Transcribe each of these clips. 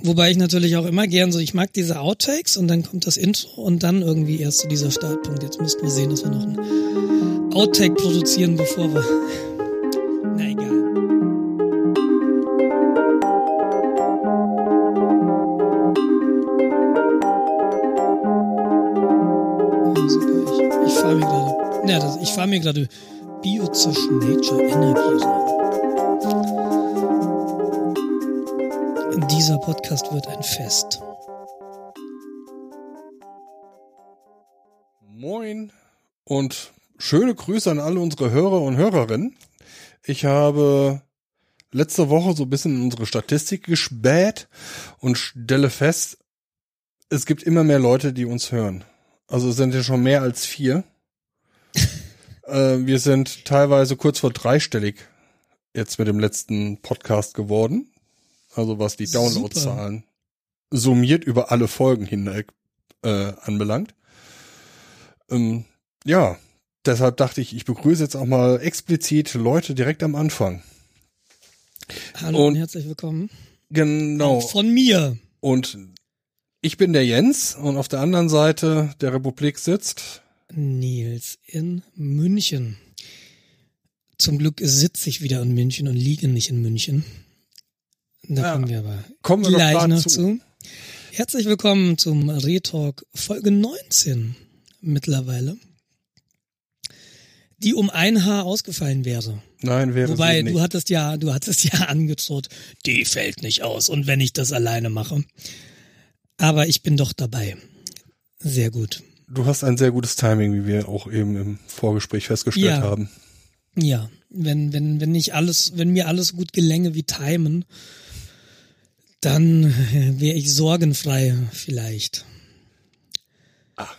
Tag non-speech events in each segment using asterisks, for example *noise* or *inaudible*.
Wobei ich natürlich auch immer gern so, ich mag diese Outtakes und dann kommt das Intro und dann irgendwie erst so dieser Startpunkt. Jetzt müssten wir sehen, dass wir noch ein Outtake produzieren, bevor wir. *laughs* Na egal. Ich, fahre mir gerade. Ja, das, ich Nature Energy rein. Dieser Podcast wird ein Fest. Moin und schöne Grüße an alle unsere Hörer und Hörerinnen. Ich habe letzte Woche so ein bisschen in unsere Statistik gespäht und stelle fest, es gibt immer mehr Leute, die uns hören. Also es sind ja schon mehr als vier. *laughs* äh, wir sind teilweise kurz vor dreistellig jetzt mit dem letzten Podcast geworden. Also was die Downloadzahlen summiert über alle Folgen hinweg äh, anbelangt. Ähm, ja, deshalb dachte ich, ich begrüße jetzt auch mal explizit Leute direkt am Anfang. Hallo und, und herzlich willkommen. Genau. Auch von mir. Und ich bin der Jens und auf der anderen Seite der Republik sitzt Nils in München. Zum Glück sitze ich wieder in München und liege nicht in München. Da ja, kommen wir aber kommen wir gleich noch zu. zu. Herzlich willkommen zum Retalk Folge 19 mittlerweile, die um ein Haar ausgefallen wäre. Nein, wäre Wobei, du hattest ja, du hattest ja *laughs* angedroht, die fällt nicht aus und wenn ich das alleine mache. Aber ich bin doch dabei. Sehr gut. Du hast ein sehr gutes Timing, wie wir auch eben im Vorgespräch festgestellt Ja. haben. Ja, wenn, wenn, wenn nicht alles, wenn mir alles gut gelänge wie Timen, dann wäre ich sorgenfrei vielleicht. Ach.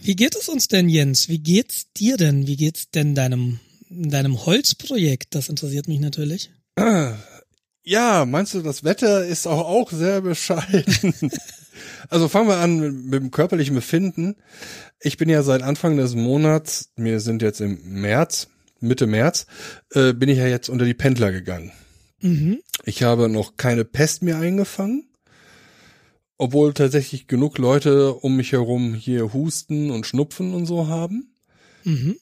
Wie geht es uns denn, Jens? Wie geht's dir denn? Wie geht's denn deinem, deinem Holzprojekt? Das interessiert mich natürlich. *clears throat* Ja, meinst du, das Wetter ist auch, auch sehr bescheiden? *laughs* also fangen wir an mit, mit dem körperlichen Befinden. Ich bin ja seit Anfang des Monats, wir sind jetzt im März, Mitte März, äh, bin ich ja jetzt unter die Pendler gegangen. Mhm. Ich habe noch keine Pest mehr eingefangen, obwohl tatsächlich genug Leute um mich herum hier husten und schnupfen und so haben. Mhm.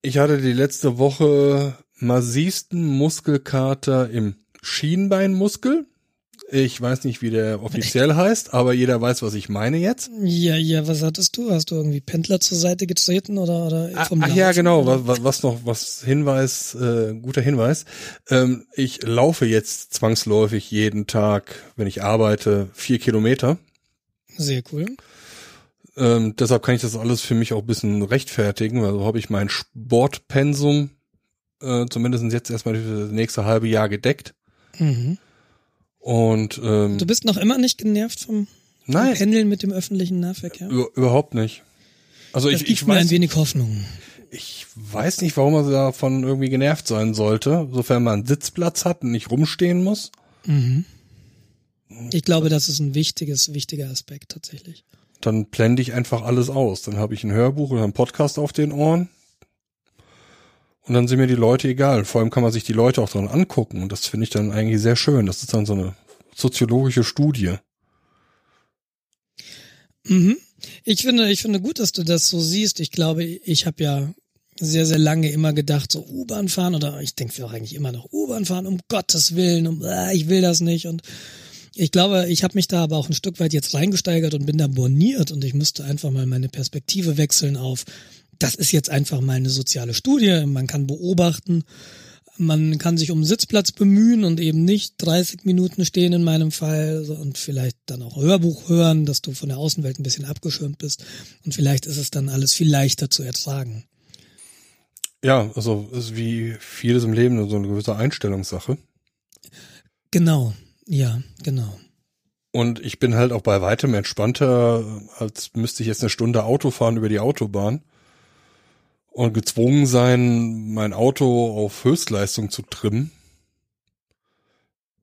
Ich hatte die letzte Woche massivsten Muskelkater im Schienbeinmuskel. Ich weiß nicht, wie der offiziell heißt, aber jeder weiß, was ich meine jetzt. Ja, ja, was hattest du? Hast du irgendwie Pendler zur Seite getreten oder, oder Ach, vom ach ja, genau, was, was noch, was Hinweis, äh, guter Hinweis. Ähm, ich laufe jetzt zwangsläufig jeden Tag, wenn ich arbeite, vier Kilometer. Sehr cool. Ähm, deshalb kann ich das alles für mich auch ein bisschen rechtfertigen, weil so habe ich mein Sportpensum äh, zumindest jetzt erstmal für das nächste halbe Jahr gedeckt. Mhm. Und ähm, Du bist noch immer nicht genervt vom, vom nein, Pendeln mit dem öffentlichen Nahverkehr? über, überhaupt nicht. Also Das ich, gibt ich mir ein weiß, wenig Hoffnung. ich weiß nicht, warum man davon irgendwie genervt sein sollte, sofern man einen Sitzplatz hat und nicht rumstehen muss. Mhm. Ich glaube, das ist ein wichtiges, wichtiger Aspekt tatsächlich. Dann blende ich einfach alles aus. Dann habe ich ein Hörbuch oder einen Podcast auf den Ohren. Und dann sind mir die Leute egal. Vor allem kann man sich die Leute auch dran angucken. Und das finde ich dann eigentlich sehr schön. Das ist dann so eine soziologische Studie. Mhm. Ich finde, ich finde gut, dass du das so siehst. Ich glaube, ich habe ja sehr, sehr lange immer gedacht, so U-Bahn fahren oder ich denke auch eigentlich immer noch U-Bahn fahren, um Gottes Willen, um, äh, ich will das nicht und ich glaube, ich habe mich da aber auch ein Stück weit jetzt reingesteigert und bin da borniert und ich müsste einfach mal meine Perspektive wechseln auf, das ist jetzt einfach mal eine soziale Studie, man kann beobachten, man kann sich um einen Sitzplatz bemühen und eben nicht 30 Minuten stehen in meinem Fall und vielleicht dann auch Hörbuch hören, dass du von der Außenwelt ein bisschen abgeschirmt bist und vielleicht ist es dann alles viel leichter zu ertragen. Ja, also ist wie vieles im Leben so eine gewisse Einstellungssache. Genau, ja, genau. Und ich bin halt auch bei weitem entspannter, als müsste ich jetzt eine Stunde Auto fahren über die Autobahn und gezwungen sein, mein Auto auf Höchstleistung zu trimmen.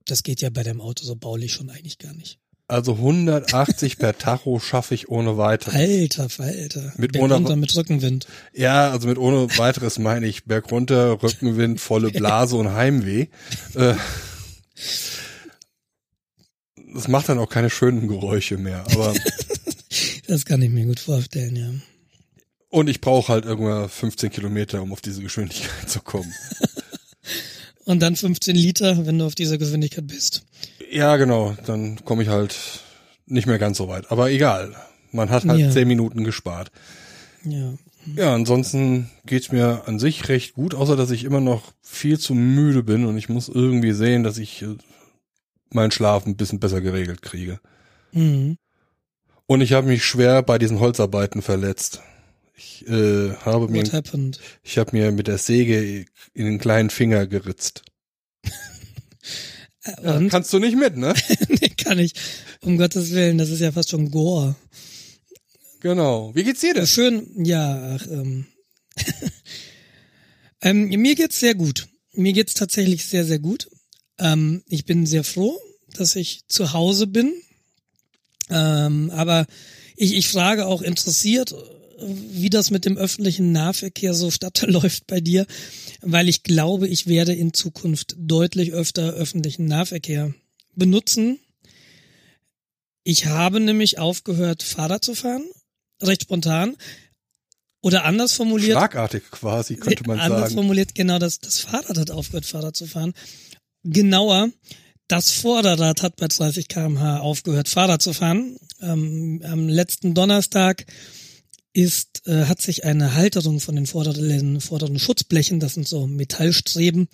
Das geht ja bei deinem Auto so baulich schon eigentlich gar nicht. Also 180 per Tacho schaffe ich ohne weiteres. Alter Falter. Mit Berg ohne- runter mit Rückenwind. Ja, also mit ohne weiteres meine ich Berg runter, Rückenwind, volle *laughs* Blase und Heimweh. Äh, das macht dann auch keine schönen Geräusche mehr. Aber *laughs* Das kann ich mir gut vorstellen, ja. Und ich brauche halt irgendwann 15 Kilometer, um auf diese Geschwindigkeit zu kommen. *laughs* Und dann 15 Liter, wenn du auf dieser Geschwindigkeit bist. Ja, genau. Dann komme ich halt nicht mehr ganz so weit. Aber egal. Man hat halt Ja. zehn Minuten gespart. Ja. Ja, ansonsten geht's mir an sich recht gut, außer dass ich immer noch viel zu müde bin und ich muss irgendwie sehen, dass ich äh, meinen Schlaf ein bisschen besser geregelt kriege. Mhm. Und ich habe mich schwer bei diesen Holzarbeiten verletzt. Ich äh, habe mir, What happened? ich habe mir mit der Säge in den kleinen Finger geritzt. Äh, Und? Kannst du nicht mit, ne? *laughs* nee, kann ich. Um Gottes Willen, das ist ja fast schon Gore. genau. Wie geht's dir denn? Schön, ja, ach, ähm. *laughs* ähm, mir geht's sehr gut. Mir geht's tatsächlich sehr, sehr gut. Ähm, ich bin sehr froh, dass ich zu Hause bin. Ähm, aber ich, ich frage auch interessiert, wie das mit dem öffentlichen Nahverkehr so stattläuft *laughs* bei dir, weil ich glaube, ich werde in Zukunft deutlich öfter öffentlichen Nahverkehr benutzen. Ich habe nämlich aufgehört, Fahrrad zu fahren, recht spontan. Oder anders formuliert, Schlagartig quasi, könnte man anders sagen. formuliert, genau, das, das Fahrrad hat aufgehört, Fahrrad zu fahren. Genauer, das Vorderrad hat bei 30 kmh aufgehört, Fahrrad zu fahren. Ähm, am letzten Donnerstag ist, äh, hat sich eine Halterung von den vorderen, vorderen Schutzblechen, das sind so Metallstreben,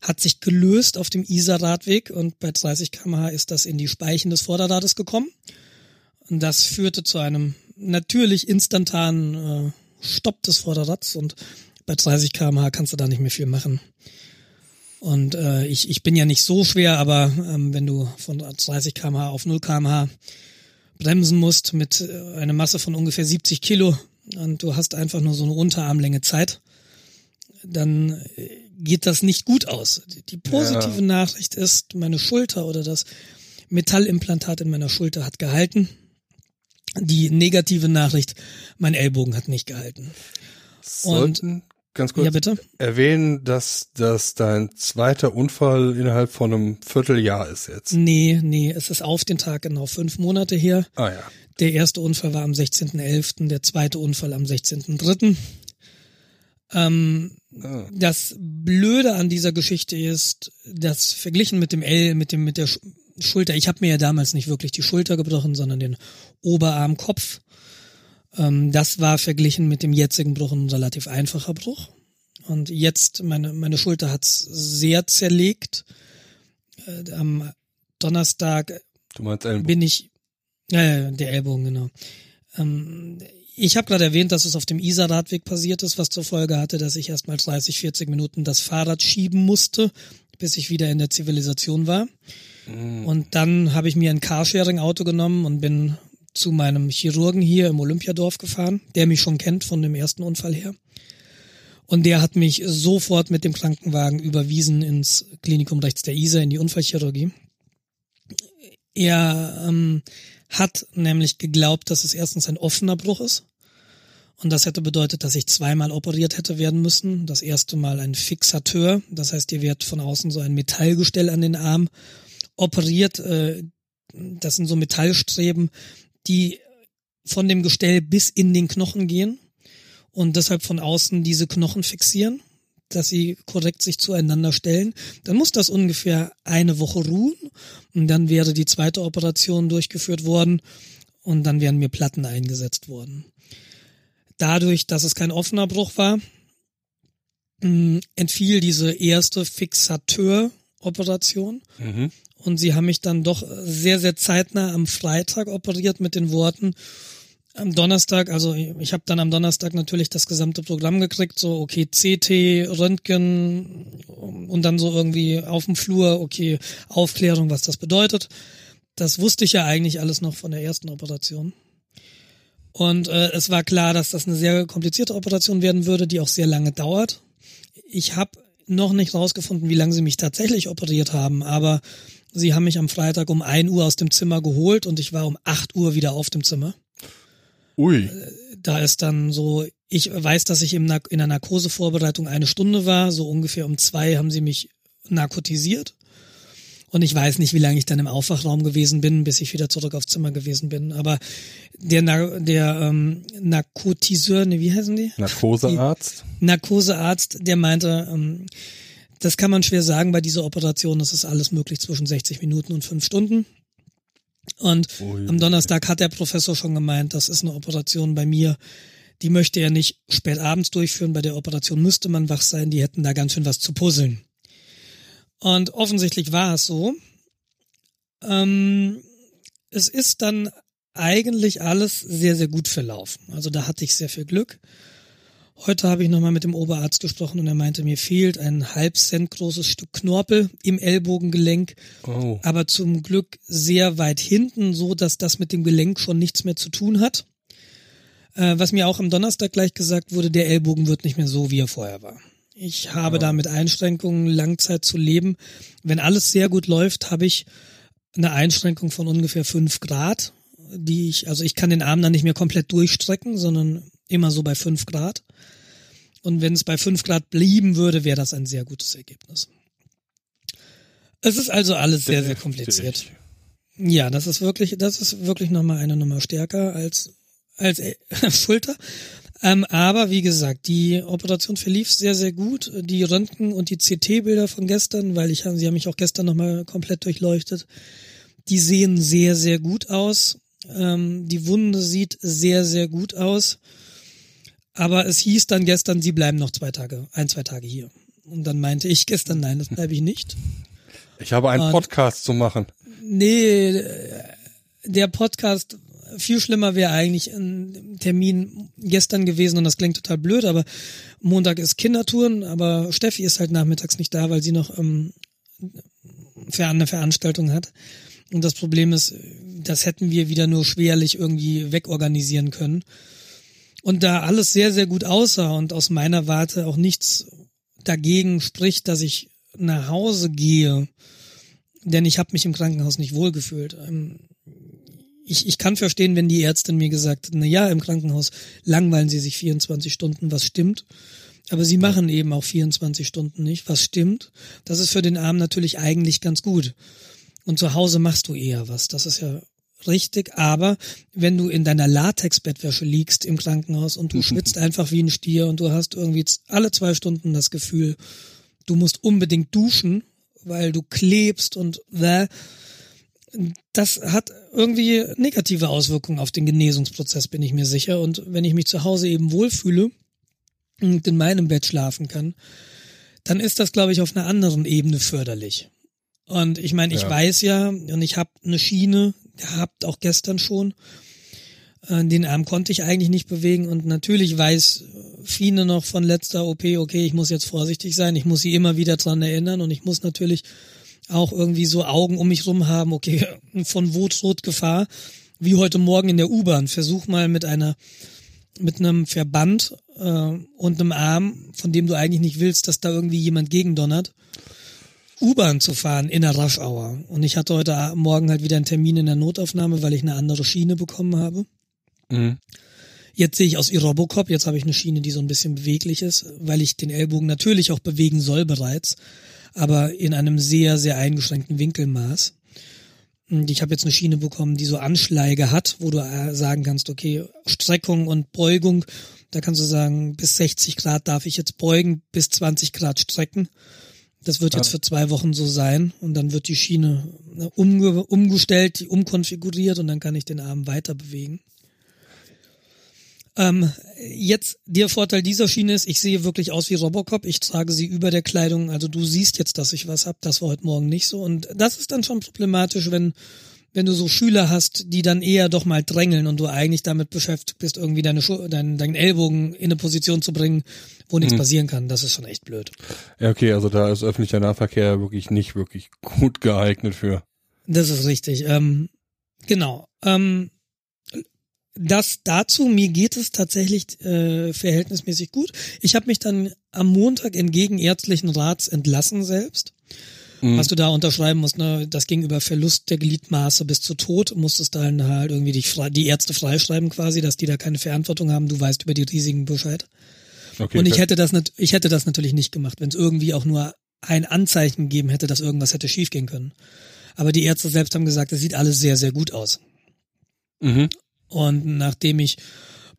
hat sich gelöst auf dem Isar-Radweg und bei 30 kmh ist das in die Speichen des Vorderrades gekommen. Und das führte zu einem natürlich instantanen äh, Stopp des Vorderrads und bei 30 kmh kannst du da nicht mehr viel machen. Und äh, ich, ich bin ja nicht so schwer, aber ähm, wenn du von 30 kmh auf 0 kmh bremsen musst mit äh, einer Masse von ungefähr 70 Kilo und du hast einfach nur so eine Unterarmlänge Zeit, dann äh, geht das nicht gut aus. Die- positive Ja. Nachricht ist, meine Schulter oder das Metallimplantat in meiner Schulter hat gehalten. Die negative Nachricht, mein Ellbogen hat nicht gehalten. Sollten ganz kurz Ja, bitte? erwähnen, dass das dein zweiter Unfall innerhalb von einem Vierteljahr ist jetzt. Nee, nee, es ist auf den Tag genau fünf Monate her. Ah ja. Der erste Unfall war am 16.11., der zweite Unfall am 16.3. Ähm, Ah. das Blöde an dieser Geschichte ist, dass verglichen mit dem L, mit dem mit der Sch Schulter, ich habe mir ja damals nicht wirklich die Schulter gebrochen, sondern den Oberarmkopf. Ähm, das war verglichen mit dem jetzigen Bruch ein relativ einfacher Bruch. Und jetzt, meine, meine Schulter hat's sehr zerlegt. Äh, am Donnerstag Du meinst bin ich, äh, der Ellbogen, genau. Ähm, ich habe gerade erwähnt, dass es auf dem Isar-Radweg passiert ist, was zur Folge hatte, dass ich erstmal 30, 40 Minuten das Fahrrad schieben musste, bis ich wieder in der Zivilisation war. Und dann habe ich mir ein Carsharing-Auto genommen und bin zu meinem Chirurgen hier im Olympiadorf gefahren, der mich schon kennt von dem ersten Unfall her. Und der hat mich sofort mit dem Krankenwagen überwiesen ins Klinikum rechts der Isar in die Unfallchirurgie. Er ähm, hat nämlich geglaubt, dass es erstens ein offener Bruch ist. Und das hätte bedeutet, dass ich zweimal operiert hätte werden müssen. Das erste Mal ein Fixateur. Das heißt, dir wird von außen so ein Metallgestell an den Arm operiert. Äh, das sind so Metallstreben, die von dem Gestell bis in den Knochen gehen und deshalb von außen diese Knochen fixieren, dass sie korrekt sich zueinander stellen. Dann muss das ungefähr eine Woche ruhen und dann wäre die zweite Operation durchgeführt worden und dann wären mir Platten eingesetzt worden. Dadurch, dass es kein offener Bruch war, mh, entfiel diese erste Fixateur-Operation Mhm. Und sie haben mich dann doch sehr, sehr zeitnah am Freitag operiert mit den Worten, am Donnerstag, also ich habe dann am Donnerstag natürlich das gesamte Programm gekriegt, so okay, CT, Röntgen und dann so irgendwie auf dem Flur, okay, Aufklärung, was das bedeutet. Das wusste ich ja eigentlich alles noch von der ersten Operation. Und äh, es war klar, dass das eine sehr komplizierte Operation werden würde, die auch sehr lange dauert. Ich habe noch nicht rausgefunden, wie lange sie mich tatsächlich operiert haben, aber sie haben mich am Freitag um 1 Uhr aus dem Zimmer geholt und ich war um 8 Uhr wieder auf dem Zimmer. Ui. Da ist dann so, ich weiß, dass ich im in der Narkosevorbereitung eine Stunde war, so ungefähr um zwei haben sie mich narkotisiert. Und ich weiß nicht, wie lange ich dann im Aufwachraum gewesen bin, bis ich wieder zurück aufs Zimmer gewesen bin. Aber der, Na der ähm, Narkotiseur, ne, wie heißen die? Narkosearzt. Die Narkosearzt, der meinte, ähm, das kann man schwer sagen bei dieser Operation, das ist alles möglich zwischen 60 Minuten und fünf Stunden. Und Ui. am Donnerstag hat der Professor schon gemeint, das ist eine Operation bei mir, die möchte er nicht spät abends durchführen. Bei der Operation müsste man wach sein, die hätten da ganz schön was zu puzzeln. Und offensichtlich war es so. Ähm, es ist dann eigentlich alles sehr, sehr gut verlaufen. Also da hatte ich sehr viel Glück. Heute habe ich nochmal mit dem Oberarzt gesprochen und er meinte, mir fehlt ein halb Cent großes Stück Knorpel im Ellbogengelenk, oh. aber zum Glück sehr weit hinten, so dass das mit dem Gelenk schon nichts mehr zu tun hat. Äh, was mir auch am Donnerstag gleich gesagt wurde, der Ellbogen wird nicht mehr so, wie er vorher war. Ich habe ja. da mit Einschränkungen Langzeit zu leben. Wenn alles sehr gut läuft, habe ich eine Einschränkung von ungefähr fünf Grad, die ich, also ich kann den Arm dann nicht mehr komplett durchstrecken, sondern immer so bei fünf Grad. Und wenn es bei fünf Grad blieben würde, wäre das ein sehr gutes Ergebnis. Es ist also alles sehr, sehr kompliziert. Ja, das ist wirklich, das ist wirklich nochmal eine Nummer stärker als, als äh, *laughs* Schulter. Ähm, aber wie gesagt, die Operation verlief sehr, sehr gut. Die Röntgen- und die CT-Bilder von gestern, weil ich, sie haben mich auch gestern nochmal komplett durchleuchtet, die sehen sehr, sehr gut aus. Ähm, die Wunde sieht sehr, sehr gut aus. Aber es hieß dann gestern, sie bleiben noch zwei Tage, ein, zwei Tage hier. Und dann meinte ich gestern, nein, das bleibe ich nicht. Ich habe einen und, Podcast zu machen. Nee, der Podcast viel schlimmer wäre eigentlich ein Termin gestern gewesen und das klingt total blöd, aber Montag ist Kindertouren, aber Steffi ist halt nachmittags nicht da, weil sie noch ähm, eine Veranstaltung hat. Und das Problem ist, das hätten wir wieder nur schwerlich irgendwie wegorganisieren können. Und da alles sehr, sehr gut aussah und aus meiner Warte auch nichts dagegen spricht, dass ich nach Hause gehe, denn ich habe mich im Krankenhaus nicht wohlgefühlt. Ähm, ich, ich kann verstehen, wenn die Ärztin mir gesagt hat, na ja, im Krankenhaus langweilen sie sich 24 Stunden, was stimmt. Aber sie machen eben auch 24 Stunden nicht, was stimmt. Das ist für den Arm natürlich eigentlich ganz gut. Und zu Hause machst du eher was. Das ist ja richtig. Aber wenn du in deiner Latex-Bettwäsche liegst im Krankenhaus und du schwitzt einfach wie ein Stier und du hast irgendwie alle zwei Stunden das Gefühl, du musst unbedingt duschen, weil du klebst und äh, das hat irgendwie negative Auswirkungen auf den Genesungsprozess, bin ich mir sicher. Und wenn ich mich zu Hause eben wohlfühle und in meinem Bett schlafen kann, dann ist das, glaube ich, auf einer anderen Ebene förderlich. Und ich meine, ich ja. weiß ja, und ich habe eine Schiene gehabt, auch gestern schon. Äh, den Arm konnte ich eigentlich nicht bewegen und natürlich weiß Fine noch von letzter OP, okay, ich muss jetzt vorsichtig sein, ich muss sie immer wieder dran erinnern und ich muss natürlich auch irgendwie so Augen um mich rum haben, okay, *laughs* von Wut, Rot, Gefahr, wie heute Morgen in der U-Bahn. Versuch mal mit einer, mit einem Verband äh, und einem Arm, von dem du eigentlich nicht willst, dass da irgendwie jemand gegendonnert, U-Bahn zu fahren in der Rush Hour. Und ich hatte heute Morgen halt wieder einen Termin in der Notaufnahme, weil ich eine andere Schiene bekommen habe. Mhm. Jetzt sehe ich aus Robocop, jetzt habe ich eine Schiene, die so ein bisschen beweglich ist, weil ich den Ellbogen natürlich auch bewegen soll bereits aber in einem sehr, sehr eingeschränkten Winkelmaß. Und ich habe jetzt eine Schiene bekommen, die so Anschläge hat, wo du äh, sagen kannst, okay, Streckung und Beugung, da kannst du sagen, bis 60 Grad darf ich jetzt beugen, bis 20 Grad strecken. Das wird jetzt für zwei Wochen so sein und dann wird die Schiene ne, umge umgestellt, umkonfiguriert und dann kann ich den Arm weiter bewegen. Ähm, jetzt der Vorteil dieser Schiene ist, ich sehe wirklich aus wie Robocop. Ich trage sie über der Kleidung. Also du siehst jetzt, dass ich was hab. Das war heute Morgen nicht so. Und das ist dann schon problematisch, wenn wenn du so Schüler hast, die dann eher doch mal drängeln und du eigentlich damit beschäftigt bist, irgendwie deine Schu deinen, deinen Ellbogen in eine Position zu bringen, wo nichts mhm. passieren kann. Das ist schon echt blöd. Ja, okay, also da ist öffentlicher Nahverkehr wirklich nicht wirklich gut geeignet für. Das ist richtig. Ähm, genau. Ähm, das dazu, mir geht es tatsächlich äh, verhältnismäßig gut. Ich habe mich dann am Montag entgegen ärztlichen Rats entlassen selbst. Mhm. Was du da unterschreiben musst, ne, das ging über Verlust der Gliedmaße bis zu Tod, musstest dann halt irgendwie die, die Ärzte freischreiben quasi, dass die da keine Verantwortung haben, du weißt über die Risiken Bescheid. Okay, und ich hätte das ich hätte das natürlich nicht gemacht, wenn es irgendwie auch nur ein Anzeichen gegeben hätte, dass irgendwas hätte schiefgehen können. Aber die Ärzte selbst haben gesagt, es sieht alles sehr, sehr gut aus. Mhm. Und nachdem ich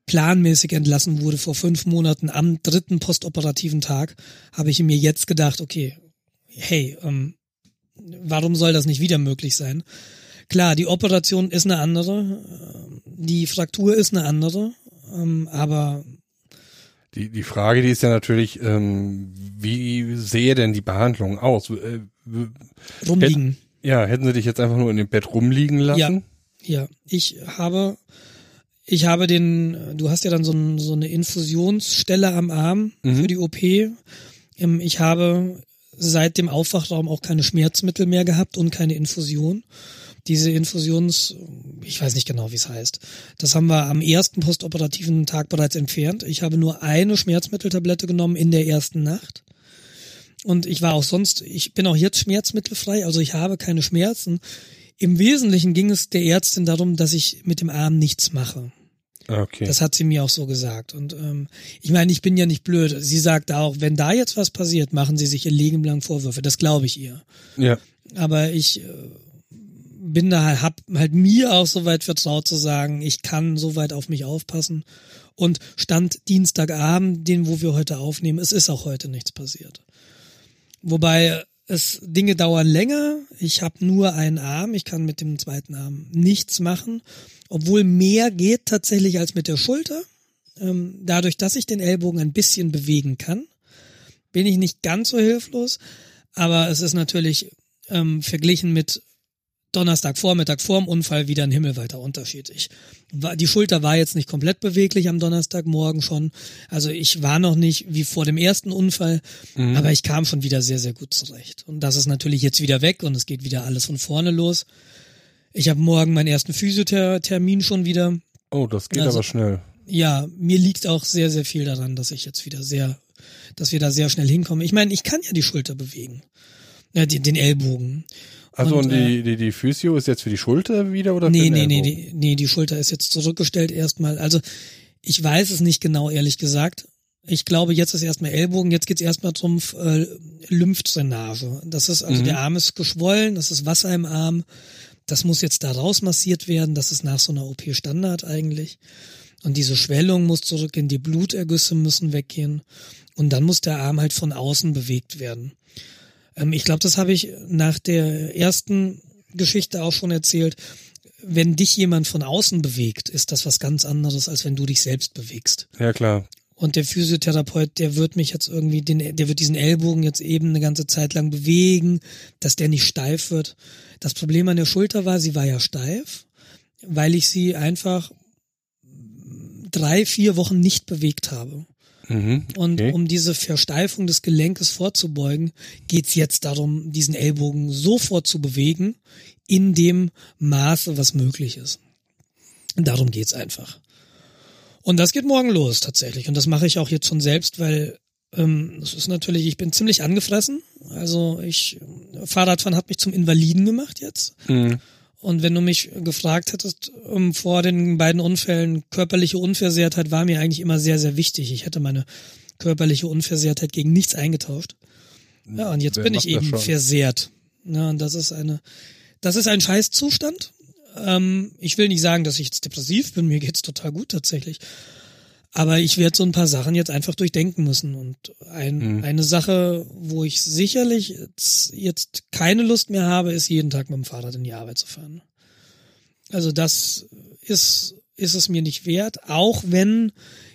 planmäßig entlassen wurde vor fünf Monaten am dritten postoperativen Tag, habe ich mir jetzt gedacht, okay, hey, ähm, warum soll das nicht wieder möglich sein? Klar, die Operation ist eine andere, äh, die Fraktur ist eine andere, ähm, aber Die, die Frage, die ist ja natürlich, ähm, wie sehe denn die Behandlung aus? Äh, rumliegen. ja, hätten sie dich jetzt einfach nur in dem Bett rumliegen lassen? Ja, ich habe, ich habe den, du hast ja dann so, ein, so eine Infusionsstelle am Arm für die OP. Ähm, Ich habe seit dem Aufwachraum auch keine Schmerzmittel mehr gehabt und keine Infusion. Diese Infusions, ich weiß nicht genau, wie es heißt. Das haben wir am ersten postoperativen Tag bereits entfernt. Ich habe nur eine Schmerzmitteltablette genommen in der ersten Nacht. Und ich war auch sonst, ich bin auch jetzt schmerzmittelfrei, also ich habe keine Schmerzen. Im Wesentlichen ging es der Ärztin darum, dass ich mit dem Arm nichts mache. Okay. Das hat sie mir auch so gesagt. Und ähm, ich meine, ich bin ja nicht blöd. Sie sagt auch, wenn da jetzt was passiert, machen Sie sich ihr Leben lang Vorwürfe. Das glaube ich ihr. ja. Aber ich äh, bin da halt, hab halt mir auch so weit vertraut zu sagen, ich kann so weit auf mich aufpassen. Und stand Dienstagabend, den, wo wir heute aufnehmen, es ist auch heute nichts passiert. Wobei es Dinge dauern länger. Ich habe nur einen Arm, ich kann mit dem zweiten Arm nichts machen, obwohl mehr geht tatsächlich als mit der Schulter. Ähm, dadurch, dass ich den Ellbogen ein bisschen bewegen kann, bin ich nicht ganz so hilflos. Aber es ist natürlich ähm, verglichen mit Donnerstagvormittag vorm Unfall wieder ein himmelweiter Unterschied. Ich war, die Schulter war jetzt nicht komplett beweglich am Donnerstagmorgen schon. Also ich war noch nicht wie vor dem ersten Unfall, aber ich kam schon wieder sehr, sehr gut zurecht. Und das ist natürlich jetzt wieder weg und es geht wieder alles von vorne los. Ich habe morgen meinen ersten Physiothermin schon wieder. Oh, das geht Also- aber schnell. Ja, mir liegt auch sehr, sehr viel daran, dass ich jetzt wieder sehr, dass wir da sehr schnell hinkommen. Ich meine, ich kann ja die Schulter bewegen. Ja, den, den Ellbogen. Also und, Und, äh, die, die, die Physio ist jetzt für die Schulter wieder oder Nee, für nee, nee, die, nee, die Schulter ist jetzt zurückgestellt erstmal. Also ich weiß es nicht genau, ehrlich gesagt. Ich glaube, jetzt ist erstmal Ellbogen, jetzt geht's erstmal drum äh, Lymphdrainage. Das ist, also Mhm. der Arm ist geschwollen, das ist Wasser im Arm. Das muss jetzt da rausmassiert werden. Das ist nach so einer OP Standard eigentlich. Und diese Schwellung muss zurückgehen, die Blutergüsse müssen weggehen. Und dann muss der Arm halt von außen bewegt werden. Ähm, ich glaube, das habe ich nach der ersten Geschichte auch schon erzählt. Wenn dich jemand von außen bewegt, ist das was ganz anderes, als wenn du dich selbst bewegst. Ja, klar. Und der Physiotherapeut, der wird mich jetzt irgendwie, den, der wird diesen Ellbogen jetzt eben eine ganze Zeit lang bewegen, dass der nicht steif wird. Das Problem an der Schulter war, sie war ja steif, weil ich sie einfach drei, vier Wochen nicht bewegt habe. Mhm. Und okay. um diese Versteifung des Gelenkes vorzubeugen, geht's jetzt darum, diesen Ellbogen sofort zu bewegen, in dem Maße, was möglich ist. Und darum geht's einfach. Und das geht morgen los tatsächlich. Und das mache ich auch jetzt schon selbst, weil ähm, es ist natürlich, ich bin ziemlich angefressen. Also ich, Fahrradfahren hat mich zum Invaliden gemacht jetzt. Mhm. Und wenn du mich gefragt hättest ähm, vor den beiden Unfällen, körperliche Unversehrtheit war mir eigentlich immer sehr, sehr wichtig. Ich hätte meine körperliche Unversehrtheit gegen nichts eingetauscht. Ja, und jetzt Wer bin ich eben schon? versehrt. Ja, und das ist eine, das ist ein Scheißzustand. Ähm, ich will nicht sagen, dass ich jetzt depressiv bin. Mir geht's total gut tatsächlich. Aber ich werde so ein paar Sachen jetzt einfach durchdenken müssen. Und ein, Mhm. eine Sache, wo ich sicherlich jetzt, jetzt keine Lust mehr habe, ist jeden Tag mit dem Fahrrad in die Arbeit zu fahren. Also das ist, ist es mir nicht wert, auch wenn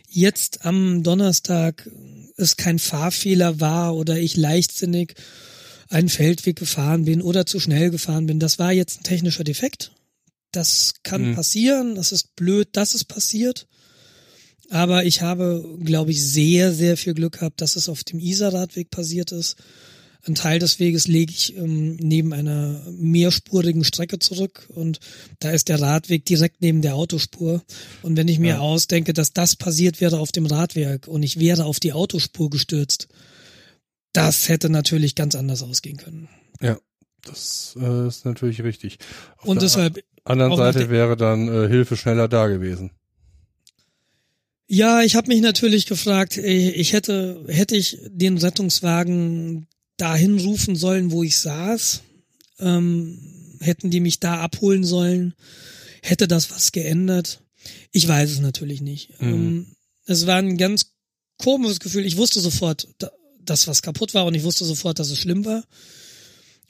jetzt am Donnerstag es kein Fahrfehler war oder ich leichtsinnig einen Feldweg gefahren bin oder zu schnell gefahren bin. Das war jetzt ein technischer Defekt. Das kann Mhm. passieren. Das ist blöd, dass es passiert. Aber ich habe, glaube ich, sehr, sehr viel Glück gehabt, dass es auf dem Isar-Radweg passiert ist. Ein Teil des Weges lege ich ähm, neben einer mehrspurigen Strecke zurück und da ist der Radweg direkt neben der Autospur. Und wenn ich mir Ja. ausdenke, dass das passiert wäre auf dem Radweg und ich wäre auf die Autospur gestürzt, das hätte natürlich ganz anders ausgehen können. Ja, das äh, ist natürlich richtig. Auf und deshalb anderen Seite wäre dann äh, Hilfe schneller da gewesen. Ja, ich habe mich natürlich gefragt, äh, ich hätte hätte ich den Rettungswagen dahin rufen sollen, wo ich saß? Ähm, hätten die mich da abholen sollen? Hätte das was geändert? Ich weiß es natürlich nicht. Mhm. Ähm, es war ein ganz komisches Gefühl. Ich wusste sofort, da- dass was kaputt war und ich wusste sofort, dass es schlimm war.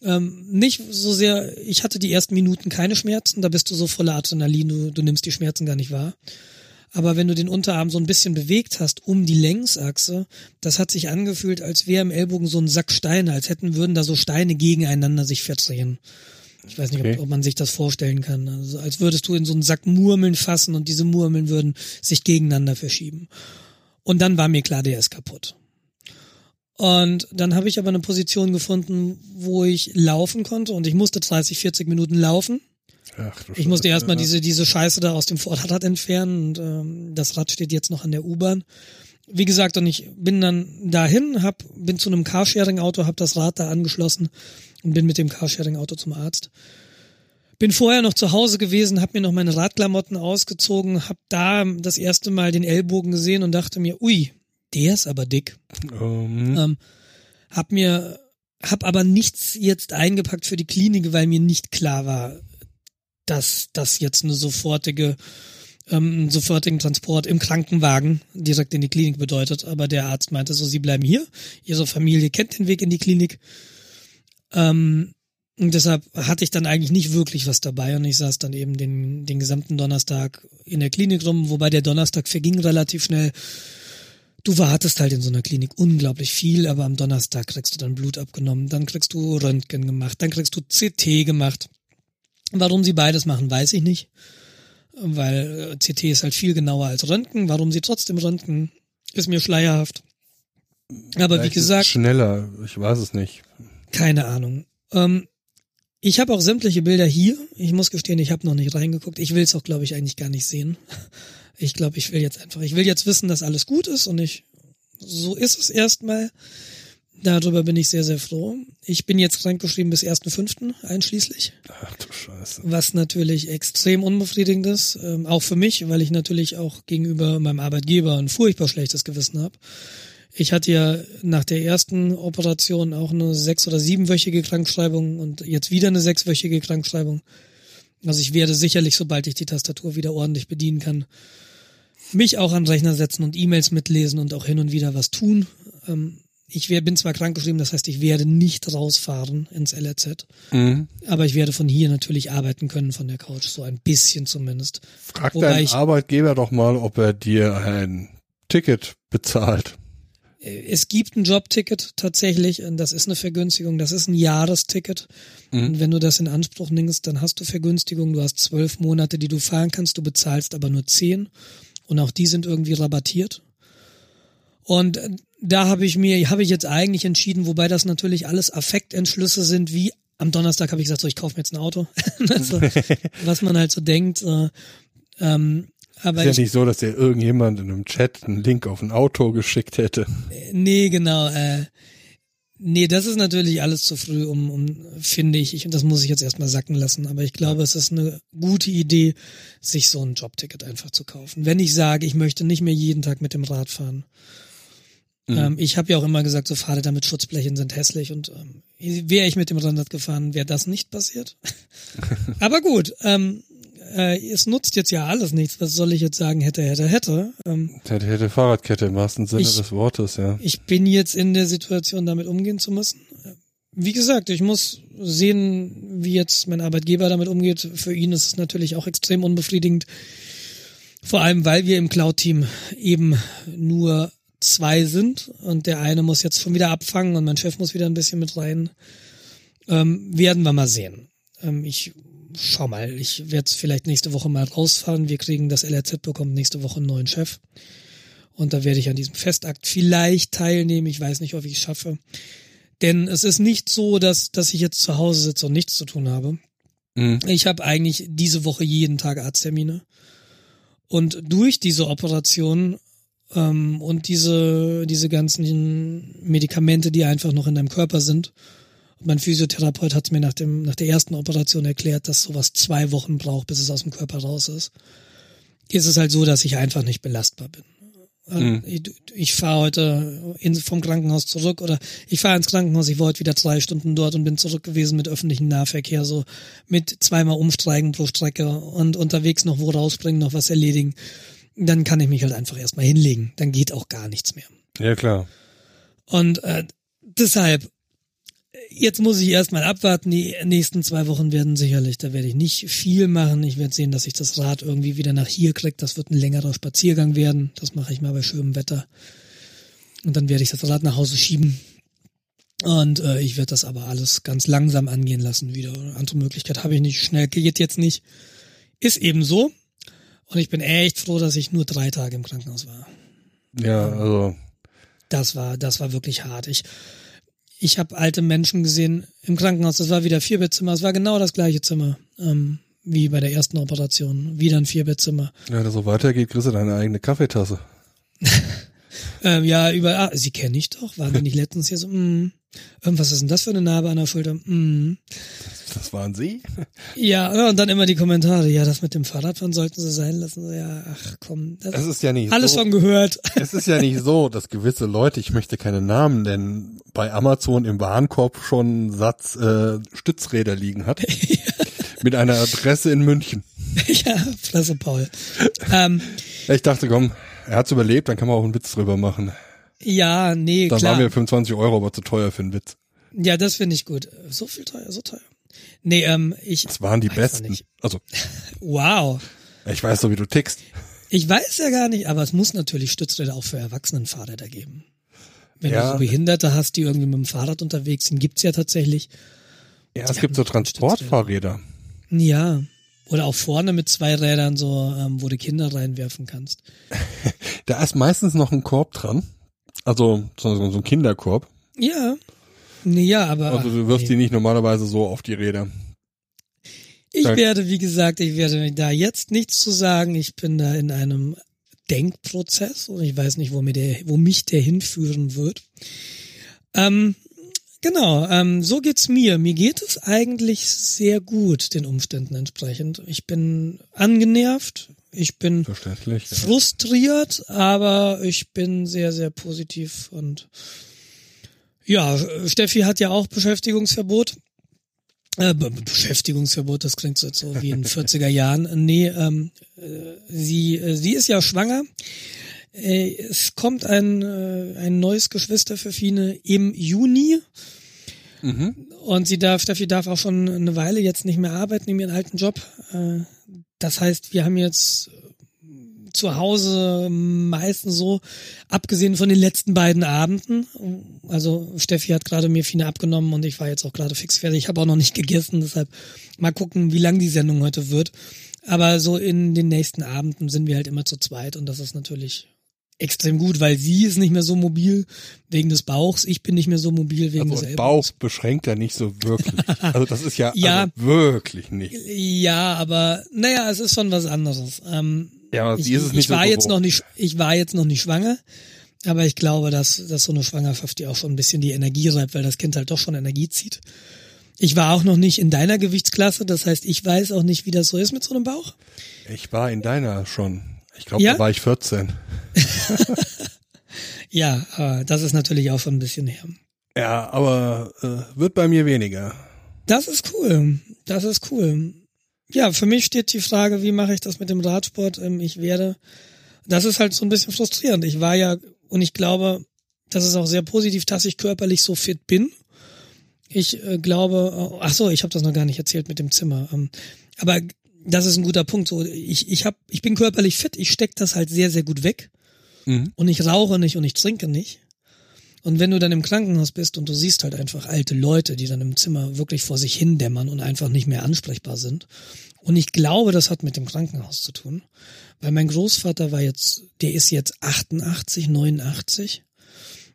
Ähm, nicht so sehr, ich hatte die ersten Minuten keine Schmerzen, da bist du so voller Adrenalin, du, du nimmst die Schmerzen gar nicht wahr. Aber wenn du den Unterarm so ein bisschen bewegt hast um die Längsachse, das hat sich angefühlt, als wäre im Ellbogen so ein Sack Steine, als hätten würden da so Steine gegeneinander sich verdrehen. Ich weiß nicht, Okay. ob, ob man sich das vorstellen kann. Also als würdest du in so einen Sack Murmeln fassen und diese Murmeln würden sich gegeneinander verschieben. Und dann war mir klar, der ist kaputt. Und dann habe ich aber eine Position gefunden, wo ich laufen konnte und ich musste 30, 40 Minuten laufen. Ach, Ich musste erstmal diese, diese Scheiße da aus dem Vorderrad entfernen und ähm, das Rad steht jetzt noch an der U-Bahn. Wie gesagt, und ich bin dann dahin, hab, bin zu einem Carsharing-Auto, hab das Rad da angeschlossen und bin mit dem Carsharing-Auto zum Arzt. Bin vorher noch zu Hause gewesen, hab mir noch meine Radklamotten ausgezogen, hab da das erste Mal den Ellbogen gesehen und dachte mir, ui, der ist aber dick. Ähm, Ähm, hab mir, hab aber nichts jetzt eingepackt für die Klinik, weil mir nicht klar war, dass das jetzt eine sofortige, ähm, sofortigen Transport im Krankenwagen direkt in die Klinik bedeutet. Aber der Arzt meinte so, Sie bleiben hier, Ihre Familie kennt den Weg in die Klinik. Ähm, und deshalb hatte ich dann eigentlich nicht wirklich was dabei und ich saß dann eben den, den gesamten Donnerstag in der Klinik rum, wobei der Donnerstag verging relativ schnell. Du wartest halt in so einer Klinik unglaublich viel, aber am Donnerstag kriegst du dann Blut abgenommen, dann kriegst du Röntgen gemacht, dann kriegst du CT gemacht. Warum sie beides machen, weiß ich nicht. Weil äh, CT ist halt viel genauer als Röntgen. Warum sie trotzdem Röntgen, ist mir schleierhaft. Aber wie vielleicht es gesagt, Schneller, ich weiß es nicht. keine Ahnung. Ähm, ich habe auch sämtliche Bilder hier. Ich muss gestehen, ich habe noch nicht reingeguckt. Ich will es auch, glaube ich, eigentlich gar nicht sehen. *laughs* Ich glaube, ich will jetzt einfach, ich will jetzt wissen, dass alles gut ist und ich, so ist es erstmal. Darüber bin ich sehr, sehr froh. Ich bin jetzt krankgeschrieben bis 1.5. einschließlich, Ach du Scheiße. was natürlich extrem unbefriedigend ist, ähm, auch für mich, weil ich natürlich auch gegenüber meinem Arbeitgeber ein furchtbar schlechtes Gewissen habe. Ich hatte ja nach der ersten Operation auch eine sechs- oder siebenwöchige Krankschreibung und jetzt wieder eine sechswöchige Krankschreibung. Also ich werde sicherlich, sobald ich die Tastatur wieder ordentlich bedienen kann, mich auch an den Rechner setzen und E-Mails mitlesen und auch hin und wieder was tun. Ähm, ich wär, bin zwar krankgeschrieben, das heißt, ich werde nicht rausfahren ins LRZ, Mhm. aber ich werde von hier natürlich arbeiten können, von der Couch, so ein bisschen zumindest. Frag Wobei deinen ich- Arbeitgeber doch mal, ob er dir ein Ticket bezahlt. Es gibt ein Jobticket tatsächlich, das ist eine Vergünstigung, das ist ein Jahresticket. Und wenn du das in Anspruch nimmst, dann hast du Vergünstigung, du hast zwölf Monate, die du fahren kannst, du bezahlst aber nur zehn. Und auch die sind irgendwie rabattiert. Und äh, da habe ich mir, habe ich jetzt eigentlich entschieden, wobei das natürlich alles Affektentschlüsse sind, wie am Donnerstag habe ich gesagt, so ich kaufe mir jetzt ein Auto. *laughs* also, was man halt so denkt. Äh, ähm, aber Ist ja ich, nicht so, dass dir irgendjemand in einem Chat einen Link auf ein Auto geschickt hätte. Nee, genau. Äh, nee, das ist natürlich alles zu früh, um, um finde ich. ich. Und das muss ich jetzt erstmal sacken lassen. Aber ich glaube, es ist eine gute Idee, sich so ein Jobticket einfach zu kaufen. Wenn ich sage, ich möchte nicht mehr jeden Tag mit dem Rad fahren. Ähm, ich habe ja auch immer gesagt, so Fahrräder mit Schutzblechen sind hässlich und ähm, wäre ich mit dem Rad gefahren, wäre das nicht passiert. *laughs* Aber gut, ähm, äh, es nutzt jetzt ja alles nichts. Was soll ich jetzt sagen? Hätte, hätte, hätte. Ähm, Hätte, hätte Fahrradkette im wahrsten Sinne Ich- des Wortes, ja. ich bin jetzt in der Situation, damit umgehen zu müssen. Wie gesagt, ich muss sehen, wie jetzt mein Arbeitgeber damit umgeht. Für ihn ist es natürlich auch extrem unbefriedigend. Vor allem, weil wir im Cloud-Team eben nur zwei sind und der eine muss jetzt schon wieder abfangen und mein Chef muss wieder ein bisschen mit rein. Ähm, werden wir mal sehen. Ähm, ich schau mal, ich werde vielleicht nächste Woche mal rausfahren. Wir kriegen das LRZ bekommt nächste Woche einen neuen Chef. Und da werde ich an diesem Festakt vielleicht teilnehmen. Ich weiß nicht, ob ich es schaffe. Denn es ist nicht so, dass, dass ich jetzt zu Hause sitze und nichts zu tun habe. Mhm. Ich habe eigentlich diese Woche jeden Tag Arzttermine. Und durch diese Operation ähm, und diese, diese ganzen Medikamente, die einfach noch in deinem Körper sind, mein Physiotherapeut hat mir nach, dem, nach der ersten Operation erklärt, dass sowas zwei Wochen braucht, bis es aus dem Körper raus ist. Ist es halt so, dass ich einfach nicht belastbar bin. Mhm. Ich, ich fahre heute in, vom Krankenhaus zurück oder ich fahre ins Krankenhaus, ich war heute wieder drei Stunden dort und bin zurück gewesen mit öffentlichem Nahverkehr, so mit zweimal umsteigen pro Strecke und unterwegs noch wo rausspringen, noch was erledigen. Dann kann ich mich halt einfach erstmal hinlegen. Dann geht auch gar nichts mehr. Ja, klar. Und äh, deshalb, jetzt muss ich erstmal abwarten. Die nächsten zwei Wochen werden sicherlich, da werde ich nicht viel machen. Ich werde sehen, dass ich das Rad irgendwie wieder nach hier kriege. Das wird ein längerer Spaziergang werden. Das mache ich mal bei schönem Wetter. Und dann werde ich das Rad nach Hause schieben. Und äh, ich werde das aber alles ganz langsam angehen lassen wieder. Andere Möglichkeit habe ich nicht. Schnell geht jetzt nicht. Ist eben so. Und ich bin echt froh, dass ich nur drei Tage im Krankenhaus war. Ja, also. Das war, das war wirklich hart. Ich, ich habe alte Menschen gesehen im Krankenhaus. Das war wieder Vierbettzimmer. Es war genau das gleiche Zimmer ähm, wie bei der ersten Operation. Wieder ein Vierbettzimmer. Ja, wenn das so weitergeht, kriegst du deine eigene Kaffeetasse. *laughs* ähm, ja, über. Ah, sie kenne ich doch. Waren nicht letztens hier so? Mm, irgendwas ist denn das für eine Narbe an der Schulter? Mm. Das waren sie? Ja, und dann immer die Kommentare. Ja, das mit dem Fahrradfahren sollten sie sein lassen. Ja, ach komm. Das Es ist ja nicht alles so, schon gehört. Es ist ja nicht so, dass gewisse Leute, ich möchte keine Namen nennen, bei Amazon im Warenkorb schon einen Satz äh, Stützräder liegen hat. *laughs* Mit einer Adresse in München. ja, Fresse Paul. ähm, Ich dachte, komm, er hat's überlebt, dann kann man auch einen Witz drüber machen. Ja, nee, Dann klar. waren mir 25 Euro aber zu teuer für einen Witz. Ja, das finde ich gut. So viel teuer, so teuer. Nee, ähm, ich. Das waren die besten. Also, *laughs* Wow. ich weiß so, wie du tickst. Ich weiß ja gar nicht, aber es muss natürlich Stützräder auch für Erwachsenenfahrräder geben. Wenn Ja. du so Behinderte hast, die irgendwie mit dem Fahrrad unterwegs sind, gibt's ja tatsächlich. Ja, es gibt so Transportfahrräder. Ja. Oder auch vorne mit zwei Rädern, so, ähm, wo du Kinder reinwerfen kannst. *laughs* Da ist meistens noch ein Korb dran. Also so, so ein Kinderkorb. Ja. Nee, ja, aber. Also du wirfst nee. die nicht normalerweise so auf die Räder. Ich da- werde, wie gesagt, ich werde da jetzt nichts zu sagen. Ich bin da in einem Denkprozess und ich weiß nicht, wo, mir der, wo mich der hinführen wird. Ähm, genau, ähm, so geht's mir. Mir geht es eigentlich sehr gut, den Umständen entsprechend. Ich bin angenervt, ich bin Verständlich. Ja. frustriert, aber ich bin sehr, sehr positiv und ja, Steffi hat ja auch Beschäftigungsverbot. Äh, Be Beschäftigungsverbot, das klingt so, so wie in den 40er *laughs* Jahren. Nee, ähm, äh, sie, äh, sie ist ja schwanger. Äh, es kommt ein, äh, ein neues Geschwister für Fine im Juni. Mhm. Und sie darf, Steffi darf auch schon eine Weile jetzt nicht mehr arbeiten in ihrem alten Job. Äh, Das heißt, wir haben jetzt zu Hause meistens so, abgesehen von den letzten beiden Abenden, also Steffi hat gerade mir Fine abgenommen und ich war jetzt auch gerade fix fertig. Ich habe auch noch nicht gegessen, deshalb mal gucken, wie lang die Sendung heute wird. Aber so in den nächsten Abenden sind wir halt immer zu zweit und das ist natürlich extrem gut, weil sie ist nicht mehr so mobil wegen des Bauchs, ich bin nicht mehr so mobil wegen Also des Ellbogens. Bauch beschränkt ja nicht so wirklich. Also das ist ja, *laughs* Ja. Also wirklich nicht. Ja, aber naja, es ist schon was anderes. Ähm, Ja, aber ich, sie ist es nicht ich war so jetzt noch nicht, ich war jetzt noch nicht schwanger, aber ich glaube, dass, dass so eine Schwangerschaft die auch schon ein bisschen die Energie reibt, weil das Kind halt doch schon Energie zieht. Ich war auch noch nicht in deiner Gewichtsklasse, das heißt, ich weiß auch nicht, wie das so ist mit so einem Bauch. Ich war in deiner schon. Ich glaube, Ja? da war ich 14. *laughs* Ja, aber das ist natürlich auch schon ein bisschen her. Ja, aber äh, wird bei mir weniger. Das ist cool. Das ist cool. Ja, für mich steht die Frage, wie mache ich das mit dem Radsport? Ähm, Ich werde, das ist halt so ein bisschen frustrierend. Ich war ja, und ich glaube, das ist auch sehr positiv, dass ich körperlich so fit bin. Ich äh, glaube, ach so, ich habe das noch gar nicht erzählt mit dem Zimmer. Ähm, aber das ist ein guter Punkt. So, ich, ich hab, ich bin körperlich fit. Ich steck das halt sehr, sehr gut weg. Mhm. Und ich rauche nicht und ich trinke nicht. Und wenn du dann im Krankenhaus bist und du siehst halt einfach alte Leute, die dann im Zimmer wirklich vor sich hin dämmern und einfach nicht mehr ansprechbar sind. Und ich glaube, das hat mit dem Krankenhaus zu tun. Weil mein Großvater war jetzt, der ist jetzt 88, 89.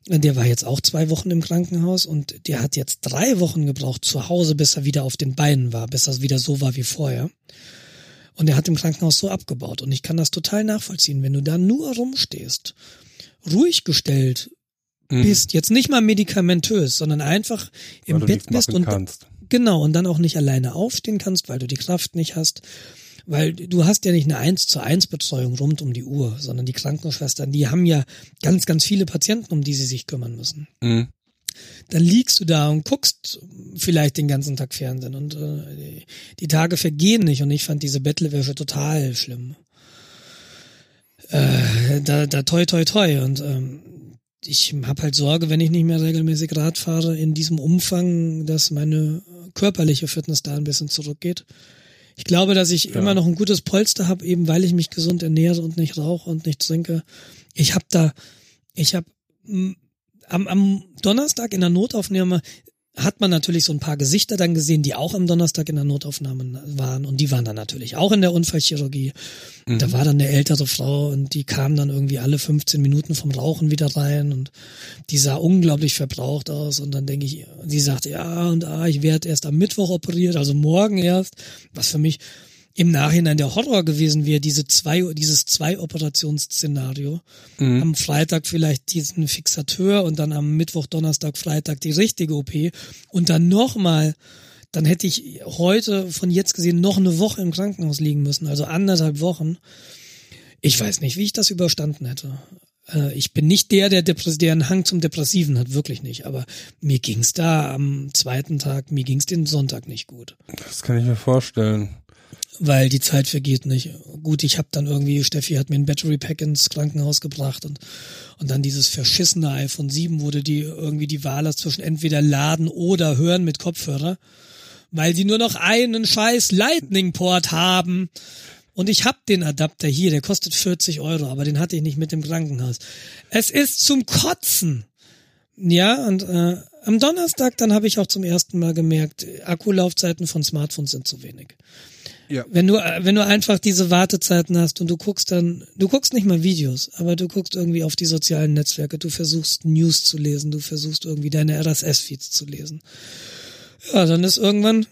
Der war jetzt auch zwei Wochen im Krankenhaus und der hat jetzt drei Wochen gebraucht zu Hause, bis er wieder auf den Beinen war, bis er wieder so war wie vorher. Und er hat im Krankenhaus so abgebaut. Und ich kann das total nachvollziehen, wenn du da nur rumstehst, ruhig gestellt Mhm. bist, jetzt nicht mal medikamentös, sondern einfach im Bett bist und kannst. genau und dann auch nicht alleine aufstehen kannst, weil du die Kraft nicht hast, Weil du hast ja nicht eine 1 zu 1 Betreuung rund um die Uhr, sondern die Krankenschwestern, die haben ja ganz, ganz viele Patienten, um die sie sich kümmern müssen. Mhm. Dann liegst du da und guckst vielleicht den ganzen Tag Fernsehen und äh, die Tage vergehen nicht und ich fand diese Bettlerwäsche total schlimm. Äh, da, da toi toi toi und ähm, ich habe halt Sorge, wenn ich nicht mehr regelmäßig Rad fahre, in diesem Umfang, dass meine körperliche Fitness da ein bisschen zurückgeht. Ich glaube, dass ich ja. immer noch ein gutes Polster habe, eben weil ich mich gesund ernähre und nicht rauche und nicht trinke. Ich habe da, ich habe am, am Donnerstag in der Notaufnahme hat man natürlich so ein paar Gesichter dann gesehen, die auch am Donnerstag in der Notaufnahme waren und die waren dann natürlich auch in der Unfallchirurgie. Mhm. Da war dann eine ältere Frau und die kam dann irgendwie alle 15 Minuten vom Rauchen wieder rein und die sah unglaublich verbraucht aus und dann denke ich, sie sagte, ja und ah, ich werde erst am Mittwoch operiert, also morgen erst, was für mich im Nachhinein der Horror gewesen wäre, diese zwei, dieses Zwei-Operationsszenario. Mhm. Am Freitag vielleicht diesen Fixateur und dann am Mittwoch, Donnerstag, Freitag die richtige OP und dann nochmal, dann hätte ich heute von jetzt gesehen noch eine Woche im Krankenhaus liegen müssen, also anderthalb Wochen. Ich weiß nicht, wie ich das überstanden hätte. Äh, ich bin nicht der, der, der einen Hang zum Depressiven hat, wirklich nicht. Aber mir ging's da am zweiten Tag, mir ging's den Sonntag nicht gut. Das kann ich mir vorstellen weil die Zeit vergeht nicht. Gut, ich habe dann irgendwie, Steffi hat mir ein Battery Pack ins Krankenhaus gebracht und, und dann dieses verschissene iPhone 7 wurde die irgendwie die Wahl hast zwischen entweder laden oder hören mit Kopfhörer, weil sie nur noch einen scheiß Lightning-Port haben. Und ich hab den Adapter hier, der kostet 40 Euro, aber den hatte ich nicht mit dem Krankenhaus. Es ist zum Kotzen. Ja, und äh, am Donnerstag dann habe ich auch zum ersten Mal gemerkt, Akkulaufzeiten von Smartphones sind zu wenig. Ja. Wenn du, wenn du einfach diese Wartezeiten hast und du guckst dann, du guckst nicht mal Videos, aber du guckst irgendwie auf die sozialen Netzwerke, du versuchst News zu lesen, du versuchst irgendwie deine RSS-Feeds zu lesen. Ja, dann ist irgendwann,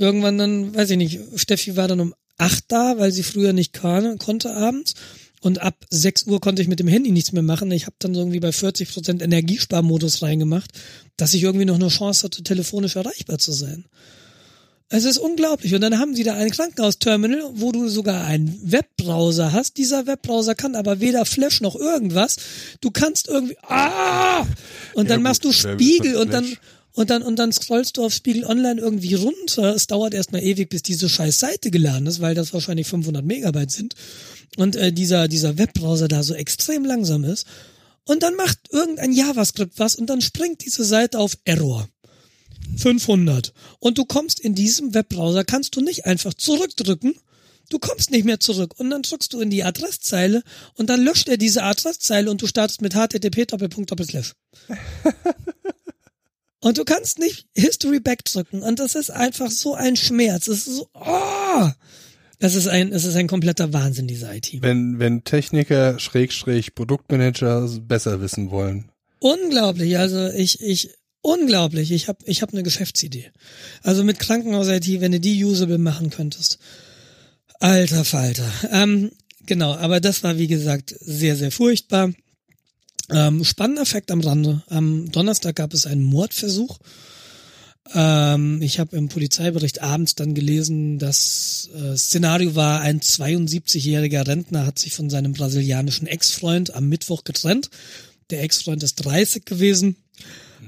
irgendwann dann, weiß ich nicht, Steffi war dann um acht da, weil sie früher nicht kann, konnte abends. Und ab sechs Uhr konnte ich mit dem Handy nichts mehr machen. Ich habe dann irgendwie bei 40 Prozent Energiesparmodus reingemacht, dass ich irgendwie noch eine Chance hatte, telefonisch erreichbar zu sein. Es ist unglaublich. Und dann haben sie da ein Krankenhausterminal, wo du sogar einen Webbrowser hast. Dieser Webbrowser kann aber weder Flash noch irgendwas. Du kannst irgendwie, ah! Und dann ja, machst du Spiegel und dann, und dann, und dann scrollst du auf Spiegel Online irgendwie runter. Es dauert erstmal ewig, bis diese scheiß Seite geladen ist, weil das wahrscheinlich 500 Megabyte sind. Und äh, dieser, dieser Webbrowser da so extrem langsam ist. Und dann macht irgendein JavaScript was und dann springt diese Seite auf Error. 500. Und du kommst in diesem Webbrowser, kannst du nicht einfach zurückdrücken. Du kommst nicht mehr zurück. Und dann drückst du in die Adresszeile und dann löscht er diese Adresszeile und du startest mit http *laughs* und du kannst nicht History back drücken. Und das ist einfach so ein Schmerz. Es ist so, oh! Es ist ein, es ist ein kompletter Wahnsinn, diese IT. Wenn, wenn Techniker, Schrägstrich, Produktmanager besser wissen wollen. Unglaublich. Also ich, ich, Unglaublich. Ich habe ich hab eine Geschäftsidee. Also mit Krankenhaus-IT, wenn du die usable machen könntest. Alter Falter. Ähm, genau, aber das war wie gesagt sehr, sehr furchtbar. Ähm, spannender Fakt am Rande. Am Donnerstag gab es einen Mordversuch. Ähm, ich habe im Polizeibericht abends dann gelesen, das äh, Szenario war, ein 72-jähriger Rentner hat sich von seinem brasilianischen Ex-Freund am Mittwoch getrennt. Der Ex-Freund ist 30 gewesen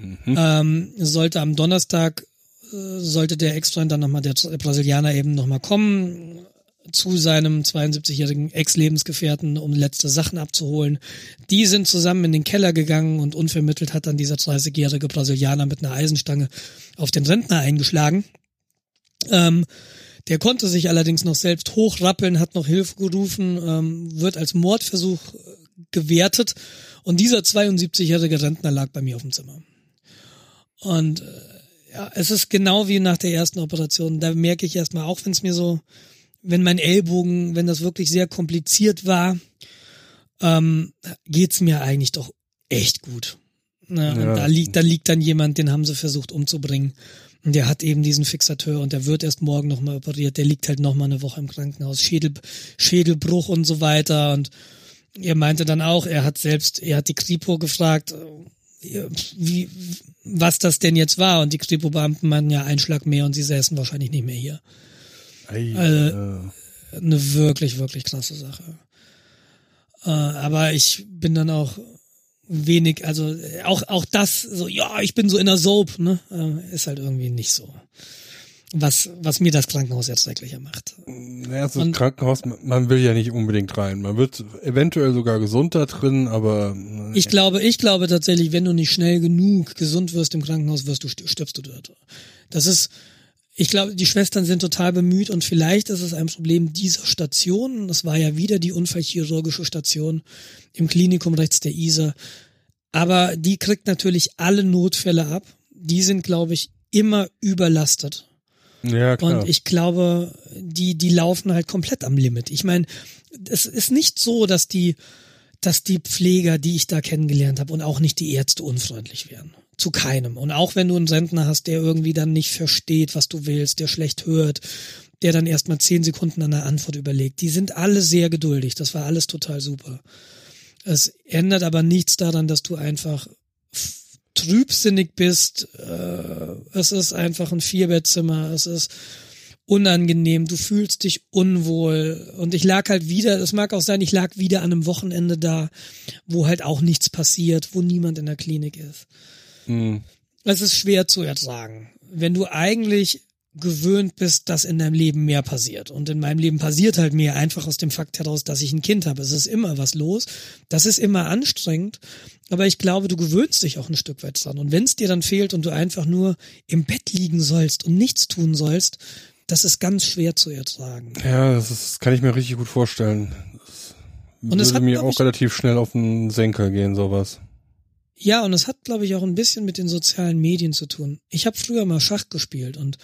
Mhm. Ähm, sollte am Donnerstag, äh, sollte der Ex-Freund dann nochmal, der Brasilianer eben nochmal kommen zu seinem 72-jährigen Ex-Lebensgefährten, um letzte Sachen abzuholen. Die sind zusammen in den Keller gegangen und unvermittelt hat dann dieser 30-jährige Brasilianer mit einer Eisenstange auf den Rentner eingeschlagen. Ähm, der konnte sich allerdings noch selbst hochrappeln, hat noch Hilfe gerufen, ähm, wird als Mordversuch äh, gewertet und dieser 72-jährige Rentner lag bei mir auf dem Zimmer. Und äh, ja, es ist genau wie nach der ersten Operation. Da merke ich erstmal, auch wenn es mir so, wenn mein Ellbogen, wenn das wirklich sehr kompliziert war, ähm, geht's mir eigentlich doch echt gut. Ne? Ja. Und da liegt, da liegt dann jemand, den haben sie versucht umzubringen. Und der hat eben diesen Fixateur und der wird erst morgen nochmal operiert. Der liegt halt nochmal eine Woche im Krankenhaus. Schädel, Schädelbruch und so weiter. Und er meinte dann auch, er hat selbst, er hat die Kripo gefragt, wie, was das denn jetzt war. Und die Kripo-Beamten meinten ja, ein Schlag mehr und sie säßen wahrscheinlich nicht mehr hier. Ei, also, eine wirklich, wirklich krasse Sache. Äh, aber ich bin dann auch wenig, also auch auch das, so ja, ich bin so in der Soap, ne, äh, ist halt irgendwie nicht so. Was was mir das Krankenhaus erträglicher macht. Naja, so das Krankenhaus, man will ja nicht unbedingt rein. Man wird eventuell sogar gesund da drin, aber. Ich glaube, ich glaube tatsächlich, wenn du nicht schnell genug gesund wirst im Krankenhaus, wirst du stirbst du dort. Das ist, ich glaube, die Schwestern sind total bemüht und vielleicht ist es ein Problem dieser Station. Das war ja wieder die unfallchirurgische Station im Klinikum rechts der Isar. Aber die kriegt natürlich alle Notfälle ab. Die sind, glaube ich, immer überlastet. Ja, klar. Und ich glaube, die, die laufen halt komplett am Limit. Ich meine, es ist nicht so, dass die, dass die Pfleger, die ich da kennengelernt habe und auch nicht die Ärzte unfreundlich wären. Zu keinem. Und auch wenn du einen Rentner hast, der irgendwie dann nicht versteht, was du willst, der schlecht hört, der dann erstmal zehn Sekunden an der Antwort überlegt. Die sind alle sehr geduldig. Das war alles total super. Es ändert aber nichts daran, dass du einfach trübsinnig bist. Äh, es ist einfach ein Vierbettzimmer. Es ist unangenehm. Du fühlst dich unwohl. Und ich lag halt wieder, es mag auch sein, ich lag wieder an einem Wochenende da, wo halt auch nichts passiert, wo niemand in der Klinik ist. Mhm. Es ist schwer zu ertragen. Wenn du eigentlich gewöhnt bist, dass in deinem Leben mehr passiert. Und in meinem Leben passiert halt mehr, einfach aus dem Fakt heraus, dass ich ein Kind habe. Es ist immer was los. Das ist immer anstrengend. Aber ich glaube, du gewöhnst dich auch ein Stück weit dran. Und wenn es dir dann fehlt und du einfach nur im Bett liegen sollst und nichts tun sollst, das ist ganz schwer zu ertragen. Ja, das, ist, das kann ich mir richtig gut vorstellen. Das und es würde hat, mir auch ich, relativ schnell auf den Senker gehen, sowas. Ja, und es hat, glaube ich, auch ein bisschen mit den sozialen Medien zu tun. Ich habe früher mal Schach gespielt und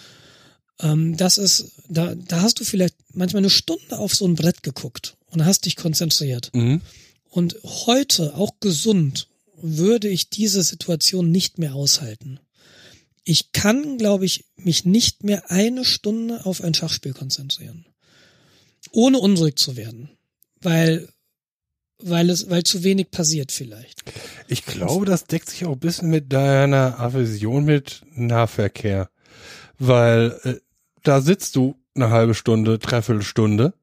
ähm, das ist, da, da hast du vielleicht manchmal eine Stunde auf so ein Brett geguckt und hast dich konzentriert. Mhm. Und heute, auch gesund, würde ich diese Situation nicht mehr aushalten. Ich kann, glaube ich, mich nicht mehr eine Stunde auf ein Schachspiel konzentrieren. Ohne unruhig zu werden. Weil, weil es, weil zu wenig passiert vielleicht. Ich glaube, das deckt sich auch ein bisschen mit deiner Aversion mit Nahverkehr. Weil äh, da sitzt du eine halbe Stunde, dreiviertel Stunde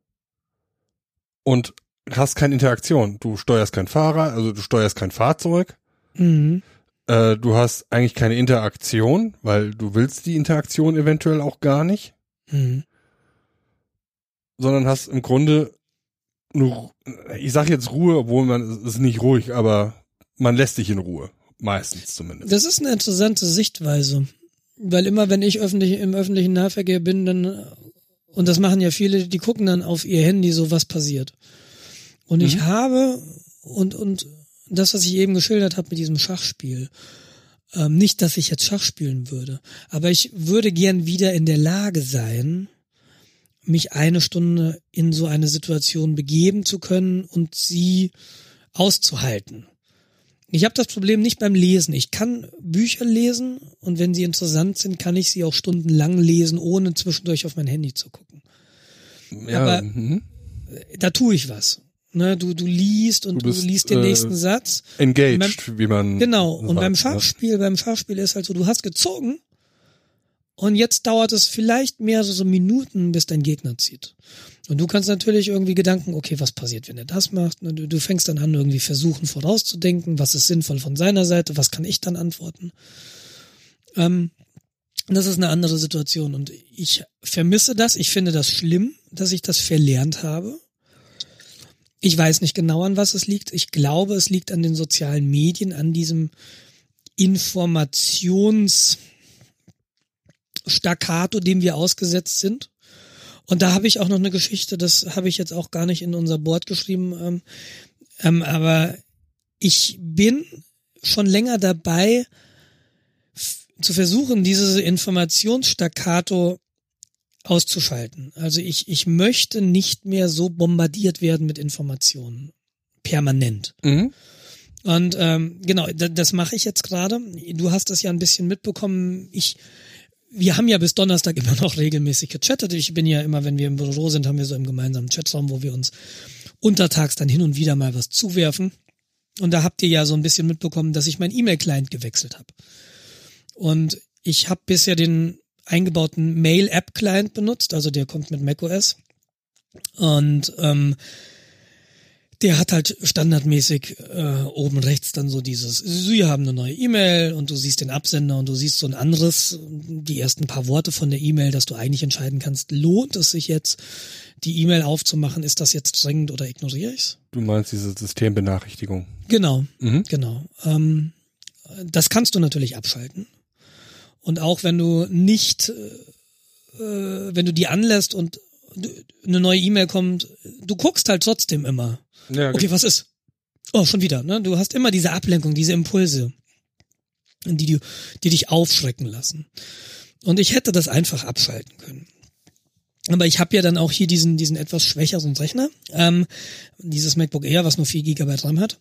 und hast keine Interaktion. Du steuerst kein Fahrer, also du steuerst kein Fahrzeug. Mhm. Äh, du hast eigentlich keine Interaktion, weil du willst die Interaktion eventuell auch gar nicht. Mhm. Sondern hast im Grunde nur, ich sag jetzt Ruhe, obwohl man, es ist nicht ruhig, aber man lässt dich in Ruhe. Meistens zumindest. Das ist eine interessante Sichtweise. Weil immer, wenn ich öffentlich, im öffentlichen Nahverkehr bin, dann, und das machen ja viele, die gucken dann auf ihr Handy so, was passiert. Und mhm. ich habe, und, und das, was ich eben geschildert habe mit diesem Schachspiel, ähm, nicht, dass ich jetzt Schach spielen würde, aber ich würde gern wieder in der Lage sein, mich eine Stunde in so eine Situation begeben zu können und sie auszuhalten. Ich habe das Problem nicht beim Lesen. Ich kann Bücher lesen und wenn sie interessant sind, kann ich sie auch stundenlang lesen, ohne zwischendurch auf mein Handy zu gucken. Ja, Aber mhm. da tue ich was. Ne, du, du liest und du, bist, du liest den äh, nächsten Satz. Engaged, beim, wie man. Genau. Und beim Schachspiel, ja. beim Schachspiel ist halt so, du hast gezogen und jetzt dauert es vielleicht mehr so, so Minuten, bis dein Gegner zieht. Und du kannst natürlich irgendwie Gedanken, okay, was passiert, wenn er das macht? Du, du fängst dann an, irgendwie versuchen vorauszudenken, was ist sinnvoll von seiner Seite, was kann ich dann antworten? Ähm, das ist eine andere Situation und ich vermisse das. Ich finde das schlimm, dass ich das verlernt habe. Ich weiß nicht genau, an was es liegt. Ich glaube, es liegt an den sozialen Medien, an diesem Informationsstaccato, dem wir ausgesetzt sind. Und da habe ich auch noch eine Geschichte, das habe ich jetzt auch gar nicht in unser Board geschrieben, ähm, ähm, aber ich bin schon länger dabei, zu versuchen, diese Informationsstaccato auszuschalten. Also ich, ich möchte nicht mehr so bombardiert werden mit Informationen. Permanent. Mhm. Und ähm, genau, das, das mache ich jetzt gerade. Du hast das ja ein bisschen mitbekommen. Ich wir haben ja bis Donnerstag immer noch regelmäßig gechattet. Ich bin ja immer, wenn wir im Büro sind, haben wir so im gemeinsamen Chatraum, wo wir uns untertags dann hin und wieder mal was zuwerfen. Und da habt ihr ja so ein bisschen mitbekommen, dass ich mein E-Mail-Client gewechselt habe. Und ich habe bisher den eingebauten Mail-App-Client benutzt, also der kommt mit macOS. Und ähm, der hat halt standardmäßig äh, oben rechts dann so dieses, Sie haben eine neue E-Mail und du siehst den Absender und du siehst so ein anderes, die ersten paar Worte von der E-Mail, dass du eigentlich entscheiden kannst, lohnt es sich jetzt, die E-Mail aufzumachen, ist das jetzt dringend oder ignoriere ich's? Du meinst diese Systembenachrichtigung. Genau, Mhm. genau. Ähm, das kannst du natürlich abschalten. Und auch wenn du nicht, äh, wenn du die anlässt und eine neue E-Mail kommt, du guckst halt trotzdem immer. Ja, Okay, was ist? Oh, schon wieder, ne? Du hast immer diese Ablenkung, diese Impulse, die, die, die dich aufschrecken lassen. Und ich hätte das einfach abschalten können. Aber ich habe ja dann auch hier diesen, diesen etwas schwächeren Rechner, ähm, dieses MacBook Air, was nur 4 GB RAM hat.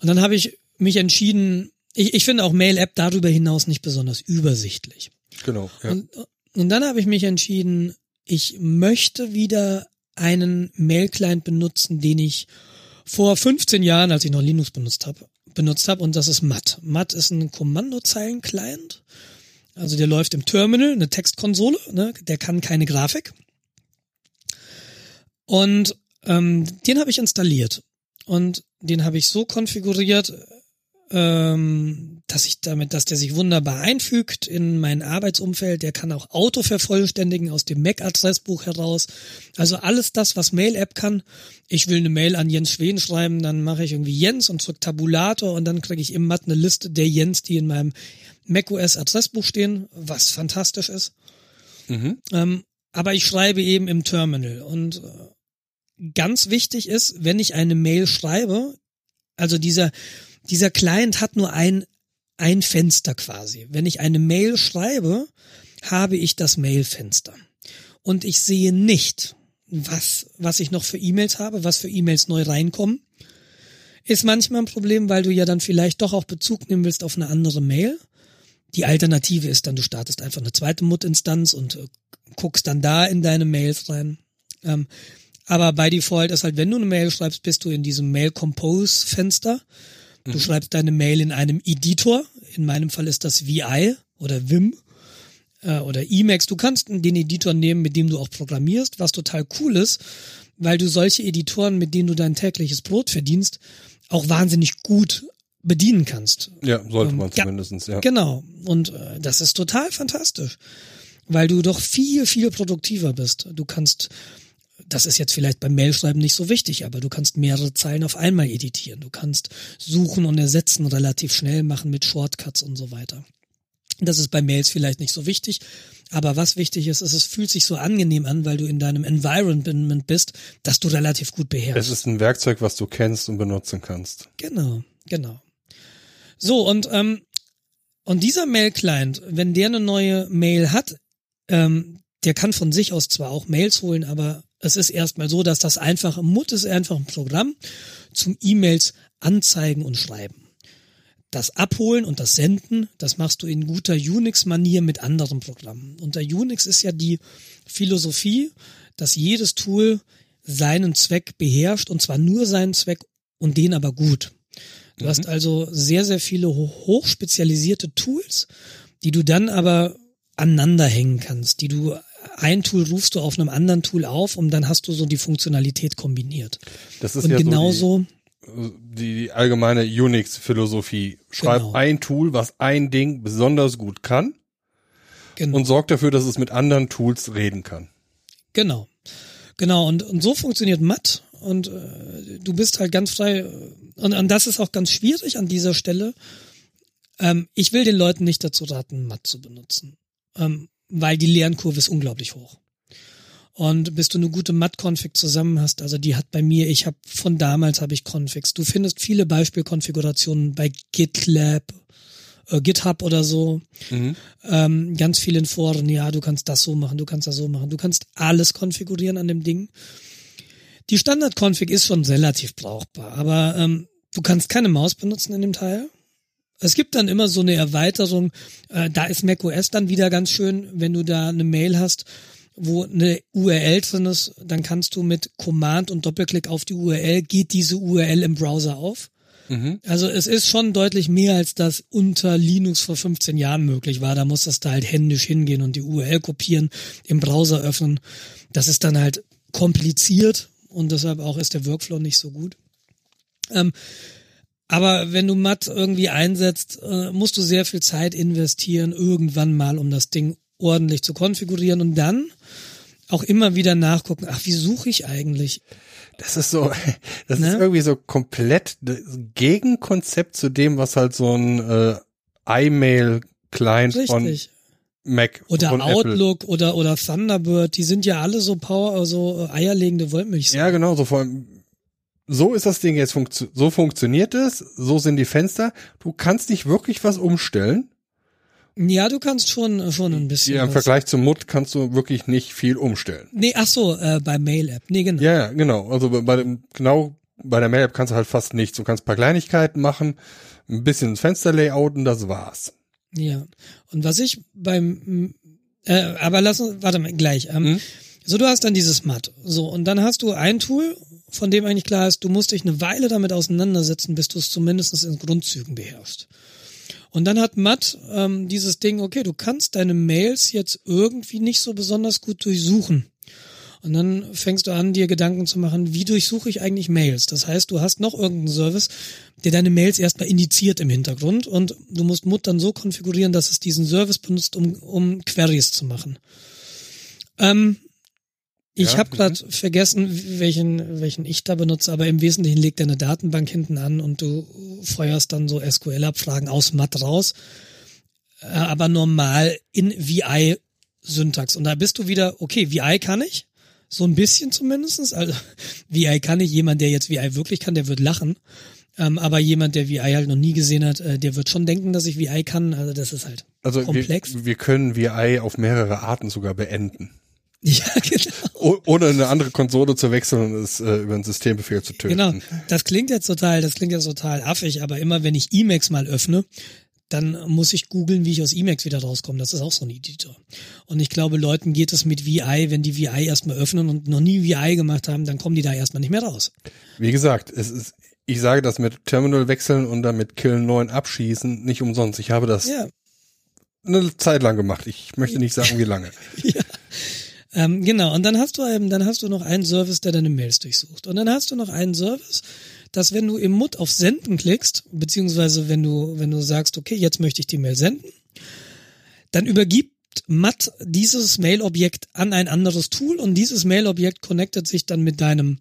Und dann habe ich mich entschieden, ich, ich finde auch Mail-App darüber hinaus nicht besonders übersichtlich. genau. Ja. Und, und dann habe ich mich entschieden, ich möchte wieder einen Mail-Client benutzen, den ich vor 15 Jahren, als ich noch Linux benutzt habe, benutzt habe, und das ist MAT. MAT ist ein Kommandozeilen-Client. Also der läuft im Terminal, eine Textkonsole, ne? der kann keine Grafik. Und ähm, den habe ich installiert. Und den habe ich so konfiguriert, ähm, dass ich damit, dass der sich wunderbar einfügt in mein Arbeitsumfeld. Der kann auch Auto vervollständigen aus dem Mac-Adressbuch heraus. Also alles das, was Mail-App kann. Ich will eine Mail an Jens Schwen schreiben, dann mache ich irgendwie Jens und drück Tabulator und dann kriege ich im Matt eine Liste der Jens, die in meinem macOS Adressbuch stehen, was fantastisch ist. Mhm. Ähm, aber ich schreibe eben im Terminal und äh, ganz wichtig ist, wenn ich eine Mail schreibe, also dieser dieser Client hat nur ein ein Fenster quasi. Wenn ich eine Mail schreibe, habe ich das Mailfenster und ich sehe nicht, was was ich noch für E-Mails habe, was für E-Mails neu reinkommen. Ist manchmal ein Problem, weil du ja dann vielleicht doch auch Bezug nehmen willst auf eine andere Mail. Die Alternative ist dann, du startest einfach eine zweite Mut-Instanz und äh, guckst dann da in deine Mails rein. Ähm, aber bei Default ist halt, wenn du eine Mail schreibst, bist du in diesem Mail Du schreibst deine Mail in einem Editor. In meinem Fall ist das VI oder Vim äh, oder Emacs. Du kannst den Editor nehmen, mit dem du auch programmierst, was total cool ist, weil du solche Editoren, mit denen du dein tägliches Brot verdienst, auch wahnsinnig gut bedienen kannst. Ja, sollte Ähm, man ja, zumindestens, ja. Genau. Und äh, das ist total fantastisch, weil du doch viel, viel produktiver bist. Du kannst, das ist jetzt vielleicht beim Mailschreiben nicht so wichtig, aber du kannst mehrere Zeilen auf einmal editieren. Du kannst suchen und ersetzen relativ schnell machen mit Shortcuts und so weiter. Das ist bei Mails vielleicht nicht so wichtig, aber was wichtig ist, ist, es fühlt sich so angenehm an, weil du in deinem Environment bist, dass du relativ gut beherrschst. Es ist ein Werkzeug, was du kennst und benutzen kannst. Genau, genau. So, und, ähm, und dieser Mail-Client, wenn der eine neue Mail hat, ähm, der kann von sich aus zwar auch Mails holen, aber es ist erstmal so, dass das einfach, Mut ist einfach ein Programm zum E-Mails anzeigen und schreiben. Das Abholen und das Senden, das machst du in guter Unix-Manier mit anderen Programmen. Unter Unix ist ja die Philosophie, dass jedes Tool seinen Zweck beherrscht und zwar nur seinen Zweck und den aber gut. Du hast also sehr, sehr viele ho- hochspezialisierte Tools, die du dann aber aneinander hängen kannst, die du ein Tool rufst du auf einem anderen Tool auf und dann hast du so die Funktionalität kombiniert. Das ist Und ja genauso, so die, die allgemeine Unix-Philosophie. Schreib Genau. ein Tool, was ein Ding besonders gut kann genau. und sorg dafür, dass es mit anderen Tools reden kann. Genau. Genau, und, und so funktioniert Matt und äh, du bist halt ganz frei. äh, Und, und das ist auch ganz schwierig an dieser Stelle. Ähm, ich will den Leuten nicht dazu raten, Matt zu benutzen, ähm, weil die Lernkurve ist unglaublich hoch. Und bis du eine gute Matt-Config zusammen hast, also die hat bei mir, ich habe von damals habe ich Configs. Du findest viele Beispielkonfigurationen bei GitLab, äh, GitHub oder so ähm, ganz viel in Foren, ja, du kannst das so machen, du kannst das so machen, du kannst alles konfigurieren an dem Ding. Die Standard-Config ist schon relativ brauchbar, aber ähm, du kannst keine Maus benutzen in dem Teil. Es gibt dann immer so eine Erweiterung, äh, da ist macOS dann wieder ganz schön, wenn du da eine Mail hast, wo eine URL drin ist, dann kannst du mit Command und Doppelklick auf die URL, geht diese URL im Browser auf. Also es ist schon deutlich mehr, als das unter Linux vor 15 Jahren möglich war. Da musstest du halt händisch hingehen und die URL kopieren, im Browser öffnen. Das ist dann halt kompliziert und deshalb auch ist der Workflow nicht so gut. Ähm, aber wenn du Matt irgendwie einsetzt, äh, musst du sehr viel Zeit investieren, irgendwann mal, um das Ding ordentlich zu konfigurieren und dann auch immer wieder nachgucken, ach, wie suche ich eigentlich? Das ist so, *laughs* das ne? ist irgendwie so komplett das Gegenkonzept zu dem, was halt so ein äh, iMail-Client von Mac oder Outlook Apple. oder oder Thunderbird, die sind ja alle so Power, so eierlegende Wollmilch. Ja, genau, so vor allem so ist das Ding jetzt funktio so funktioniert es, so sind die Fenster. Du kannst nicht wirklich was umstellen. Ja, du kannst schon schon ein bisschen. Ja, im was. Vergleich zum Mut kannst du wirklich nicht viel umstellen. Nee, ach so, äh, bei Mail App. Nee, genau. Ja, ja, genau. Also bei, bei dem genau bei der Mail App kannst du halt fast nichts. Du kannst ein paar Kleinigkeiten machen, ein bisschen Fensterlayout und das war's. Ja. Und was ich beim äh, aber lass uns warte mal gleich. Ähm, Mhm. So, du hast dann dieses Matt. So, und dann hast du ein Tool, von dem eigentlich klar ist, du musst dich eine Weile damit auseinandersetzen, bis du es zumindest in Grundzügen beherrschst. Und dann hat Matt ähm, dieses Ding, okay, du kannst deine Mails jetzt irgendwie nicht so besonders gut durchsuchen. Und dann fängst du an, dir Gedanken zu machen, wie durchsuche ich eigentlich Mails? Das heißt, du hast noch irgendeinen Service, der deine Mails erstmal indiziert im Hintergrund und du musst Mut dann so konfigurieren, dass es diesen Service benutzt, um, um Queries zu machen. Ähm, ich Ja, habe mhm. gerade vergessen, welchen, welchen ich da benutze, aber im Wesentlichen legt er eine Datenbank hinten an und du feuerst dann so SQL-Abfragen aus Matt raus, äh, aber normal in VI-Syntax. Und da bist du wieder, okay, VI kann ich, so ein bisschen zumindestens. Also *laughs* VI kann ich, jemand, der jetzt VI wirklich kann, der wird lachen. Ähm, aber jemand, der VI halt noch nie gesehen hat, äh, der wird schon denken, dass ich VI kann. Also das ist halt Also komplex. wir, wir können VI auf mehrere Arten sogar beenden. *laughs* ja, genau. Oh, ohne eine andere Konsole zu wechseln und es äh, über einen Systembefehl zu töten. Genau. Das klingt jetzt total, das klingt jetzt total affig, aber immer wenn ich Emacs mal öffne, dann muss ich googeln, wie ich aus Emacs wieder rauskomme. Das ist auch so ein Editor. Und ich glaube, Leuten geht es mit VI, wenn die VI erstmal öffnen und noch nie VI gemacht haben, dann kommen die da erstmal nicht mehr raus. Wie gesagt, es ist, ich sage das mit Terminal wechseln und dann mit Kill 9 abschießen nicht umsonst. Ich habe das Ja, eine Zeit lang gemacht. Ich möchte nicht sagen, wie lange. *laughs* Ähm, genau, und dann hast du eben, dann hast du noch einen Service, der deine Mails durchsucht. Und dann hast du noch einen Service, dass wenn du im Mut auf Senden klickst, beziehungsweise wenn du, wenn du sagst, okay, jetzt möchte ich die Mail senden, dann übergibt Matt dieses Mail-Objekt an ein anderes Tool und dieses Mail-Objekt connectet sich dann mit deinem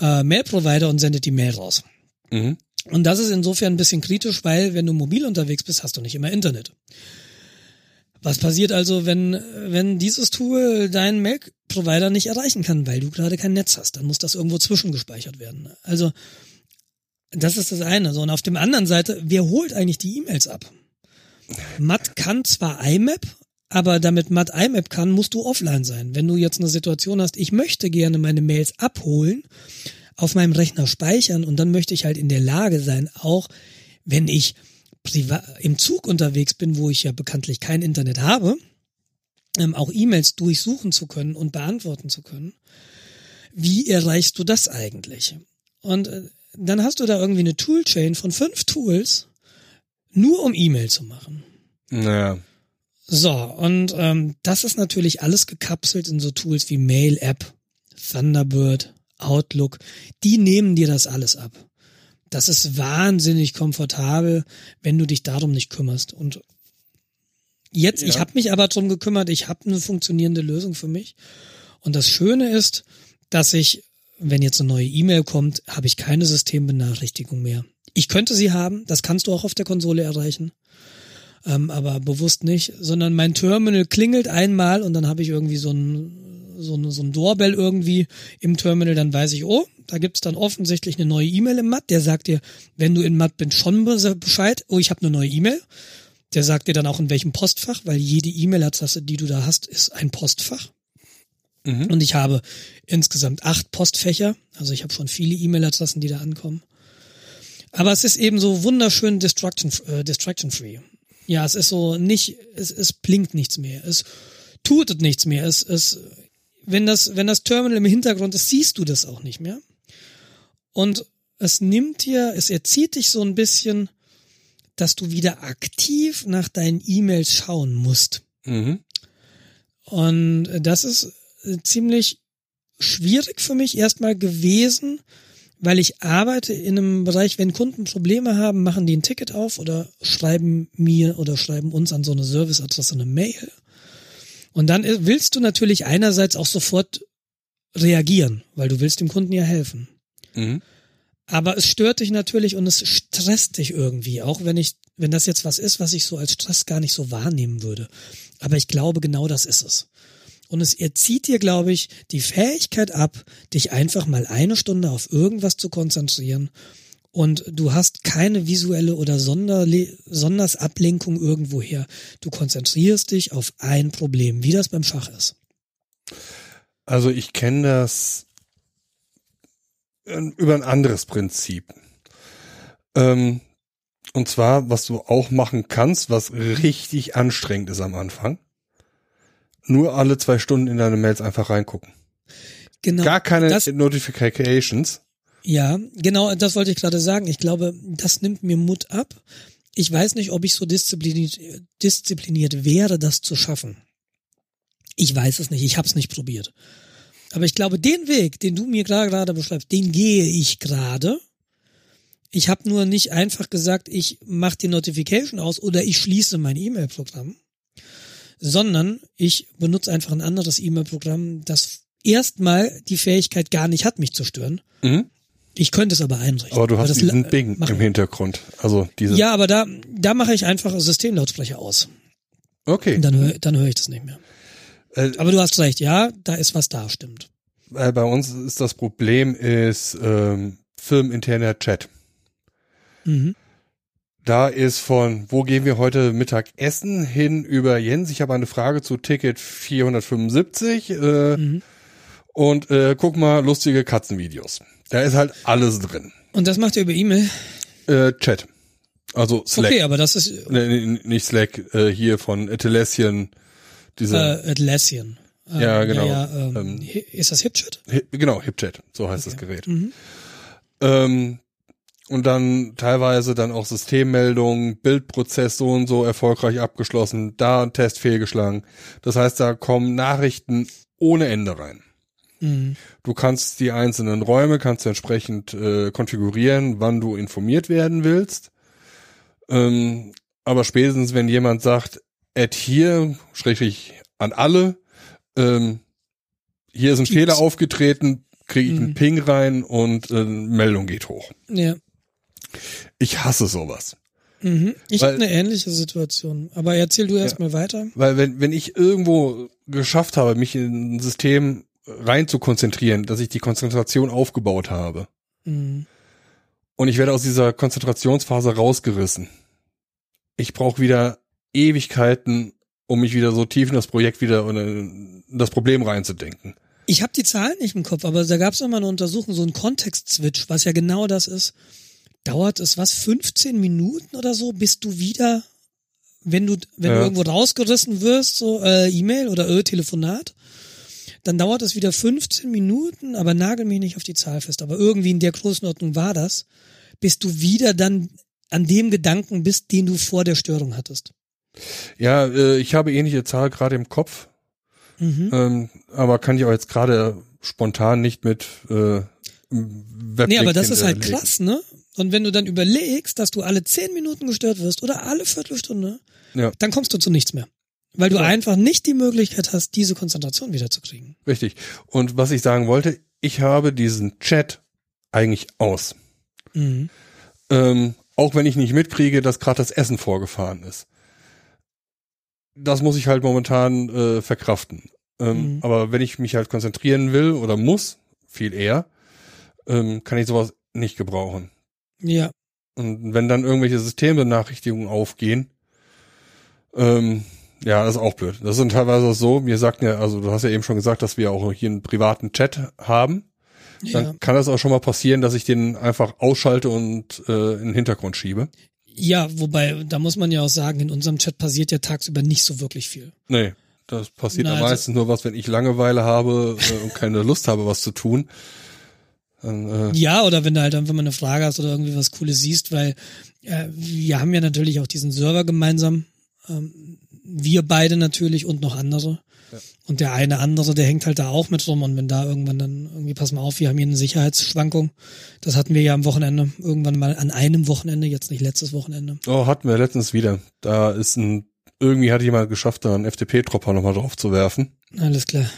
äh, Mail-Provider und sendet die Mail raus. Mhm. Und das ist insofern ein bisschen kritisch, weil wenn du mobil unterwegs bist, hast du nicht immer Internet. Was passiert also, wenn, wenn dieses Tool deinen Mail-Provider nicht erreichen kann, weil du gerade kein Netz hast? Dann muss das irgendwo zwischengespeichert werden. Also, das ist das eine. So, und auf der anderen Seite, wer holt eigentlich die E-Mails ab? Matt kann zwar IMAP, aber damit Matt IMAP kann, musst du offline sein. Wenn du jetzt eine Situation hast, ich möchte gerne meine Mails abholen, auf meinem Rechner speichern und dann möchte ich halt in der Lage sein, auch wenn ich privat im Zug unterwegs bin, wo ich ja bekanntlich kein Internet habe, ähm, auch E-Mails durchsuchen zu können und beantworten zu können. Wie erreichst du das eigentlich? Und äh, dann hast du da irgendwie eine Toolchain von fünf Tools, nur um E-Mail zu machen. Naja. So, und ähm, das ist natürlich alles gekapselt in so Tools wie Mail App, Thunderbird, Outlook. Die nehmen dir das alles ab. Das ist wahnsinnig komfortabel, wenn du dich darum nicht kümmerst. Und jetzt, ich Ja. habe mich aber drum gekümmert, ich habe eine funktionierende Lösung für mich. Und das Schöne ist, dass ich, wenn jetzt eine neue E-Mail kommt, habe ich keine Systembenachrichtigung mehr. Ich könnte sie haben, das kannst du auch auf der Konsole erreichen ähm, aber bewusst nicht, sondern mein Terminal klingelt einmal und dann habe ich irgendwie so ein, so ein, so ein Doorbell irgendwie im Terminal, dann weiß ich, oh, da gibt's dann offensichtlich eine neue E-Mail im Matt, der sagt dir, wenn du in Matt bist, schon be- Bescheid, oh, ich habe eine neue E-Mail. Der sagt dir dann auch in welchem Postfach, weil jede E-Mail-Adresse, die du da hast, ist ein Postfach. Mhm. Und ich habe insgesamt acht Postfächer, also ich habe schon viele E-Mail-Adressen, die da ankommen. Aber es ist eben so wunderschön distraction, äh, distraction free. Ja, es ist so nicht, es, es blinkt nichts mehr, es tut nichts mehr, es, es, wenn das, wenn das Terminal im Hintergrund ist, siehst du das auch nicht mehr. Und es nimmt dir, es erzieht dich so ein bisschen, dass du wieder aktiv nach deinen E-Mails schauen musst. Mhm. Und das ist äh, ziemlich schwierig für mich erstmal gewesen, weil ich arbeite in einem Bereich, wenn Kunden Probleme haben, machen die ein Ticket auf oder schreiben mir oder schreiben uns an so eine Serviceadresse eine Mail. Und dann willst du natürlich einerseits auch sofort reagieren, weil du willst dem Kunden ja helfen. Mhm. Aber es stört dich natürlich und es stresst dich irgendwie, auch wenn ich, wenn das jetzt was ist, was ich so als Stress gar nicht so wahrnehmen würde. Aber ich glaube, genau das ist es. Und es erzieht dir, glaube ich, die Fähigkeit ab, dich einfach mal eine Stunde auf irgendwas zu konzentrieren. Und du hast keine visuelle oder Sonderle Sondersablenkung irgendwoher. Du konzentrierst dich auf ein Problem, wie das beim Schach ist. Also ich kenne das über ein anderes Prinzip. Ähm, und zwar, was du auch machen kannst, was richtig anstrengend ist am Anfang. Nur alle zwei Stunden in deine Mails einfach reingucken. Genau. Gar keine das, Notifications. Ja, genau, das wollte ich gerade sagen. Ich glaube, das nimmt mir Mut ab. Ich weiß nicht, ob ich so diszipliniert, diszipliniert wäre, das zu schaffen. Ich weiß es nicht, ich habe es nicht probiert. Aber ich glaube, den Weg, den du mir gerade beschreibst, den gehe ich gerade. Ich habe nur nicht einfach gesagt, ich mache die Notification aus oder ich schließe mein E-Mail-Programm, sondern ich benutze einfach ein anderes E-Mail-Programm, das erstmal die Fähigkeit gar nicht hat, mich zu stören. Mhm. Ich könnte es aber einrichten. Aber du hast das diesen Bing im Hintergrund. Also diese. Ja, aber da, da mache ich einfach Systemlautsprecher aus. Okay. Und dann höre dann hör ich das nicht mehr. Äh, aber du hast recht, ja, da ist was da, stimmt. Äh, bei uns ist das Problem ist ähm, firmeninterner Chat. Mhm. Da ist von, wo gehen wir heute Mittag essen, hin über Jens. Ich habe eine Frage zu Ticket 475 äh, Mhm. Und äh, guck mal lustige Katzenvideos. Da ist halt alles drin. Und das macht ihr über E-Mail? Äh, Chat. Also Slack. Okay, aber das ist Nee, nicht Slack, äh, hier von Atlassian. Diese, äh, Atlassian. Ähm, Ja, genau. Ja, ähm, Ähm, Hi- ist das HipChat? Hi- genau, HipChat, so heißt das Gerät. Mhm. Ähm, und dann teilweise dann auch Systemmeldungen, Bildprozess so und so erfolgreich abgeschlossen, da ein Test fehlgeschlagen. Das heißt, da kommen Nachrichten ohne Ende rein. Mhm. Du kannst die einzelnen Räume, kannst du entsprechend äh, konfigurieren, wann du informiert werden willst. Ähm, aber spätestens, wenn jemand sagt, add hier, schrägstrich an alle, ähm, hier ist ein. Fehler aufgetreten, kriege ich einen Mhm. Ping rein und äh, Meldung geht hoch. Ja. Ich hasse sowas. Mhm. Ich habe eine ähnliche Situation. Aber erzähl du erst mal weiter. Weil wenn, wenn ich irgendwo geschafft habe, mich in ein System rein zu konzentrieren, dass ich die Konzentration aufgebaut habe Mhm. und ich werde aus dieser Konzentrationsphase rausgerissen. Ich brauche wieder Ewigkeiten, um mich wieder so tief in das Projekt wieder oder in das Problem reinzudenken. Ich habe die Zahlen nicht im Kopf, aber da gab es mal eine Untersuchung, so ein Kontext-Switch, was ja genau das ist. Dauert es was, 15 Minuten oder so, bis du wieder, wenn du, wenn Ja. du irgendwo rausgerissen wirst, so äh, E-Mail oder äh, Telefonat, dann dauert es wieder 15 Minuten, aber nagel mich nicht auf die Zahl fest, aber irgendwie in der Größenordnung war das, bis du wieder dann an dem Gedanken bist, den du vor der Störung hattest. Ja, äh, ich habe ähnliche Zahl gerade im Kopf, Mhm. ähm, aber kann ich auch jetzt gerade spontan nicht mit äh, Weblink Nee, aber das ist halt krass, ne? Und wenn du dann überlegst, dass du alle zehn Minuten gestört wirst oder alle Viertelstunde, Ja. dann kommst du zu nichts mehr. Weil du Ja. einfach nicht die Möglichkeit hast, diese Konzentration wiederzukriegen. Richtig. Und was ich sagen wollte, ich habe diesen Chat eigentlich aus. Mhm. Ähm, auch wenn ich nicht mitkriege, dass gerade das Essen vorgefahren ist. Das muss ich halt momentan äh, verkraften. Ähm, Mhm. Aber wenn ich mich halt konzentrieren will oder muss, viel eher, ähm, kann ich sowas nicht gebrauchen. Ja. Und wenn dann irgendwelche Systembenachrichtigungen aufgehen, ähm, ja, das ist auch blöd. Das sind teilweise so, mir sagten ja, also du hast ja eben schon gesagt, dass wir auch hier einen privaten Chat haben. Dann Ja. kann das auch schon mal passieren, dass ich den einfach ausschalte und äh, in den Hintergrund schiebe. ja, wobei, da muss man ja auch sagen, in unserem Chat passiert ja tagsüber nicht so wirklich viel. Nee, das passiert Na, am also- meisten nur was, wenn ich Langeweile habe äh, und keine *laughs* Lust habe, was zu tun. Dann, äh, Ja, oder wenn du halt einfach mal eine Frage hast oder irgendwie was Cooles siehst, weil äh, wir haben ja natürlich auch diesen Server gemeinsam. Ähm, wir beide natürlich und noch andere. Und der eine andere, der hängt halt da auch mit rum und wenn da irgendwann dann irgendwie, pass mal auf, wir haben hier eine Sicherheitsschwankung. Das hatten wir ja am Wochenende, irgendwann mal an einem Wochenende, jetzt nicht letztes Wochenende. Oh, hatten wir letztens wieder. Da ist ein, irgendwie hat jemand geschafft, da einen FDP-Tropper nochmal drauf zu werfen. Alles klar.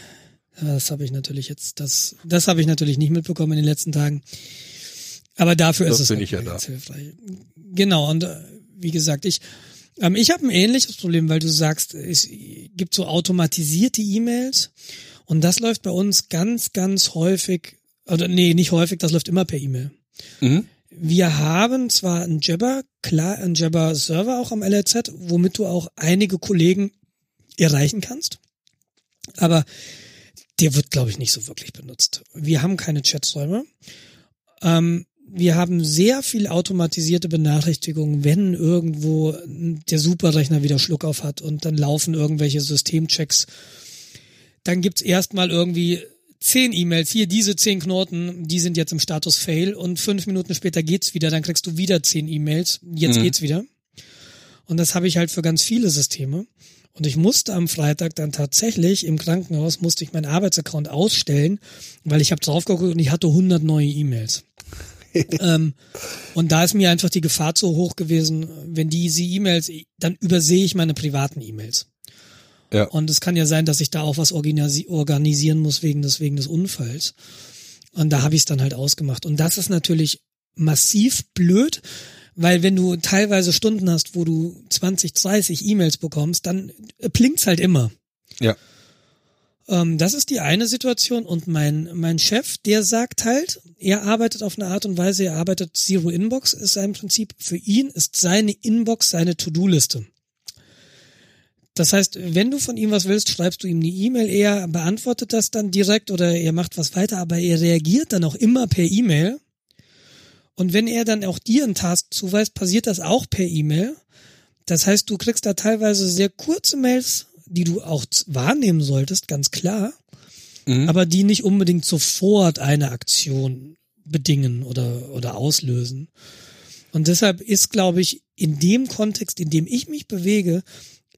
Ja, das habe ich natürlich jetzt, das, das habe ich natürlich nicht mitbekommen in den letzten Tagen. Aber dafür Das ist es bin halt ich ja ganz hilfreich. Genau, und äh, wie gesagt, ich, ähm, ich habe ein ähnliches Problem, weil du sagst, es gibt so automatisierte E-Mails und das läuft bei uns ganz, ganz häufig, oder nee, nicht häufig, das läuft immer per E-Mail. Mhm. Wir haben zwar einen Jabber, klar, einen Jabber-Server auch am LRZ, womit du auch einige Kollegen erreichen kannst, aber der wird, glaube ich, nicht so wirklich benutzt. Wir haben keine Chaträume. Ähm, wir haben sehr viel automatisierte Benachrichtigungen, wenn irgendwo der Superrechner wieder Schluck auf hat und dann laufen irgendwelche Systemchecks. Dann gibt's erstmal irgendwie zehn E-Mails, hier diese zehn Knoten, die sind jetzt im Status Fail und fünf Minuten später geht's wieder, dann kriegst du wieder zehn E-Mails, jetzt Mhm. geht's wieder. Und das habe ich halt für ganz viele Systeme. Und ich musste am Freitag dann tatsächlich im Krankenhaus, musste ich meinen Arbeitsaccount ausstellen, weil ich habe drauf geguckt und ich hatte 100 neue E-Mails. *laughs* ähm, und da ist mir einfach die Gefahr zu hoch gewesen, wenn diese E-Mails, dann übersehe ich meine privaten E-Mails. Ja. Und es kann ja sein, dass ich da auch was organisi organisieren muss wegen des, wegen des Unfalls. Und da habe ich es dann halt ausgemacht. Und das ist natürlich massiv blöd, weil wenn du teilweise Stunden hast, wo du 20, 30 E-Mails bekommst, dann blinkt's halt immer. Ja. Ähm, das ist die eine Situation. Und mein, mein Chef, der sagt halt, er arbeitet auf eine Art und Weise, er arbeitet Zero Inbox, ist sein Prinzip. Für ihn ist seine Inbox seine To-Do-Liste. Das heißt, wenn du von ihm was willst, schreibst du ihm eine E-Mail, er beantwortet das dann direkt oder er macht was weiter, aber er reagiert dann auch immer per E-Mail. Und wenn er dann auch dir einen Task zuweist, passiert das auch per E-Mail. Das heißt, du kriegst da teilweise sehr kurze Mails, die du auch wahrnehmen solltest, ganz klar, Mhm. aber die nicht unbedingt sofort eine Aktion bedingen oder, oder auslösen. Und deshalb ist, glaube ich, in dem Kontext, in dem ich mich bewege,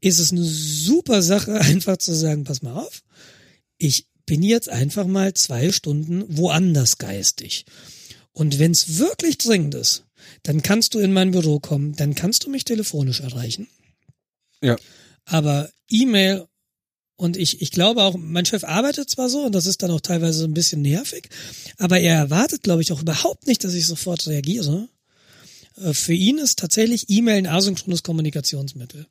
ist es eine super Sache, *laughs* einfach zu sagen, pass mal auf, ich bin jetzt einfach mal zwei Stunden woanders geistig. Und wenn es wirklich dringend ist, dann kannst du in mein Büro kommen, dann kannst du mich telefonisch erreichen. Ja. Aber E-Mail und ich, ich glaube auch, mein Chef arbeitet zwar so und das ist dann auch teilweise ein bisschen nervig, aber er erwartet, glaube ich, auch überhaupt nicht, dass ich sofort reagiere. Äh, Für ihn ist tatsächlich E-Mail ein asynchrones Kommunikationsmittel.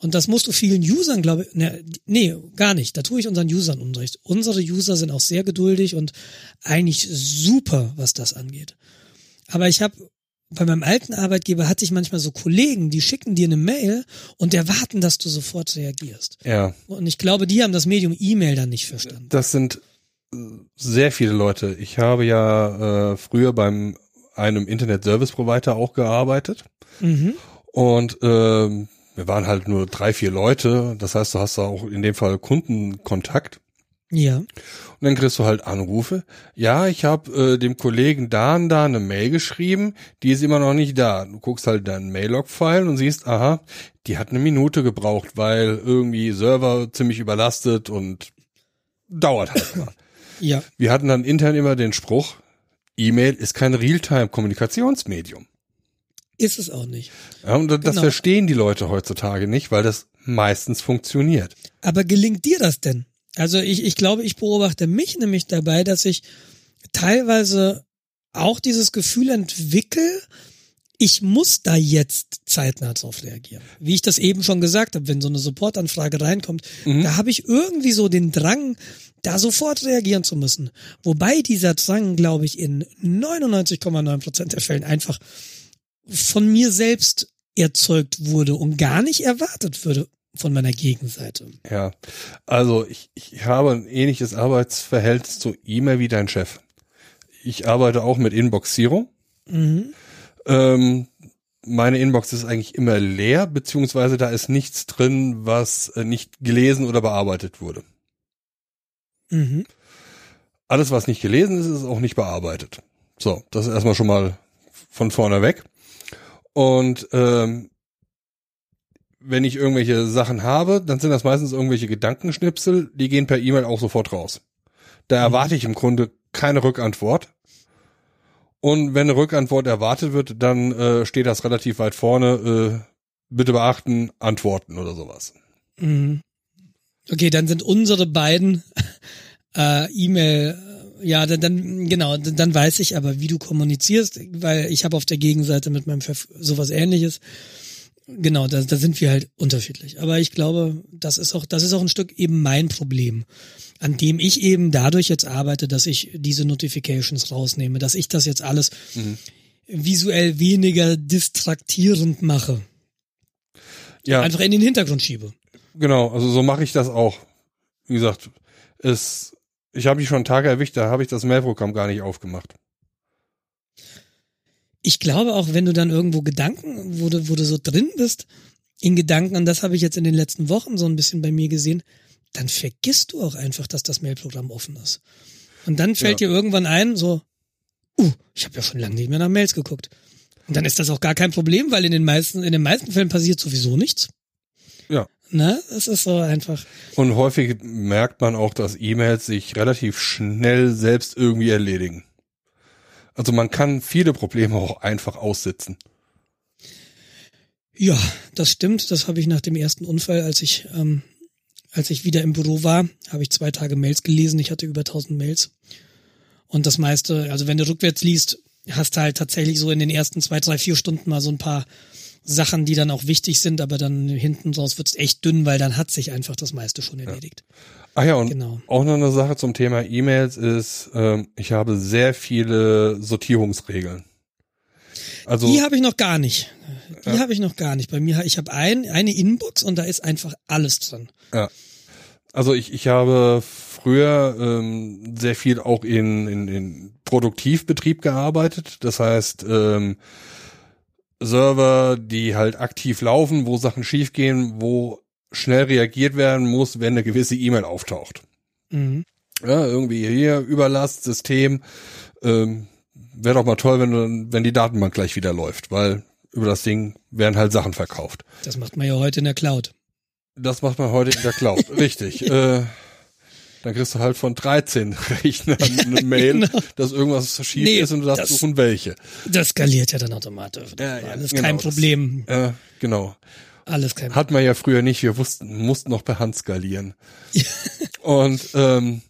Und das musst du vielen Usern, glaube ich, ne, nee, gar nicht. Da tue ich unseren Usern Unrecht. Unsere User sind auch sehr geduldig und eigentlich super, was das angeht. Aber ich habe bei meinem alten Arbeitgeber hatte ich manchmal so Kollegen, die schicken dir eine Mail und erwarten, dass du sofort reagierst. Ja. Und ich glaube, die haben das Medium E-Mail dann nicht verstanden. Das sind äh, sehr viele Leute. Ich habe ja äh, früher beim einem Internet Service Provider auch gearbeitet Mhm. und ähm, wir waren halt nur drei, vier Leute. Das heißt, du hast da auch in dem Fall Kundenkontakt. Ja. Und dann kriegst du halt Anrufe. Ja, ich habe äh, dem Kollegen da und da eine Mail geschrieben, die ist immer noch nicht da. Du guckst halt deinen Mail-Log-File und siehst, aha, die hat eine Minute gebraucht, weil irgendwie Server ziemlich überlastet und dauert halt mal. *laughs* Ja. Wir hatten dann intern immer den Spruch, E-Mail ist kein Realtime-Kommunikationsmedium. Ist es auch nicht. Ja, und das Genau. verstehen die Leute heutzutage nicht, weil das meistens funktioniert. Aber gelingt dir das denn? Also ich, ich glaube, ich beobachte mich nämlich dabei, dass ich teilweise auch dieses Gefühl entwickle, ich muss da jetzt zeitnah drauf reagieren. Wie ich das eben schon gesagt habe, wenn so eine Supportanfrage reinkommt, da habe ich irgendwie so den Drang, da sofort reagieren zu müssen. Wobei dieser Drang, glaube ich, in 99,9 Prozent der Fällen einfach von mir selbst erzeugt wurde und gar nicht erwartet würde von meiner Gegenseite. Ja, also ich, ich habe ein ähnliches Arbeitsverhältnis zu E-Mail wie dein Chef. Ich arbeite auch mit Inbox Zero. Mhm. Ähm, meine Inbox ist eigentlich immer leer, beziehungsweise da ist nichts drin, was äh, nicht gelesen oder bearbeitet wurde. Mhm. Alles, was nicht gelesen ist, ist auch nicht bearbeitet. So, das ist erstmal schon mal von vorne weg. Und ähm, wenn ich irgendwelche Sachen habe, dann sind das meistens irgendwelche Gedankenschnipsel, die gehen per E-Mail auch sofort raus. Da Mhm. erwarte ich im Grunde keine Rückantwort. Und wenn eine Rückantwort erwartet wird, dann äh, steht das relativ weit vorne. Äh, bitte beachten, antworten oder sowas. Mhm. Okay, dann sind unsere beiden *laughs* äh, E-Mail, äh, ja, dann, dann genau, dann, dann weiß ich aber, wie du kommunizierst, weil ich habe auf der Gegenseite mit meinem Chef sowas ähnliches. Genau, da, da sind wir halt unterschiedlich. Aber ich glaube, das ist auch, das ist auch ein Stück eben mein Problem, an dem ich eben dadurch jetzt arbeite, dass ich diese Notifications rausnehme, dass ich das jetzt alles visuell weniger distraktierend mache. Ja, Einfach in den Hintergrund schiebe. genau. Also so mache ich das auch. Wie gesagt, es, ich habe mich schon Tage erwischt, da habe ich das Mailprogramm gar nicht aufgemacht. Ich glaube auch, wenn du dann irgendwo Gedanken, wo du, wo du so drin bist, in Gedanken, und das habe ich jetzt in den letzten Wochen so ein bisschen bei mir gesehen, dann vergisst du auch einfach, dass das Mailprogramm offen ist. Und dann fällt dir irgendwann ein, so, uh, ich habe ja schon lange nicht mehr nach Mails geguckt. Und dann ist das auch gar kein Problem, weil in den meisten, in den meisten Fällen passiert sowieso nichts. Ja. Ne? Es ist so einfach. Und häufig merkt man auch, dass E-Mails sich relativ schnell selbst irgendwie erledigen. Also man kann viele Probleme auch einfach aussitzen. Ja, das stimmt. Das habe ich nach dem ersten Unfall, als ich, ähm, als ich wieder im Büro war, habe ich zwei Tage Mails gelesen. Ich hatte über 1000 Mails. Und das meiste, also wenn du rückwärts liest, hast du halt tatsächlich so in den ersten zwei, drei, vier Stunden mal so ein paar Sachen, die dann auch wichtig sind, aber dann hinten raus wird's echt dünn, weil dann hat sich einfach das meiste schon erledigt. Ach ja, und Genau. auch noch eine Sache zum Thema E-Mails ist, ähm, ich habe sehr viele Sortierungsregeln. Also Die habe ich noch gar nicht. Die habe ich noch gar nicht. Bei mir, ich habe ein, eine Inbox und da ist einfach alles drin. Ja. Also ich, ich habe früher ähm, sehr viel auch in, in, in Produktivbetrieb gearbeitet. Das heißt, ähm, Server, die halt aktiv laufen, wo Sachen schiefgehen, wo schnell reagiert werden muss, wenn eine gewisse E-Mail auftaucht. Mhm. Ja, irgendwie hier Überlast, System. Ähm, Wäre doch mal toll, wenn, wenn die Datenbank gleich wieder läuft, weil über das Ding werden halt Sachen verkauft. Das macht man ja heute in der Cloud. Das macht man heute in der Cloud, *laughs* richtig. Äh, dann kriegst du halt von 13 *laughs* Rechnern *laughs* eine Mail, genau. dass irgendwas schief Nee, ist und du darfst das- suchen, welche. Das skaliert ja dann automatisch. Ja, ja, Alles genau, kein das- Problem. Äh, genau. Alles kein. Hat man ja früher nicht, wir wussten, mussten noch per Hand skalieren. *laughs* und ähm,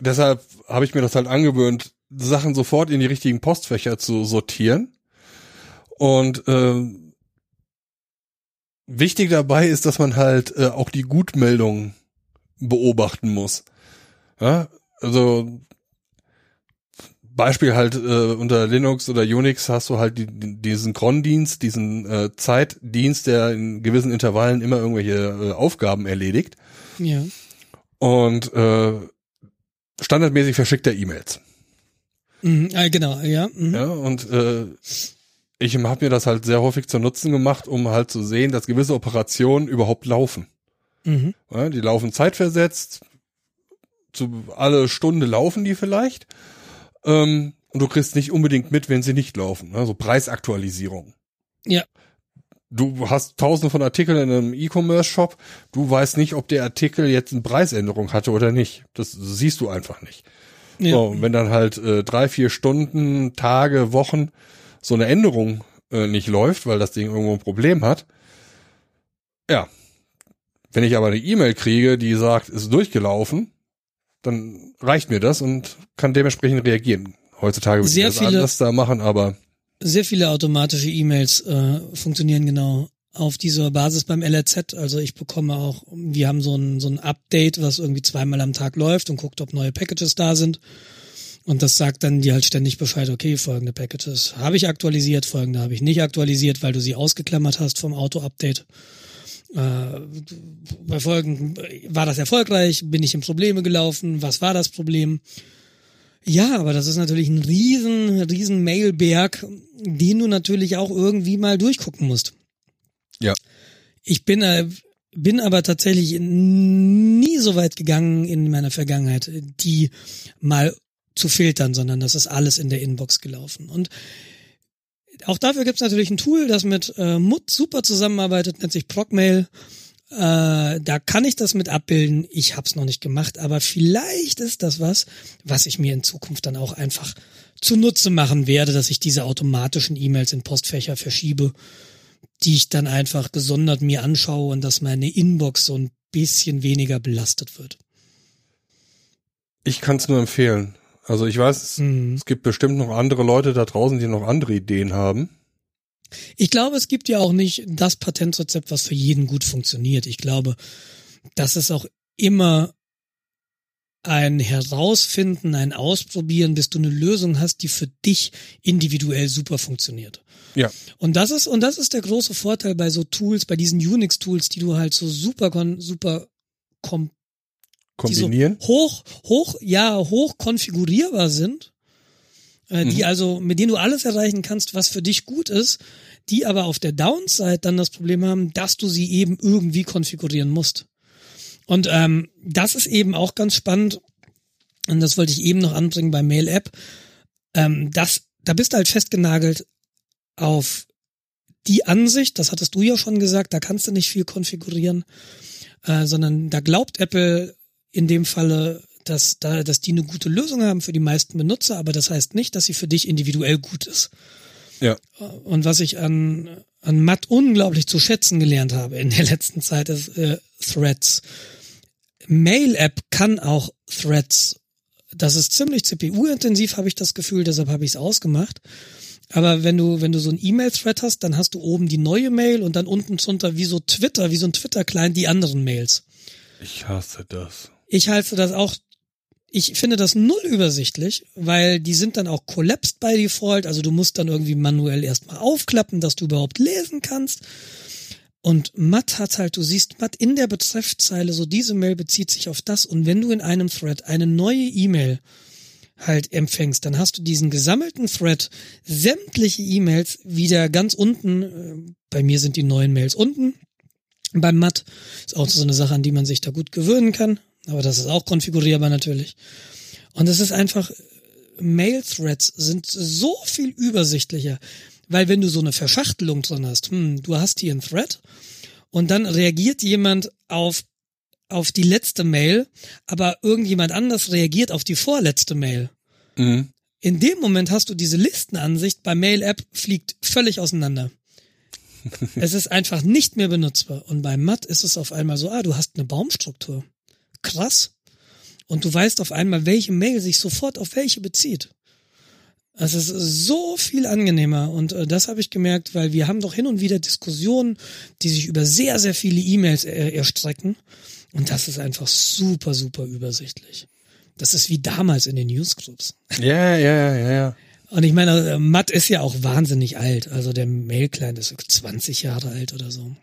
deshalb habe ich mir das halt angewöhnt, Sachen sofort in die richtigen Postfächer zu sortieren. Und ähm, wichtig dabei ist, dass man halt äh, auch die Gutmeldungen beobachten muss. Ja, also Beispiel halt äh, unter Linux oder Unix hast du halt die, diesen Cron-Dienst, diesen äh, Zeitdienst, der in gewissen Intervallen immer irgendwelche äh, Aufgaben erledigt Ja. und äh, standardmäßig verschickt er E-Mails. Mhm, äh, genau, ja. Mhm. Ja, und äh, ich habe mir das halt sehr häufig zu Nutzen gemacht, um halt zu sehen, dass gewisse Operationen überhaupt laufen. Mhm. Ja, die laufen zeitversetzt, zu alle Stunde laufen die vielleicht. Ähm, und du kriegst nicht unbedingt mit, wenn sie nicht laufen. Also Preisaktualisierung. Ja. Du hast tausende von Artikeln in einem E-Commerce-Shop. Du weißt nicht, ob der Artikel jetzt eine Preisänderung hatte oder nicht. Das siehst du einfach nicht. Ja. So, und wenn dann halt äh, drei, vier Stunden, Tage, Wochen so eine Änderung äh, nicht läuft, weil das Ding irgendwo ein Problem hat, ja. Wenn ich aber eine E-Mail kriege, die sagt, ist durchgelaufen, dann reicht mir das und kann dementsprechend reagieren. Heutzutage würde ich das viele- anders da machen, aber Sehr viele automatische E-Mails äh, funktionieren genau auf dieser Basis beim LRZ. Also ich bekomme auch, wir haben so ein, so ein Update, was irgendwie zweimal am Tag läuft und guckt, ob neue Packages da sind. Und das sagt dann dir halt ständig Bescheid, okay, folgende Packages habe ich aktualisiert, folgende habe ich nicht aktualisiert, weil du sie ausgeklammert hast vom Auto-Update. Äh, bei folgenden war das erfolgreich, bin ich in Probleme gelaufen, was war das Problem? Ja, aber das ist natürlich ein riesen, riesen Mailberg, den du natürlich auch irgendwie mal durchgucken musst. Ja. Ich bin, äh, bin aber tatsächlich nie so weit gegangen in meiner Vergangenheit, die mal zu filtern, sondern das ist alles in der Inbox gelaufen. Und Auch dafür gibt's natürlich ein Tool, das mit äh, Mut super zusammenarbeitet, nennt sich Procmail. Äh, da kann ich das mit abbilden. Ich habe es noch nicht gemacht, aber vielleicht ist das was, was ich mir in Zukunft dann auch einfach zunutze machen werde, dass ich diese automatischen E-Mails in Postfächer verschiebe, die ich dann einfach gesondert mir anschaue und dass meine Inbox so ein bisschen weniger belastet wird. Ich kann es nur empfehlen. Also ich weiß, mhm. es gibt bestimmt noch andere Leute da draußen, die noch andere Ideen haben. Ich glaube, es gibt ja auch nicht das Patentrezept, was für jeden gut funktioniert. Ich glaube, dass es auch immer ein Herausfinden, ein Ausprobieren, bis du eine Lösung hast, die für dich individuell super funktioniert. Ja. Und das ist, und das ist der große Vorteil bei so Tools, bei diesen Unix-Tools, die du halt so super, super kom kombinieren. So hoch, hoch, ja, hoch konfigurierbar sind, äh, mhm. die also, mit denen du alles erreichen kannst, was für dich gut ist, die aber auf der Downside dann das Problem haben, dass du sie eben irgendwie konfigurieren musst. Und ähm, das ist eben auch ganz spannend, und das wollte ich eben noch anbringen bei Mail App, ähm, das, da bist du halt festgenagelt auf die Ansicht, das hattest du ja schon gesagt, da kannst du nicht viel konfigurieren, äh, sondern da glaubt Apple in dem Falle, dass, da, dass die eine gute Lösung haben für die meisten Benutzer, aber das heißt nicht, dass sie für dich individuell gut ist. Ja. Und was ich an, an Matt unglaublich zu schätzen gelernt habe in der *laughs* letzten Zeit ist äh, Threads. Mail-App kann auch Threads. Das ist ziemlich CPU-intensiv, habe ich das Gefühl, deshalb habe ich es ausgemacht. Aber wenn du, wenn du so ein E-Mail-Thread hast, dann hast du oben die neue Mail und dann unten drunter wie so Twitter, wie so ein Twitter-Client die anderen Mails. Ich hasse das. Ich halte das auch, ich finde das null übersichtlich, weil die sind dann auch collapsed by default, also du musst dann irgendwie manuell erstmal aufklappen, dass du überhaupt lesen kannst. Und Matt hat halt, du siehst Matt in der Betreffzeile, so diese Mail bezieht sich auf das. Und wenn du in einem Thread eine neue E-Mail halt empfängst, dann hast du diesen gesammelten Thread, sämtliche E-Mails wieder ganz unten. Äh, bei mir sind die neuen Mails unten. Beim Matt ist auch so eine Sache, an die man sich da gut gewöhnen kann. Aber das ist auch konfigurierbar natürlich. Und es ist einfach, Mail-Threads sind so viel übersichtlicher, weil wenn du so eine Verschachtelung drin hast, hm, du hast hier einen Thread und dann reagiert jemand auf auf die letzte Mail, aber irgendjemand anders reagiert auf die vorletzte Mail. Mhm. In dem Moment hast du diese Listenansicht bei Mail-App fliegt völlig auseinander. *laughs* es ist einfach nicht mehr benutzbar. Und bei Matt ist es auf einmal so, ah, du hast eine Baumstruktur krass. Und du weißt auf einmal, welche Mail sich sofort auf welche bezieht. Es ist so viel angenehmer und äh, das habe ich gemerkt, weil wir haben doch hin und wieder Diskussionen, die sich über sehr, sehr viele E-Mails äh, erstrecken und das ist einfach super, super übersichtlich. Das ist wie damals in den Newsgroups. Ja, ja, ja, ja. Und ich meine, äh, Matt ist ja auch wahnsinnig alt. Also der Mail-Client ist 20 Jahre alt oder so.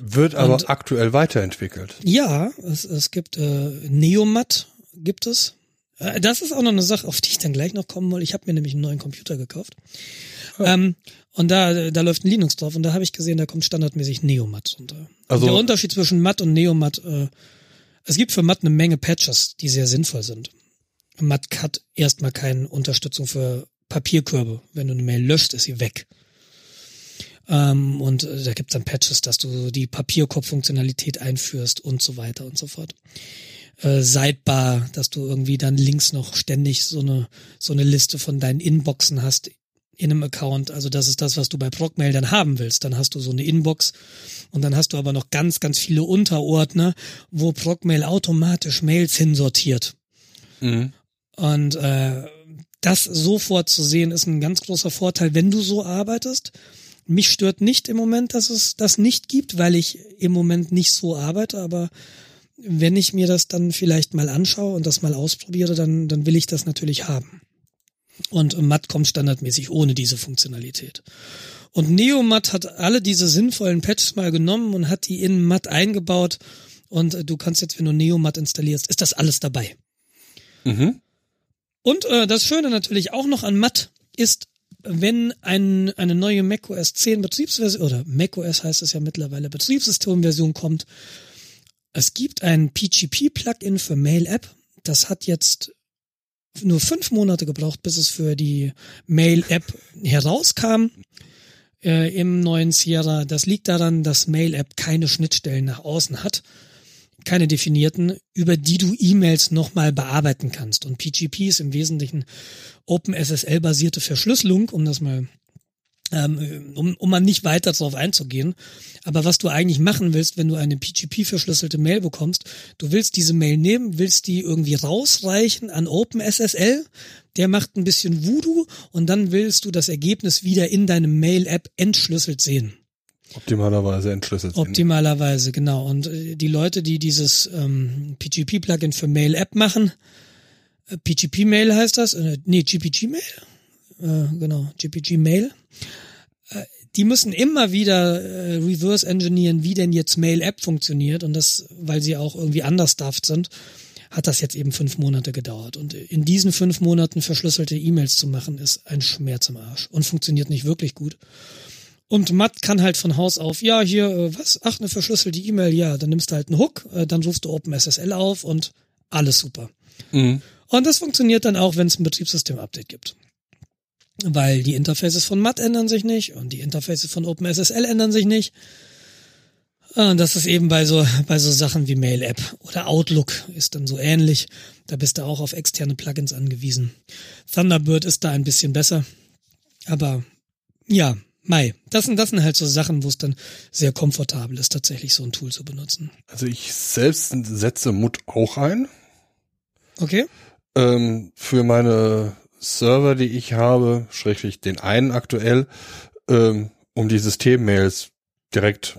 Wird aber und, aktuell weiterentwickelt. Ja, es, es gibt äh, Neomat gibt es. Äh, das ist auch noch eine Sache, auf die ich dann gleich noch kommen will. Ich habe mir nämlich einen neuen Computer gekauft. Oh. Ähm, und da, da läuft ein Linux drauf und da habe ich gesehen, da kommt standardmäßig Neomat runter. Also, der Unterschied zwischen Matt und Neomat, äh, es gibt für Matt eine Menge Patches, die sehr sinnvoll sind. Matt hat erstmal keine Unterstützung für Papierkörbe. Wenn du eine Mail löscht, ist sie weg. Ähm, und äh, da gibt's dann Patches, dass du die Papierkorb-Funktionalität einführst und so weiter und so fort. Äh, Sidebar, dass du irgendwie dann links noch ständig so eine, so eine Liste von deinen Inboxen hast in einem Account. Also das ist das, was du bei Procmail dann haben willst. Dann hast du so eine Inbox und dann hast du aber noch ganz, ganz viele Unterordner, wo Procmail automatisch Mails hinsortiert. Mhm. Und äh, das sofort zu sehen, ist ein ganz großer Vorteil, wenn du so arbeitest. Mich stört nicht im Moment, dass es das nicht gibt, weil ich im Moment nicht so arbeite, aber wenn ich mir das dann vielleicht mal anschaue und das mal ausprobiere, dann, dann will ich das natürlich haben. Und Matt kommt standardmäßig ohne diese Funktionalität. Und Neomat hat alle diese sinnvollen Patches mal genommen und hat die in Matt eingebaut. Und du kannst jetzt, wenn du Neomat installierst, ist das alles dabei. Mhm. Und äh, das Schöne natürlich auch noch an Matt ist, wenn ein, eine neue macOS 10 Betriebsversion oder macOS heißt es ja mittlerweile Betriebssystemversion kommt, es gibt ein PGP-Plugin für Mail-App. Das hat jetzt nur fünf Monate gebraucht, bis es für die Mail-App herauskam äh, im neuen Sierra. Das liegt daran, dass Mail-App keine Schnittstellen nach außen hat, keine definierten, über die du E-Mails nochmal bearbeiten kannst. Und PGP ist im Wesentlichen OpenSSL-basierte Verschlüsselung, um das mal ähm, um, um mal nicht weiter darauf einzugehen. Aber was du eigentlich machen willst, wenn du eine PGP-verschlüsselte Mail bekommst, du willst diese Mail nehmen, willst die irgendwie rausreichen an OpenSSL, der macht ein bisschen Voodoo und dann willst du das Ergebnis wieder in deinem Mail-App entschlüsselt sehen. Optimalerweise entschlüsselt. Optimalerweise, genau. Und äh, die Leute, die dieses ähm, PGP-Plugin für Mail-App machen, äh, PGP-Mail heißt das, äh, nee, GPG-Mail, äh, genau, GPG-Mail, äh, die müssen immer wieder äh, reverse engineeren, wie denn jetzt Mail-App funktioniert und das, weil sie auch irgendwie understaffed sind, hat das jetzt eben fünf Monate gedauert. Und in diesen fünf Monaten verschlüsselte E-Mails zu machen, ist ein Schmerz im Arsch und funktioniert nicht wirklich gut. Und Matt kann halt von Haus auf, ja, hier, äh, was? Ach, eine verschlüsselte E-Mail, ja, dann nimmst du halt einen Hook, äh, dann rufst du OpenSSL auf und alles super. Mhm. Und das funktioniert dann auch, wenn es ein Betriebssystem-Update gibt weil die Interfaces von MAT ändern sich nicht und die Interfaces von OpenSSL ändern sich nicht. Und das ist eben bei so, bei so Sachen wie Mail App oder Outlook ist dann so ähnlich. Da bist du auch auf externe Plugins angewiesen. Thunderbird ist da ein bisschen besser. Aber ja, Mai. Das sind, das sind halt so Sachen, wo es dann sehr komfortabel ist, tatsächlich so ein Tool zu benutzen. Also ich selbst setze Mut auch ein. Okay. Ähm, für meine Server, die ich habe, schräglich den einen aktuell, ähm, um die Systemmails direkt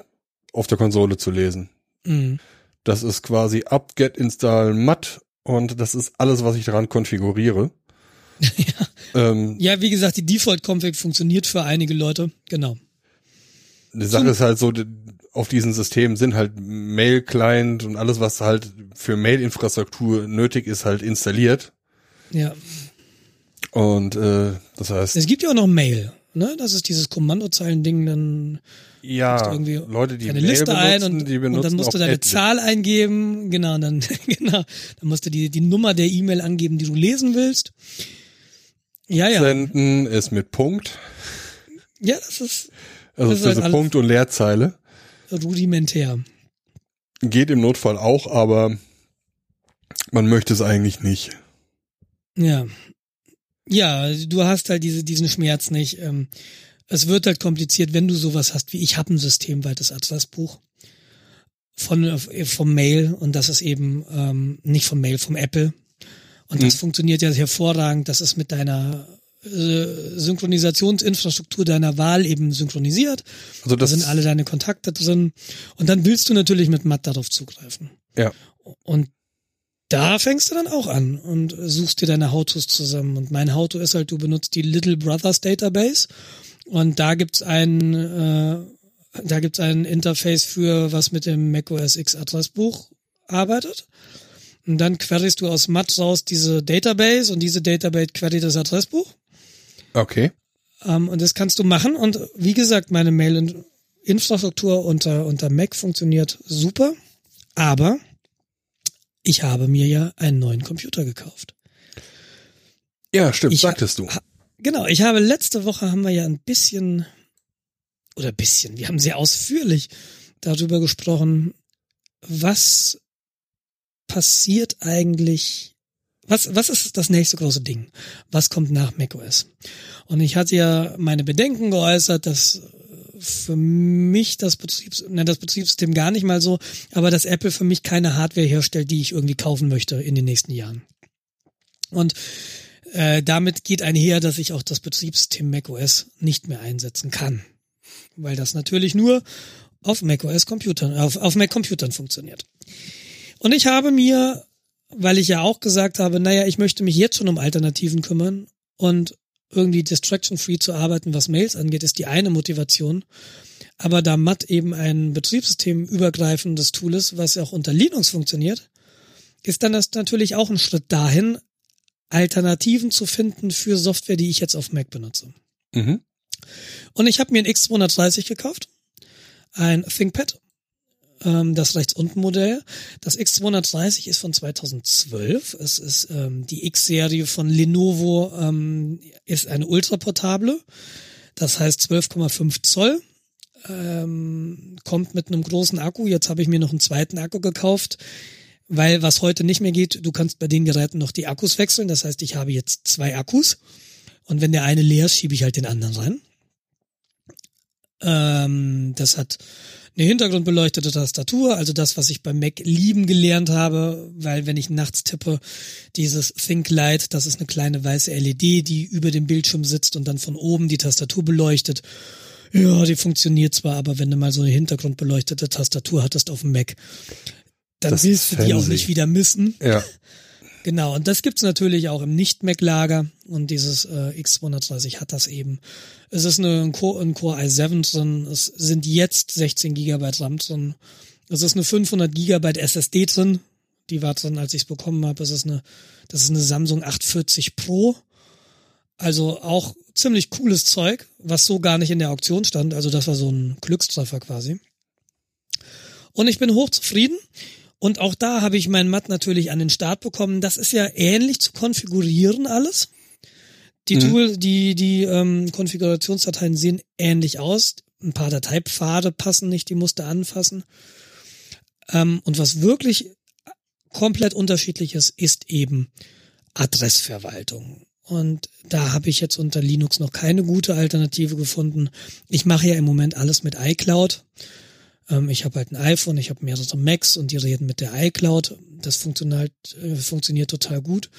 auf der Konsole zu lesen. Mhm. Das ist quasi apt-get install mat und das ist alles, was ich daran konfiguriere. Ja. Ähm, ja, wie gesagt, die Default-Config funktioniert für einige Leute, genau. Die Sache ist halt so, auf diesen Systemen sind halt Mail-Client und alles, was halt für Mail-Infrastruktur nötig ist, halt installiert. Ja. Und äh, das heißt. Es gibt ja auch noch Mail, ne? Das ist dieses Kommandozeilen-Ding, dann ja, irgendwie Leute, die eine Mail Liste benutzen, ein und, die und dann musst du deine Adlib. Zahl eingeben, genau, dann *laughs* genau, dann musst du die die Nummer der E-Mail angeben, die du lesen willst. Ja, ja. Senden ist mit Punkt. Ja, das ist also das ist halt Punkt und Leerzeile. Rudimentär. Geht im Notfall auch, aber man möchte es eigentlich nicht. Ja, ja, du hast halt diese, diesen Schmerz nicht. Ähm, es wird halt kompliziert, wenn du sowas hast wie ich habe ein systemweites Atlasbuch von äh, vom Mail und das ist eben ähm, nicht vom Mail, vom Apple. Und das mhm. funktioniert ja hervorragend. Das ist mit deiner äh, Synchronisationsinfrastruktur deiner Wahl eben synchronisiert. Also das da sind alle deine Kontakte drin. Und dann willst du natürlich mit Matt darauf zugreifen. Ja. Und da fängst du dann auch an und suchst dir deine How-Tos zusammen. Und mein How-To ist halt, du benutzt die Little Brothers Database und da gibt's ein, äh, da gibt's ein Interface für, was mit dem macOS X Adressbuch arbeitet. Und dann queryst du aus MAT raus diese Database und diese Database queryt das Adressbuch. Okay. Ähm, und das kannst du machen. Und wie gesagt, meine Mail-Infrastruktur unter, unter Mac funktioniert super. Aber ich habe mir ja einen neuen Computer gekauft. Ja, stimmt, ich sagtest du. Genau, ich habe letzte Woche haben wir ja ein bisschen oder bisschen, wir haben sehr ausführlich darüber gesprochen, was passiert eigentlich, was, was ist das nächste große Ding? Was kommt nach macOS? Und ich hatte ja meine Bedenken geäußert, dass für mich das Betriebs, ne, das Betriebssystem gar nicht mal so, aber dass Apple für mich keine Hardware herstellt, die ich irgendwie kaufen möchte in den nächsten Jahren. Und äh, damit geht einher, dass ich auch das Betriebssystem macOS nicht mehr einsetzen kann. Weil das natürlich nur auf macOS Computern, auf, auf Mac Computern funktioniert. Und ich habe mir, weil ich ja auch gesagt habe, naja, ich möchte mich jetzt schon um Alternativen kümmern und irgendwie distraction-free zu arbeiten, was Mails angeht, ist die eine Motivation. Aber da Matt eben ein betriebssystemübergreifendes Tool ist, was auch unter Linux funktioniert, ist dann das natürlich auch ein Schritt dahin, Alternativen zu finden für Software, die ich jetzt auf Mac benutze. Mhm. Und ich habe mir ein X230 gekauft, ein ThinkPad, ähm, das rechts unten Modell. Das X230 ist von 2012. Es ist ähm, die X-Serie von Lenovo, ähm, ist eine ultraportable. Das heißt 12,5 Zoll. Ähm, kommt mit einem großen Akku. Jetzt habe ich mir noch einen zweiten Akku gekauft, weil was heute nicht mehr geht, du kannst bei den Geräten noch die Akkus wechseln. Das heißt, ich habe jetzt zwei Akkus und wenn der eine leer ist, schiebe ich halt den anderen rein. Ähm, das hat eine hintergrundbeleuchtete Tastatur, also das, was ich beim Mac lieben gelernt habe, weil wenn ich nachts tippe, dieses Think Light, das ist eine kleine weiße LED, die über dem Bildschirm sitzt und dann von oben die Tastatur beleuchtet. Ja, die funktioniert zwar, aber wenn du mal so eine hintergrundbeleuchtete Tastatur hattest auf dem Mac, dann Das willst du die auch nicht wieder missen. Ja. *laughs* Genau, und das gibt's natürlich auch im Nicht-Mac-Lager und dieses äh, X230 hat das eben. Es ist eine, ein, Core, ein Core i7 drin, es sind jetzt 16 Gigabyte RAM drin, es ist eine 500 Gigabyte SSD drin, die war drin, als ich es bekommen habe. Es ist eine, das ist eine Samsung 840 Pro, also auch ziemlich cooles Zeug, was so gar nicht in der Auktion stand. Also das war so ein Glückstreffer quasi. Und ich bin hochzufrieden. Und auch da habe ich meinen Matt natürlich an den Start bekommen. Das ist ja ähnlich zu konfigurieren alles. Die Mhm. Tool, die, die ähm, Konfigurationsdateien sehen ähnlich aus. Ein paar Dateipfade passen nicht, die musste anfassen. Ähm, und was wirklich komplett unterschiedlich ist, ist eben Adressverwaltung. Und da habe ich jetzt unter Linux noch keine gute Alternative gefunden. Ich mache ja im Moment alles mit iCloud. Ähm, ich habe halt ein iPhone, ich habe mehrere Macs und die reden mit der iCloud. Das funktioniert, äh, funktioniert total gut.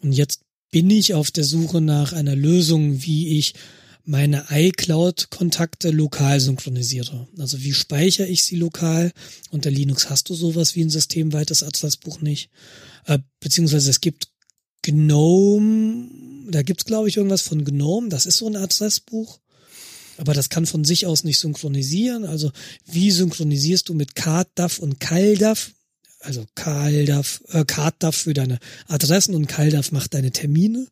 Und jetzt bin ich auf der Suche nach einer Lösung, wie ich meine iCloud-Kontakte lokal synchronisiere. Also wie speichere ich sie lokal? Unter Linux hast du sowas wie ein systemweites Adressbuch nicht. Äh, beziehungsweise es gibt GNOME, da gibt's glaube ich irgendwas von GNOME, das ist so ein Adressbuch. Aber das kann von sich aus nicht synchronisieren. Also wie synchronisierst du mit CardDAV und CalDAV? Also CalDAV, äh, CardDAV für deine Adressen und CalDAV macht deine Termine.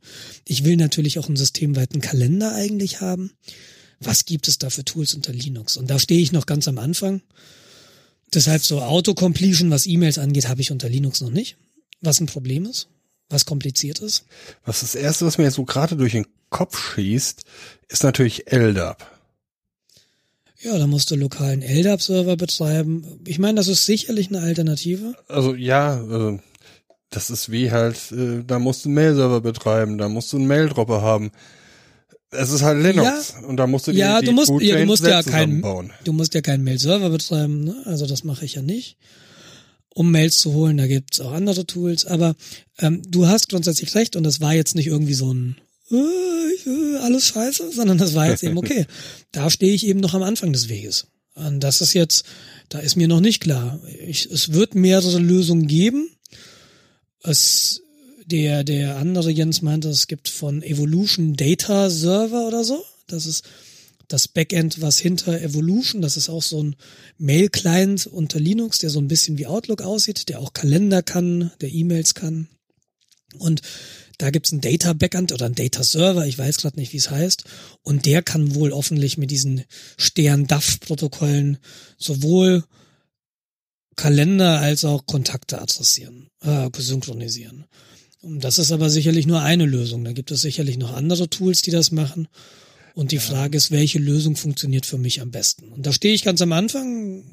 Ich will natürlich auch einen systemweiten Kalender eigentlich haben. Was gibt es da für Tools unter Linux? Und da stehe ich noch ganz am Anfang. Deshalb so Autocompletion, was E-Mails angeht, habe ich unter Linux noch nicht. Was ein Problem ist, was kompliziert ist. Was das erste, was mir jetzt so gerade durch den Kopf schießt, ist natürlich LDAP. Ja, da musst du lokalen LDAP-Server betreiben. Ich meine, das ist sicherlich eine Alternative. Also ja, äh, das ist wie halt, äh, da musst du einen Mail-Server betreiben, da musst du einen Mail-Dropper haben. Es ist halt Linux und da musst du die, Ja, die du musst, ja, du musst ja keinen, du musst ja keinen Mail-Server betreiben, ne? Also das mache ich ja nicht. Um Mails zu holen, da gibt's auch andere Tools, aber ähm, du hast grundsätzlich recht und das war jetzt nicht irgendwie so ein äh, äh, alles scheiße, *laughs* sondern das war jetzt eben okay. Da stehe ich eben noch am Anfang des Weges. Und das ist jetzt, da ist mir noch nicht klar. Ich, es wird mehrere Lösungen geben. Es, der, der andere Jens meinte, es gibt von Evolution Data Server oder so. Das ist das Backend, was hinter Evolution, das ist auch so ein Mail-Client unter Linux, der so ein bisschen wie Outlook aussieht, der auch Kalender kann, der E-Mails kann. Und da gibt's ein Data Backend oder ein Data Server, ich weiß gerade nicht, wie es heißt. Und der kann wohl hoffentlich mit diesen Stern-DAF-Protokollen sowohl Kalender als auch Kontakte adressieren, äh, synchronisieren. Und das ist aber sicherlich nur eine Lösung. Da gibt es sicherlich noch andere Tools, die das machen. Und die Frage ist, welche Lösung funktioniert für mich am besten? Und da stehe ich ganz am Anfang.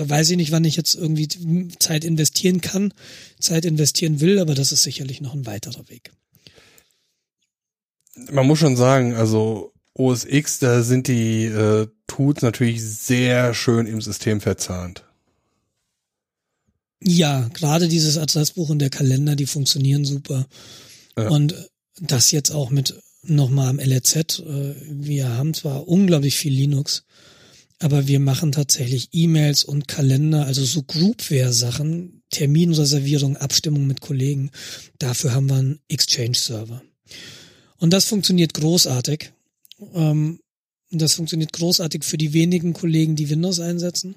Da weiß ich nicht, wann ich jetzt irgendwie Zeit investieren kann, Zeit investieren will, aber das ist sicherlich noch ein weiterer Weg. Man muss schon sagen, also OS X, da sind die äh, Tools natürlich sehr schön im System verzahnt. Ja, gerade dieses Adressbuch und der Kalender, die funktionieren super. Ja. Und das jetzt auch mit nochmal am LRZ. Äh, wir haben zwar unglaublich viel Linux, aber wir machen tatsächlich E-Mails und Kalender, also so Groupware-Sachen, Terminreservierung, Abstimmung mit Kollegen. Dafür haben wir einen Exchange-Server. Und das funktioniert großartig. Ähm, das funktioniert großartig für die wenigen Kollegen, die Windows einsetzen.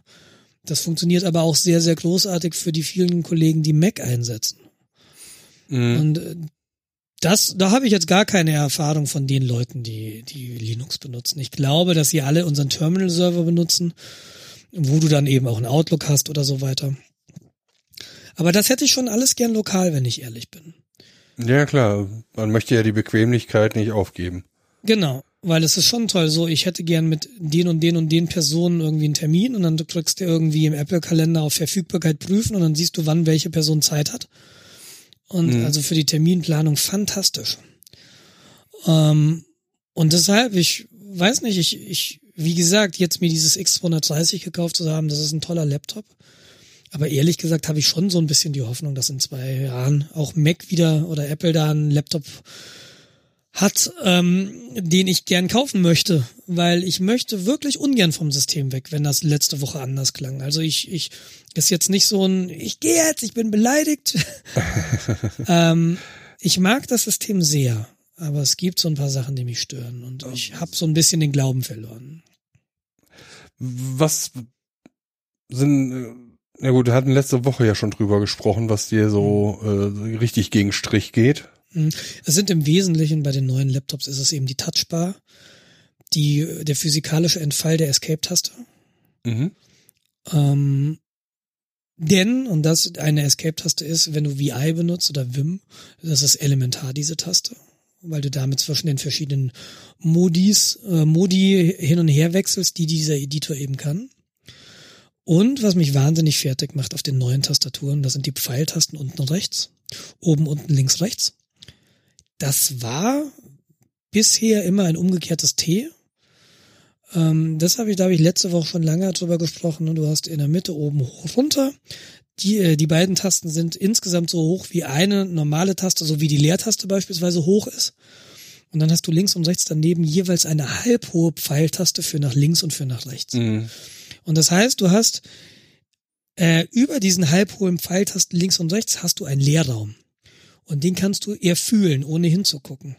Das funktioniert aber auch sehr, sehr großartig für die vielen Kollegen, die Mac einsetzen. Mhm. Und äh, das, da habe ich jetzt gar keine Erfahrung von den Leuten, die, die Linux benutzen. Ich glaube, dass sie alle unseren Terminal-Server benutzen. wo du dann eben auch ein Outlook hast oder so weiter. Aber das hätte ich schon alles gern lokal, wenn ich ehrlich bin. Ja, klar. Man möchte ja die Bequemlichkeit nicht aufgeben. Genau, weil es ist schon toll. So, ich hätte gern mit den und den und den Personen irgendwie einen Termin und dann drückst du irgendwie im Apple-Kalender auf Verfügbarkeit prüfen und dann siehst du, wann welche Person Zeit hat. Und mhm. also für die Terminplanung fantastisch. Ähm, und deshalb, ich weiß nicht, ich, ich, wie gesagt, jetzt mir dieses X230 gekauft zu haben, das ist ein toller Laptop. Aber ehrlich gesagt habe ich schon so ein bisschen die Hoffnung, dass in zwei Jahren auch Mac wieder oder Apple da einen Laptop hat, ähm, den ich gern kaufen möchte, weil ich möchte wirklich ungern vom System weg, wenn das letzte Woche anders klang. Also ich, ich ist jetzt nicht so ein, ich gehe jetzt, ich bin beleidigt. *laughs* ähm, ich mag das System sehr, aber es gibt so ein paar Sachen, die mich stören und ich habe so ein bisschen den Glauben verloren. Was sind äh, ja gut, wir hatten letzte Woche ja schon drüber gesprochen, was dir so äh, richtig gegen Strich geht. Mhm. Es sind im Wesentlichen bei den neuen Laptops ist es eben die Touchbar, die, der physikalische Entfall der Escape-Taste. Mhm. Ähm, denn, und das eine Escape-Taste ist, wenn du VI benutzt oder Vim, das ist elementar, diese Taste, weil du damit zwischen den verschiedenen Modis, äh, Modi hin und her wechselst, die dieser Editor eben kann. Und was mich wahnsinnig fertig macht auf den neuen Tastaturen, das sind die Pfeiltasten unten rechts, oben, unten, links, rechts. Das war bisher immer ein umgekehrtes T. Ähm, das habe ich, da habe ich letzte Woche schon lange drüber gesprochen. Und du hast in der Mitte oben hoch runter. Die, äh, die beiden Tasten sind insgesamt so hoch wie eine normale Taste, so wie die Leertaste beispielsweise hoch ist. Und dann hast du links und rechts daneben jeweils eine halbhohe Pfeiltaste für nach links und für nach rechts. Mhm. Und das heißt, du hast äh, über diesen halbhohen Pfeiltasten links und rechts hast du einen Leerraum. Und den kannst du eher fühlen, ohne hinzugucken.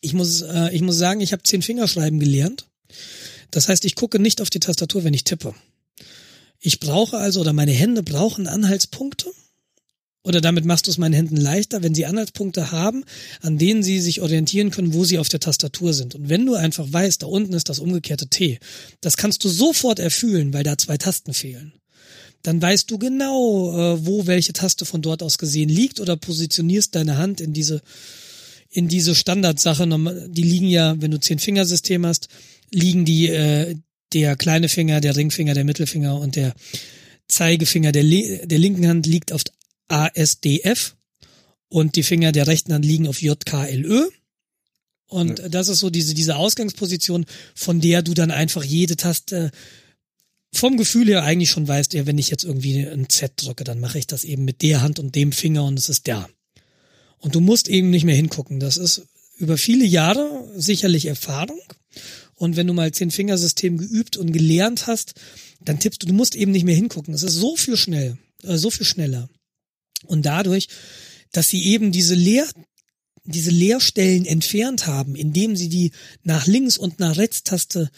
Ich muss, äh, ich muss sagen, ich habe zehn Fingerschreiben gelernt. Das heißt, ich gucke nicht auf die Tastatur, wenn ich tippe. Ich brauche also, oder meine Hände brauchen Anhaltspunkte. Oder damit machst du es meinen Händen leichter, wenn sie Anhaltspunkte haben, an denen sie sich orientieren können, wo sie auf der Tastatur sind. Und wenn du einfach weißt, da unten ist das umgekehrte T, das kannst du sofort erfühlen, weil da zwei Tasten fehlen dann weißt du genau, äh, wo welche Taste von dort aus gesehen liegt oder positionierst deine Hand in diese in diese Standardsache. Die liegen ja, wenn du zehn Fingersystem hast, liegen die äh, der kleine Finger, der Ringfinger, der Mittelfinger und der Zeigefinger der, der linken Hand liegt auf ASDF und die Finger der rechten Hand liegen auf JKLÖ. Und ja. das ist so diese, diese Ausgangsposition, von der du dann einfach jede Taste vom Gefühl her eigentlich schon weißt, ja, wenn ich jetzt irgendwie ein Z drücke, dann mache ich das eben mit der Hand und dem Finger und es ist der. Und du musst eben nicht mehr hingucken. Das ist über viele Jahre sicherlich Erfahrung. Und wenn du mal zehn Fingersystem geübt und gelernt hast, dann tippst du, du musst eben nicht mehr hingucken. Es ist so viel schnell, äh, so viel schneller. Und dadurch, dass sie eben diese Leer, diese Leerstellen entfernt haben, indem sie die nach links und nach rechts Taste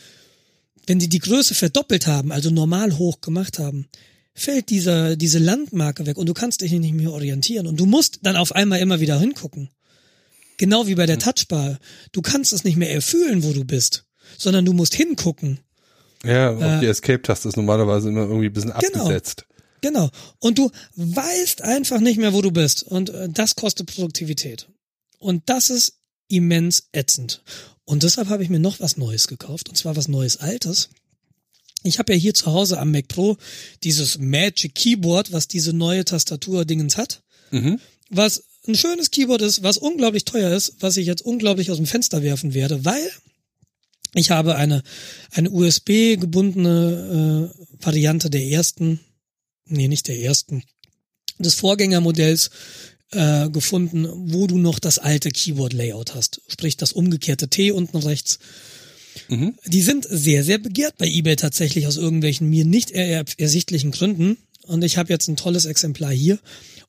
wenn sie die Größe verdoppelt haben, also normal hoch gemacht haben, fällt dieser, diese Landmarke weg und du kannst dich nicht mehr orientieren und du musst dann auf einmal immer wieder hingucken. Genau wie bei der Touchbar. Du kannst es nicht mehr erfühlen, wo du bist, sondern du musst hingucken. Ja, auch äh, die Escape-Taste ist normalerweise immer irgendwie ein bisschen genau, abgesetzt. Genau. Und du weißt einfach nicht mehr, wo du bist. Und äh, das kostet Produktivität. Und das ist immens ätzend. Und deshalb habe ich mir noch was Neues gekauft, und zwar was Neues Altes. Ich habe ja hier zu Hause am Mac Pro dieses Magic Keyboard, was diese neue Tastatur-Dingens hat. Mhm. Was ein schönes Keyboard ist, was unglaublich teuer ist, was ich jetzt unglaublich aus dem Fenster werfen werde, weil ich habe eine, eine USB gebundene äh, Variante der ersten, nee, nicht der ersten, des Vorgängermodells äh, gefunden, wo du noch das alte Keyboard-Layout hast. Sprich das umgekehrte T unten rechts. Mhm. Die sind sehr, sehr begehrt bei eBay tatsächlich aus irgendwelchen mir nicht er ersichtlichen Gründen. Und ich habe jetzt ein tolles Exemplar hier.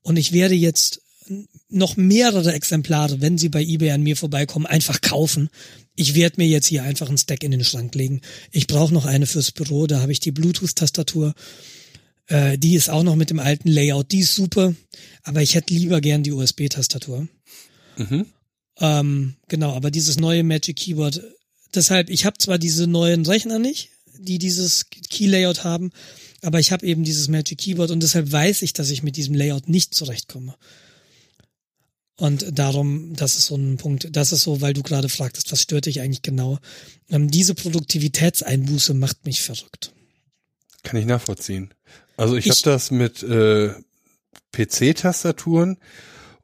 Und ich werde jetzt noch mehrere Exemplare, wenn sie bei eBay an mir vorbeikommen, einfach kaufen. Ich werde mir jetzt hier einfach einen Stack in den Schrank legen. Ich brauche noch eine fürs Büro, da habe ich die Bluetooth-Tastatur äh, die ist auch noch mit dem alten Layout, die ist super, aber ich hätte lieber gern die USB-Tastatur. Mhm. Ähm, genau, aber dieses neue Magic Keyboard, deshalb, ich habe zwar diese neuen Rechner nicht, die dieses Key-Layout haben, aber ich habe eben dieses Magic Keyboard und deshalb weiß ich, dass ich mit diesem Layout nicht zurechtkomme. Und darum, das ist so ein Punkt, das ist so, weil du gerade fragtest, was stört dich eigentlich genau? Ähm, diese Produktivitätseinbuße macht mich verrückt. Kann ich nachvollziehen. Also ich, ich habe das mit äh, PC-Tastaturen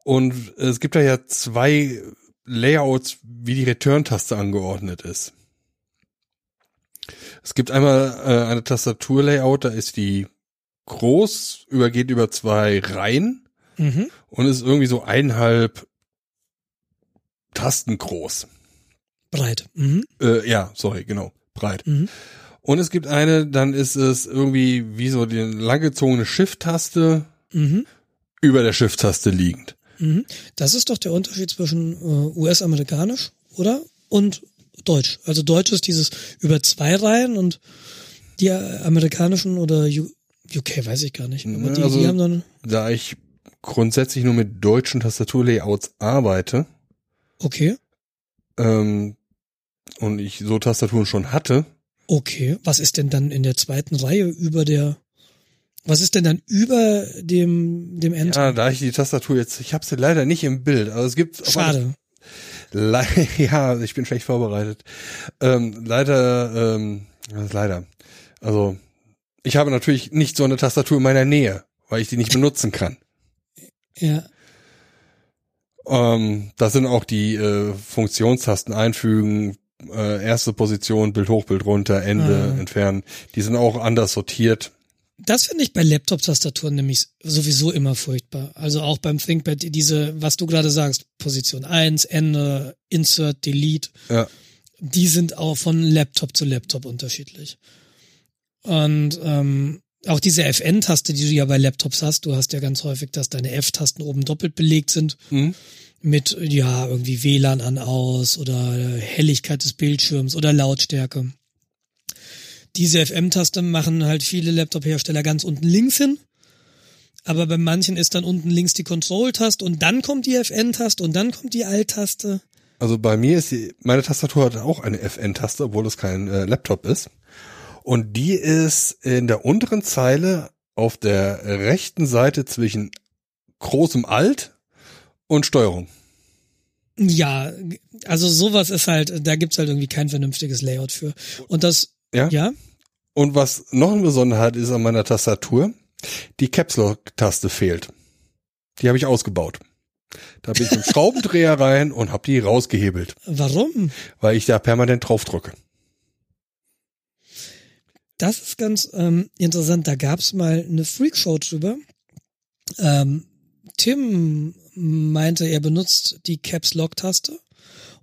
und es gibt da ja zwei Layouts, wie die Return-Taste angeordnet ist. Es gibt einmal äh, eine Tastatur-Layout, da ist die groß, übergeht über zwei Reihen mhm. und ist irgendwie so eineinhalb Tasten groß. Breit. Mhm. Äh, ja, sorry, genau, breit. Mhm. Und es gibt eine, dann ist es irgendwie wie so die langgezogene Shift-Taste mhm. über der Shift-Taste liegend. Mhm. Das ist doch der Unterschied zwischen äh, US-amerikanisch, oder? Und Deutsch. Also Deutsch ist dieses über zwei Reihen und die amerikanischen oder U UK weiß ich gar nicht. Aber die, also, die haben dann da ich grundsätzlich nur mit deutschen Tastaturlayouts arbeite. Okay. Ähm, und ich so Tastaturen schon hatte. Okay. Was ist denn dann in der zweiten Reihe über der was ist denn dann über dem, dem Enter? Ja, da ich die Tastatur jetzt, ich habe sie leider nicht im Bild, aber es gibt. Schade. Le *laughs* ja, ich bin schlecht vorbereitet. Ähm, leider, ähm, leider. Also, ich habe natürlich nicht so eine Tastatur in meiner Nähe, weil ich die nicht benutzen kann. Ja. Ähm, da sind auch die äh, Funktionstasten einfügen, äh, erste Position, Bild hoch, Bild runter, Ende, ah. entfernen. Die sind auch anders sortiert. Das finde ich bei Laptop-Tastaturen nämlich sowieso immer furchtbar. Also auch beim ThinkPad, diese, was du gerade sagst, Position 1, Ende, Insert, Delete. Ja. Die sind auch von Laptop zu Laptop unterschiedlich. Und ähm, auch diese FN-Taste, die du ja bei Laptops hast, du hast ja ganz häufig, dass deine F-Tasten oben doppelt belegt sind. Mhm. Mit, ja, irgendwie WLAN an aus oder Helligkeit des Bildschirms oder Lautstärke. Diese FM-Taste machen halt viele Laptop-Hersteller ganz unten links hin. Aber bei manchen ist dann unten links die Control-Taste und dann kommt die FN-Taste und dann kommt die Alt-Taste. Also bei mir ist die, meine Tastatur hat auch eine FN-Taste, obwohl es kein äh, Laptop ist. Und die ist in der unteren Zeile auf der rechten Seite zwischen großem Alt und Steuerung. Ja, also sowas ist halt, da gibt's halt irgendwie kein vernünftiges Layout für. Und das ja. Ja. Und was noch eine Besonderheit ist an meiner Tastatur, die Caps Lock Taste fehlt. Die habe ich ausgebaut. Da bin ich dem *laughs* Schraubendreher rein und habe die rausgehebelt. Warum? Weil ich da permanent drauf drücke. Das ist ganz ähm, interessant. Da gab's mal eine Freakshow drüber. Ähm, Tim meinte, er benutzt die Caps Lock Taste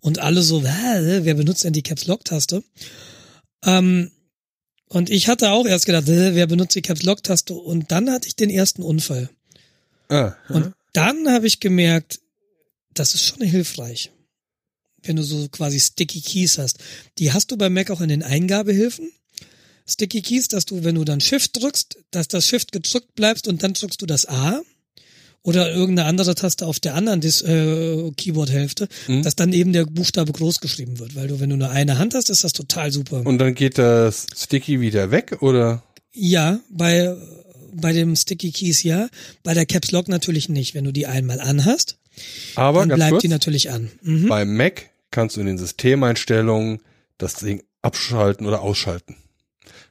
und alle so, wer benutzt denn die Caps Lock Taste? Ähm, und ich hatte auch erst gedacht, wer benutzt die Caps Lock Taste? Und dann hatte ich den ersten Unfall. Ah, und dann habe ich gemerkt, das ist schon hilfreich. Wenn du so quasi Sticky Keys hast. Die hast du bei Mac auch in den Eingabehilfen. Sticky Keys, dass du, wenn du dann Shift drückst, dass das Shift gedrückt bleibst und dann drückst du das A oder irgendeine andere Taste auf der anderen Dis äh, Keyboard-Hälfte, mhm. dass dann eben der Buchstabe groß geschrieben wird. Weil du, wenn du nur eine Hand hast, ist das total super. Und dann geht das Sticky wieder weg, oder? Ja, bei, bei dem Sticky Keys ja, bei der Caps Lock natürlich nicht. Wenn du die einmal anhast, Aber dann bleibt kurz, die natürlich an. Mhm. Bei Mac kannst du in den Systemeinstellungen das Ding abschalten oder ausschalten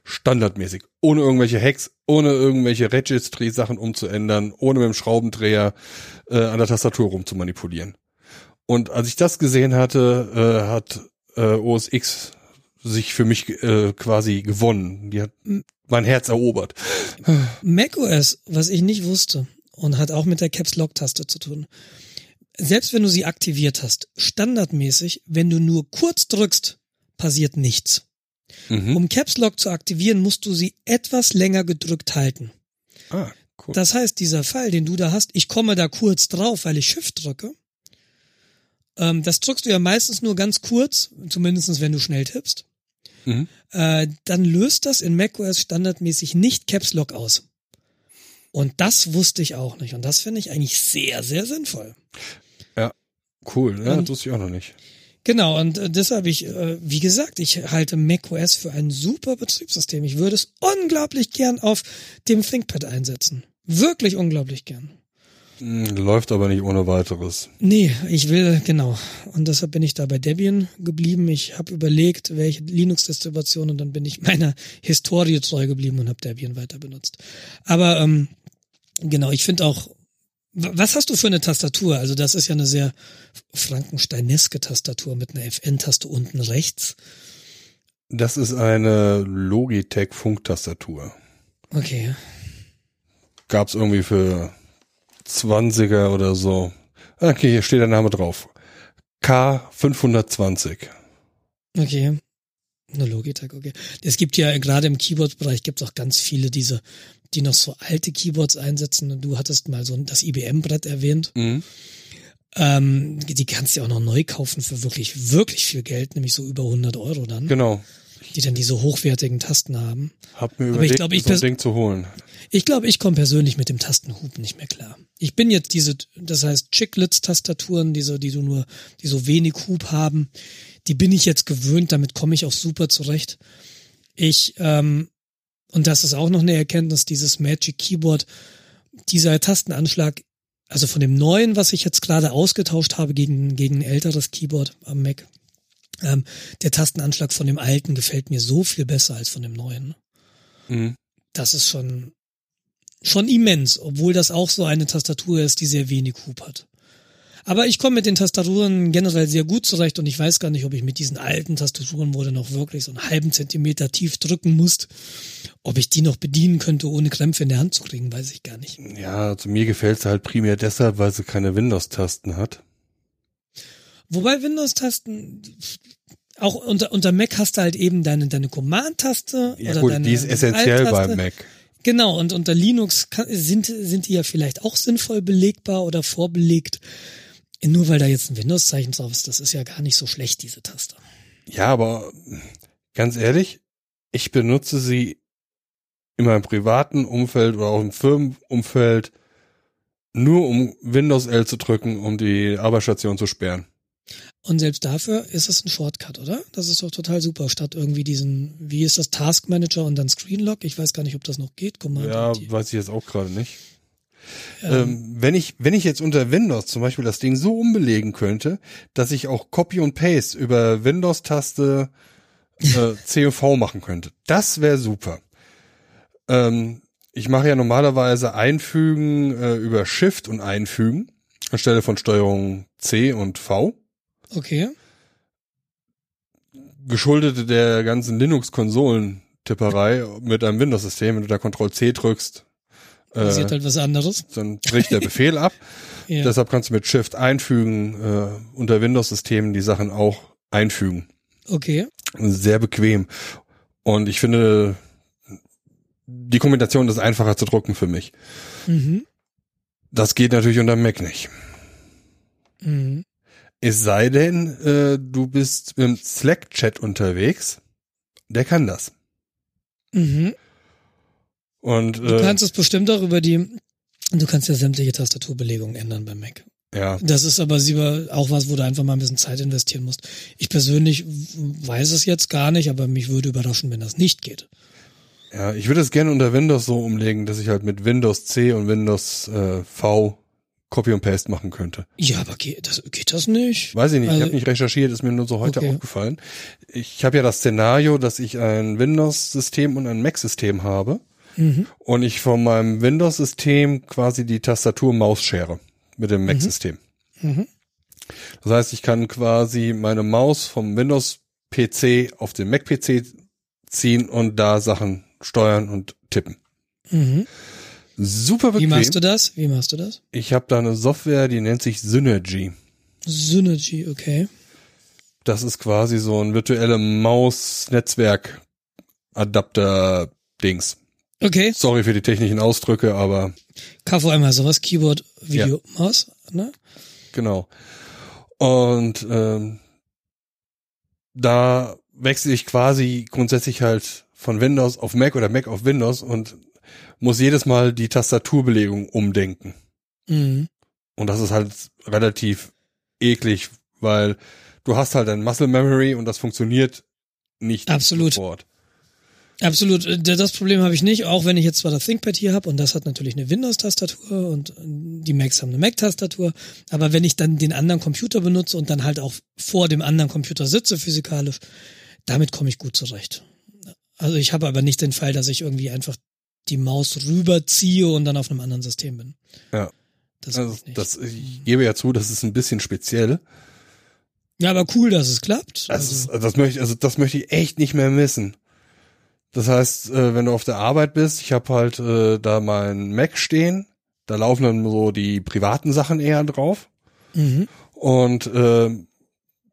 standardmäßig, ohne irgendwelche Hacks, ohne irgendwelche Registry-Sachen umzuändern, ohne mit dem Schraubendreher äh, an der Tastatur rumzumanipulieren. Und als ich das gesehen hatte, äh, hat äh, OS X sich für mich äh, quasi gewonnen. Die hat mein Herz erobert. macOS, was ich nicht wusste und hat auch mit der Caps Lock Taste zu tun. Selbst wenn du sie aktiviert hast, standardmäßig, wenn du nur kurz drückst, passiert nichts. Mhm. Um Caps Lock zu aktivieren, musst du sie etwas länger gedrückt halten. Ah, cool. Das heißt, dieser Fall, den du da hast, ich komme da kurz drauf, weil ich Shift drücke. Ähm, das drückst du ja meistens nur ganz kurz, zumindestens wenn du schnell tippst. Mhm. Äh, dann löst das in macOS standardmäßig nicht Caps Lock aus. Und das wusste ich auch nicht. Und das finde ich eigentlich sehr, sehr sinnvoll. Ja, cool. Ja, das wusste ich auch noch nicht. Genau, und äh, deshalb ich, äh, wie gesagt, ich halte macOS für ein super Betriebssystem. Ich würde es unglaublich gern auf dem ThinkPad einsetzen. Wirklich unglaublich gern. Hm, Läuft aber nicht ohne weiteres. Nee, ich will, genau. Und deshalb bin ich da bei Debian geblieben. Ich habe überlegt, welche Linux-Distribution und dann bin ich *laughs* meiner Historie treu geblieben und habe Debian weiter benutzt. Aber ähm, genau, ich finde auch, was hast du für eine Tastatur? Also das ist ja eine sehr frankensteineske Tastatur mit einer FN-Taste unten rechts. Das ist eine Logitech Funktastatur. Okay. Gab's irgendwie für 20er oder so. Okay, hier steht der Name drauf. K520. Okay. Eine Logitech, okay. Es gibt ja gerade im Keyboard-Bereich gibt es auch ganz viele diese, die noch so alte Keyboards einsetzen. Und du hattest mal so das IBM-Brett erwähnt. Mhm. Ähm, die kannst du ja auch noch neu kaufen für wirklich, wirklich viel Geld, nämlich so über 100 Euro dann, Genau. die dann diese hochwertigen Tasten haben. Hab mir ich überlegt, glaub, ich so ein Ding zu holen. Ich glaube, ich komme persönlich mit dem Tastenhub nicht mehr klar. Ich bin jetzt diese, das heißt Chiclets-Tastaturen, diese, die so nur, die so wenig Hub haben, die bin ich jetzt gewöhnt, damit komme ich auch super zurecht. Ich, ähm, und das ist auch noch eine Erkenntnis, dieses Magic Keyboard, dieser Tastenanschlag, also von dem neuen, was ich jetzt gerade ausgetauscht habe gegen, gegen ein älteres Keyboard am Mac, ähm, der Tastenanschlag von dem alten gefällt mir so viel besser als von dem neuen Mhm. das ist schon, schon immens, obwohl das auch so eine Tastatur ist, die sehr wenig Hub hat. Aber ich komme mit den Tastaturen generell sehr gut zurecht und ich weiß gar nicht, ob ich mit diesen alten Tastaturen, wo du noch wirklich so einen halben Zentimeter tief drücken musst, ob ich die noch bedienen könnte, ohne Krämpfe in der Hand zu kriegen, weiß ich gar nicht. Ja, also mir gefällt sie halt primär deshalb, weil sie keine Windows-Tasten hat. Wobei Windows-Tasten, auch unter, unter Mac hast du halt eben deine, deine Command-Taste. Ja oder gut, deine die ist essentiell beim Mac. Genau, und unter Linux kann, sind, sind die ja vielleicht auch sinnvoll belegbar oder vorbelegt. Nur weil da jetzt ein Windows-Zeichen drauf ist, das ist ja gar nicht so schlecht, diese Taste. Ja, aber ganz ehrlich, ich benutze sie in meinem privaten Umfeld oder auch im Firmenumfeld nur um Windows L zu drücken, um die Arbeitsstation zu sperren. Und selbst dafür ist es ein Shortcut, oder? Das ist doch total super, statt irgendwie diesen, wie ist das, Task Manager und dann Screenlock. Ich weiß gar nicht, ob das noch geht. Command Ja, weiß ich jetzt auch gerade nicht. Ähm, Ähm, wenn ich, wenn ich jetzt unter Windows zum Beispiel das Ding so umbelegen könnte, dass ich auch Copy und Paste über Windows-Taste äh, *laughs* C und V machen könnte, das wäre super. Ähm, ich mache ja normalerweise Einfügen äh, über Shift und Einfügen anstelle von Steuerung C und V. okay. Geschuldet der ganzen Linux-Konsolen-Tipperei mit einem Windows-System, wenn du da Ctrl C drückst, äh, Passiert halt was anderes. dann bricht der Befehl ab. *laughs* Ja. Deshalb kannst du mit Shift einfügen, äh, unter Windows-Systemen die Sachen auch einfügen. Okay. Sehr bequem. Und ich finde, die Kombination ist einfacher zu drucken für mich. Mhm. Das geht natürlich unter Mac nicht. Mhm. Es sei denn, äh, du bist im Slack-Chat unterwegs. Der kann das. Mhm. Und Du äh, kannst es bestimmt auch über die, du kannst ja sämtliche Tastaturbelegungen ändern beim Mac. ja, Das ist aber auch was, wo du einfach mal ein bisschen Zeit investieren musst. Ich persönlich weiß es jetzt gar nicht, aber mich würde überraschen, wenn das nicht geht. ja, ich würde es gerne unter Windows so umlegen, dass ich halt mit Windows C und Windows äh, V Copy und Paste machen könnte. Ja, aber geht das, geht das nicht? Weiß ich nicht, ich Also- habe nicht recherchiert, ist mir nur so heute Okay. aufgefallen. Ich habe ja das Szenario, dass ich ein Windows-System und ein Mac-System habe Mhm. und ich von meinem Windows-System quasi die Tastatur-Maus schere mit dem Mac-System. Mhm. Das heißt, ich kann quasi meine Maus vom Windows-PC auf den Mac-PC ziehen und da Sachen steuern und tippen. Mhm. Super Wie bequem. machst du das? Wie machst du das? Ich habe da eine Software, die nennt sich Synergy. Synergy, okay. Das ist quasi so ein virtuelle Maus-Netzwerk-Adapter-Dings. Okay. Sorry für die technischen Ausdrücke, aber KVM sowas, Keyboard, Video, Maus, ne? genau. Und ähm, da wechsle ich quasi grundsätzlich halt von Windows auf Mac oder Mac auf Windows und muss jedes Mal die Tastaturbelegung umdenken. Mhm. Und das ist halt relativ eklig, weil du hast halt ein Muscle Memory und das funktioniert nicht Absolut. sofort. Absolut. Äh, Das Problem habe ich nicht, auch wenn ich jetzt zwar das ThinkPad hier habe und das hat natürlich eine Windows-Tastatur und die Macs haben eine Mac-Tastatur, aber wenn ich dann den anderen Computer benutze und dann halt auch vor dem anderen Computer sitze physikalisch, damit komme ich gut zurecht. Also ich habe aber nicht den Fall, dass ich irgendwie einfach die Maus rüberziehe und dann auf einem anderen System bin. Ja. Das, Also, nicht. das, ich gebe ja zu, das ist ein bisschen speziell. ja, aber cool, dass es klappt. Das, Also, ist, das möchte, also das möchte ich echt nicht mehr missen. Das heißt, äh, wenn du auf der Arbeit bist, ich habe halt äh, da mein Mac stehen, da laufen dann so die privaten Sachen eher drauf mhm. und äh,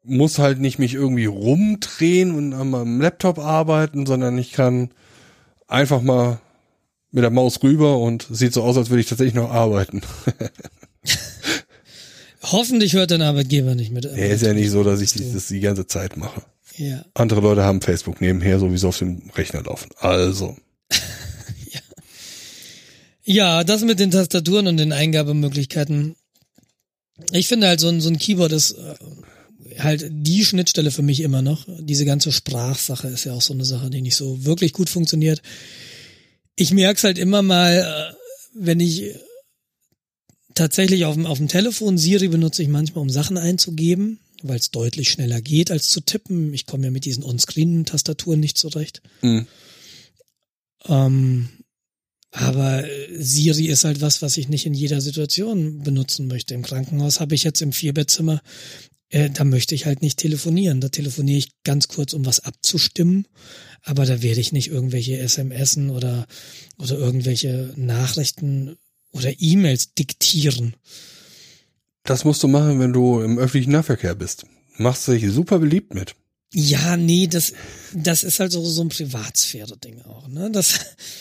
muss halt nicht mich irgendwie rumdrehen und an meinem Laptop arbeiten, sondern ich kann einfach mal mit der Maus rüber und sieht so aus, als würde ich tatsächlich noch arbeiten. *laughs* Hoffentlich hört dein Arbeitgeber nicht mit. Ja, ist ja nicht so, dass ich das die ganze Zeit mache. Ja. Andere Leute haben Facebook nebenher sowieso auf dem Rechner laufen. Also, *laughs* Ja, das mit den Tastaturen und den Eingabemöglichkeiten. Ich finde halt so ein, so ein Keyboard ist äh, halt die Schnittstelle für mich immer noch. Diese ganze Sprachsache ist ja auch so eine Sache, die nicht so wirklich gut funktioniert. Ich merke es halt immer mal, äh, wenn ich tatsächlich auf dem, auf dem Telefon Siri benutze ich manchmal, um Sachen einzugeben, weil es deutlich schneller geht als zu tippen. Ich komme ja mit diesen On-Screen-Tastaturen nicht zurecht. mh. Ähm, aber Siri ist halt was, was ich nicht in jeder Situation benutzen möchte. Im Krankenhaus habe ich jetzt im Vierbettzimmer, äh, da möchte ich halt nicht telefonieren. Da telefoniere ich ganz kurz, um was abzustimmen. Aber da werde ich nicht irgendwelche SMSen oder, oder irgendwelche Nachrichten oder E-Mails diktieren. Das musst du machen, wenn du im öffentlichen Nahverkehr bist. Machst dich super beliebt mit. Ja, nee, das, das ist halt so, so ein Privatsphäre-Ding auch, ne? Das,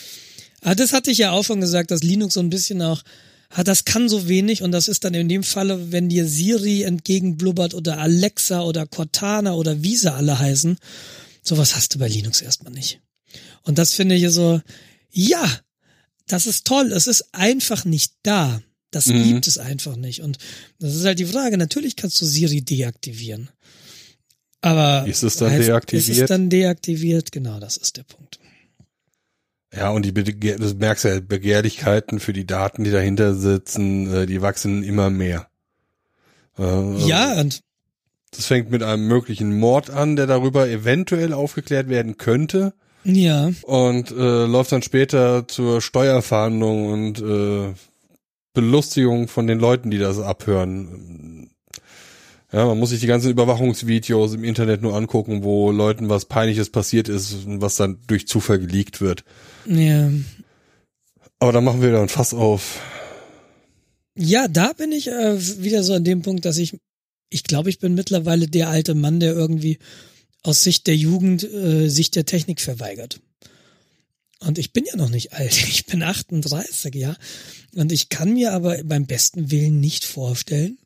*laughs* ah, das hatte ich ja auch schon gesagt, dass Linux so ein bisschen auch, ah, das kann so wenig und das ist dann in dem Falle, wenn dir Siri entgegenblubbert oder Alexa oder Cortana oder wie sie alle heißen, sowas hast du bei Linux erstmal nicht. Und das finde ich so, ja, das ist toll, es ist einfach nicht da. Das Mhm. gibt es einfach nicht. Und das ist halt die Frage, natürlich kannst du Siri deaktivieren. Aber Ist es dann heißt, Ist deaktiviert? es dann deaktiviert? Genau, das ist der Punkt. Ja, und die Begehr du merkst ja, Begehrlichkeiten für die Daten, die dahinter sitzen, äh, die wachsen immer mehr. Äh, Ja, und Das fängt mit einem möglichen Mord an, der darüber eventuell aufgeklärt werden könnte ja, und äh, läuft dann später zur Steuerfahndung und äh, Belustigung von den Leuten, die das abhören. Ja, man muss sich die ganzen Überwachungsvideos im Internet nur angucken, wo Leuten was Peinliches passiert ist und was dann durch Zufall geleakt wird. ja. Aber da machen wir dann Fass auf. Ja, da bin ich äh, wieder so an dem Punkt, dass ich, ich glaube, ich bin mittlerweile der alte Mann, der irgendwie aus Sicht der Jugend äh, sich der Technik verweigert. Und ich bin ja noch nicht alt. *laughs* Ich bin 38, ja. Und ich kann mir aber beim besten Willen nicht vorstellen,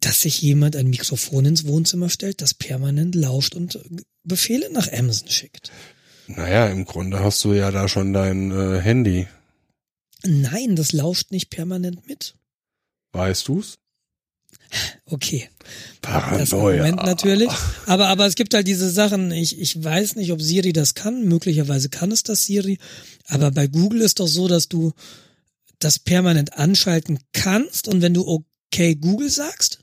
dass sich jemand ein Mikrofon ins Wohnzimmer stellt, das permanent lauscht und Befehle nach Amazon schickt. Naja, im Grunde hast du ja da schon dein äh, Handy. Nein, das lauscht nicht permanent mit. Weißt du's? Okay. Das Paranoia. Argument natürlich. Aber, aber es gibt halt diese Sachen, ich, ich weiß nicht, ob Siri das kann. Möglicherweise kann es das Siri. Aber bei Google ist doch so, dass du das permanent anschalten kannst und wenn du okay Google sagst,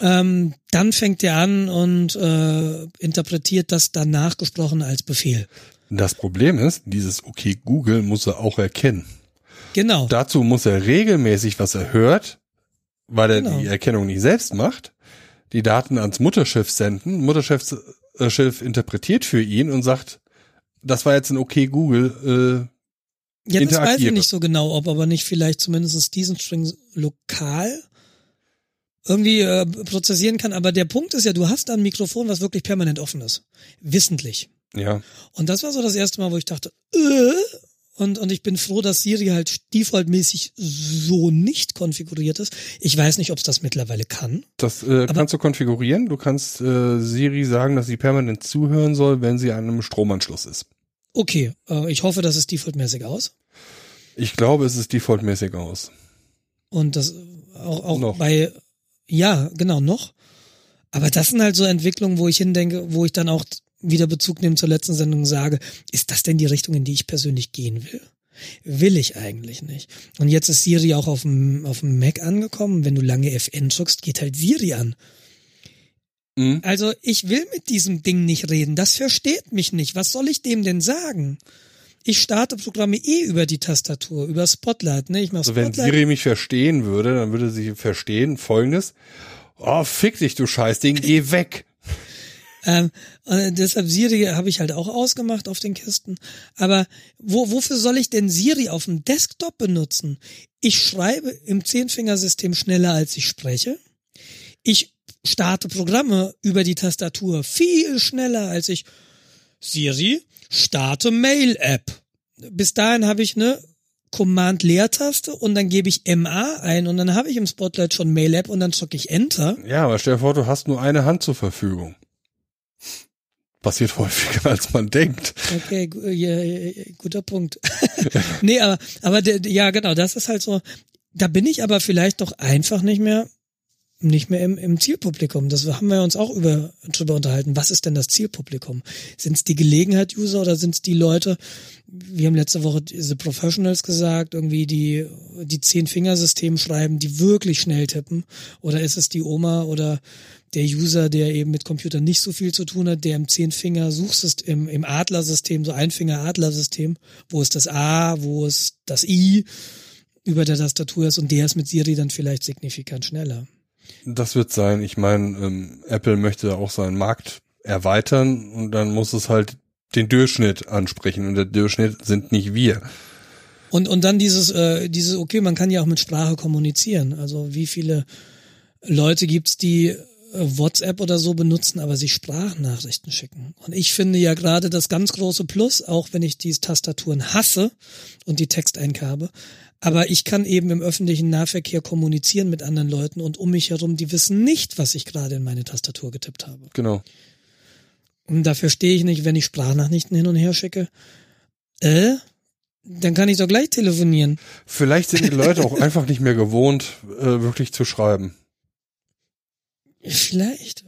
ähm, dann fängt der an und äh, interpretiert das danach gesprochen als Befehl. Das Problem ist, dieses okay Google muss er auch erkennen. Genau. Dazu muss er regelmäßig, was er hört, weil er Genau. die Erkennung nicht selbst macht, die Daten ans Mutterschiff senden. Mutterschiff äh, Schiff interpretiert für ihn und sagt, das war jetzt ein okay Google. Ja, das weiß ich nicht so genau, ob aber nicht vielleicht zumindest diesen String lokal irgendwie äh, prozessieren kann. Aber der Punkt ist ja, du hast da ein Mikrofon, was wirklich permanent offen ist. Wissentlich. Äh, ja, Und das war so das erste Mal, wo ich dachte, äh, und, und ich bin froh, dass Siri halt defaultmäßig so nicht konfiguriert ist. Ich weiß nicht, ob es das mittlerweile kann. das äh, kannst du konfigurieren. Du kannst äh, Siri sagen, dass sie permanent zuhören soll, wenn sie an einem Stromanschluss ist. Okay, äh, ich hoffe, das ist defaultmäßig aus. Ich glaube, es ist defaultmäßig aus. Und das auch, auch Noch. bei, ja, genau, noch. Aber das sind halt so Entwicklungen, wo ich hindenke, wo ich dann auch wieder Bezug nehmen zur letzten Sendung sage, ist das denn die Richtung, in die ich persönlich gehen will? Will ich eigentlich nicht. Und jetzt ist Siri auch auf dem, auf dem Mac angekommen. Wenn du lange FN drückst, geht halt Siri an. Mhm. Also ich will mit diesem Ding nicht reden. Das versteht mich nicht. Was soll ich dem denn sagen? Ich starte Programme eh über die Tastatur, über Spotlight. Ne? Ich mach also wenn Siri mich verstehen würde, dann würde sie verstehen folgendes. Oh, fick dich, du Scheißding, geh weg. Ähm, äh, deshalb Siri habe ich halt auch ausgemacht auf den Kisten. Aber wo, wofür soll ich denn Siri auf dem Desktop benutzen? Ich schreibe im Zehnfingersystem schneller als ich spreche. Ich starte Programme über die Tastatur viel schneller als ich Siri starte Mail-App. Bis dahin habe ich eine Command-Leertaste und dann gebe ich MA ein und dann habe ich im Spotlight schon Mail-App und dann drücke ich Enter. Ja, aber stell dir vor, du hast nur eine Hand zur Verfügung. Passiert häufiger, als man denkt. Okay, guter Punkt. *laughs* nee, aber, aber ja, genau, das ist halt so, da bin ich aber vielleicht doch einfach nicht mehr nicht mehr im, im Zielpublikum. Das haben wir uns auch über drüber unterhalten. Was ist denn das Zielpublikum? Sind es die Gelegenheit-User oder sind es die Leute? Wir haben letzte Woche diese Professionals gesagt, irgendwie die die zehn Fingersystem schreiben, die wirklich schnell tippen. Oder ist es die Oma oder der User, der eben mit Computern nicht so viel zu tun hat, der im zehn Finger Suchsystem, im, im Adler-System, so ein Finger Adler-System, wo ist das A, wo ist das I über der Tastatur ist und der ist mit Siri dann vielleicht signifikant schneller. Das wird sein. Ich meine, ähm, Apple möchte auch seinen Markt erweitern und dann muss es halt den Durchschnitt ansprechen und der Durchschnitt sind nicht wir. Und und dann dieses äh, dieses okay, man kann ja auch mit Sprache kommunizieren. Also wie viele Leute gibt's, die äh, WhatsApp oder so benutzen, aber sich Sprachnachrichten schicken. Und ich finde ja gerade das ganz große Plus, auch wenn ich diese Tastaturen hasse und die Texteingabe, aber ich kann eben im öffentlichen Nahverkehr kommunizieren mit anderen Leuten und um mich herum, die wissen nicht, was ich gerade in meine Tastatur getippt habe. Genau. Und da verstehe ich nicht, wenn ich Sprachnachrichten hin und her schicke. Äh? Dann kann ich doch gleich telefonieren. Vielleicht sind die Leute auch *laughs* einfach nicht mehr gewohnt, äh, wirklich zu schreiben. Vielleicht.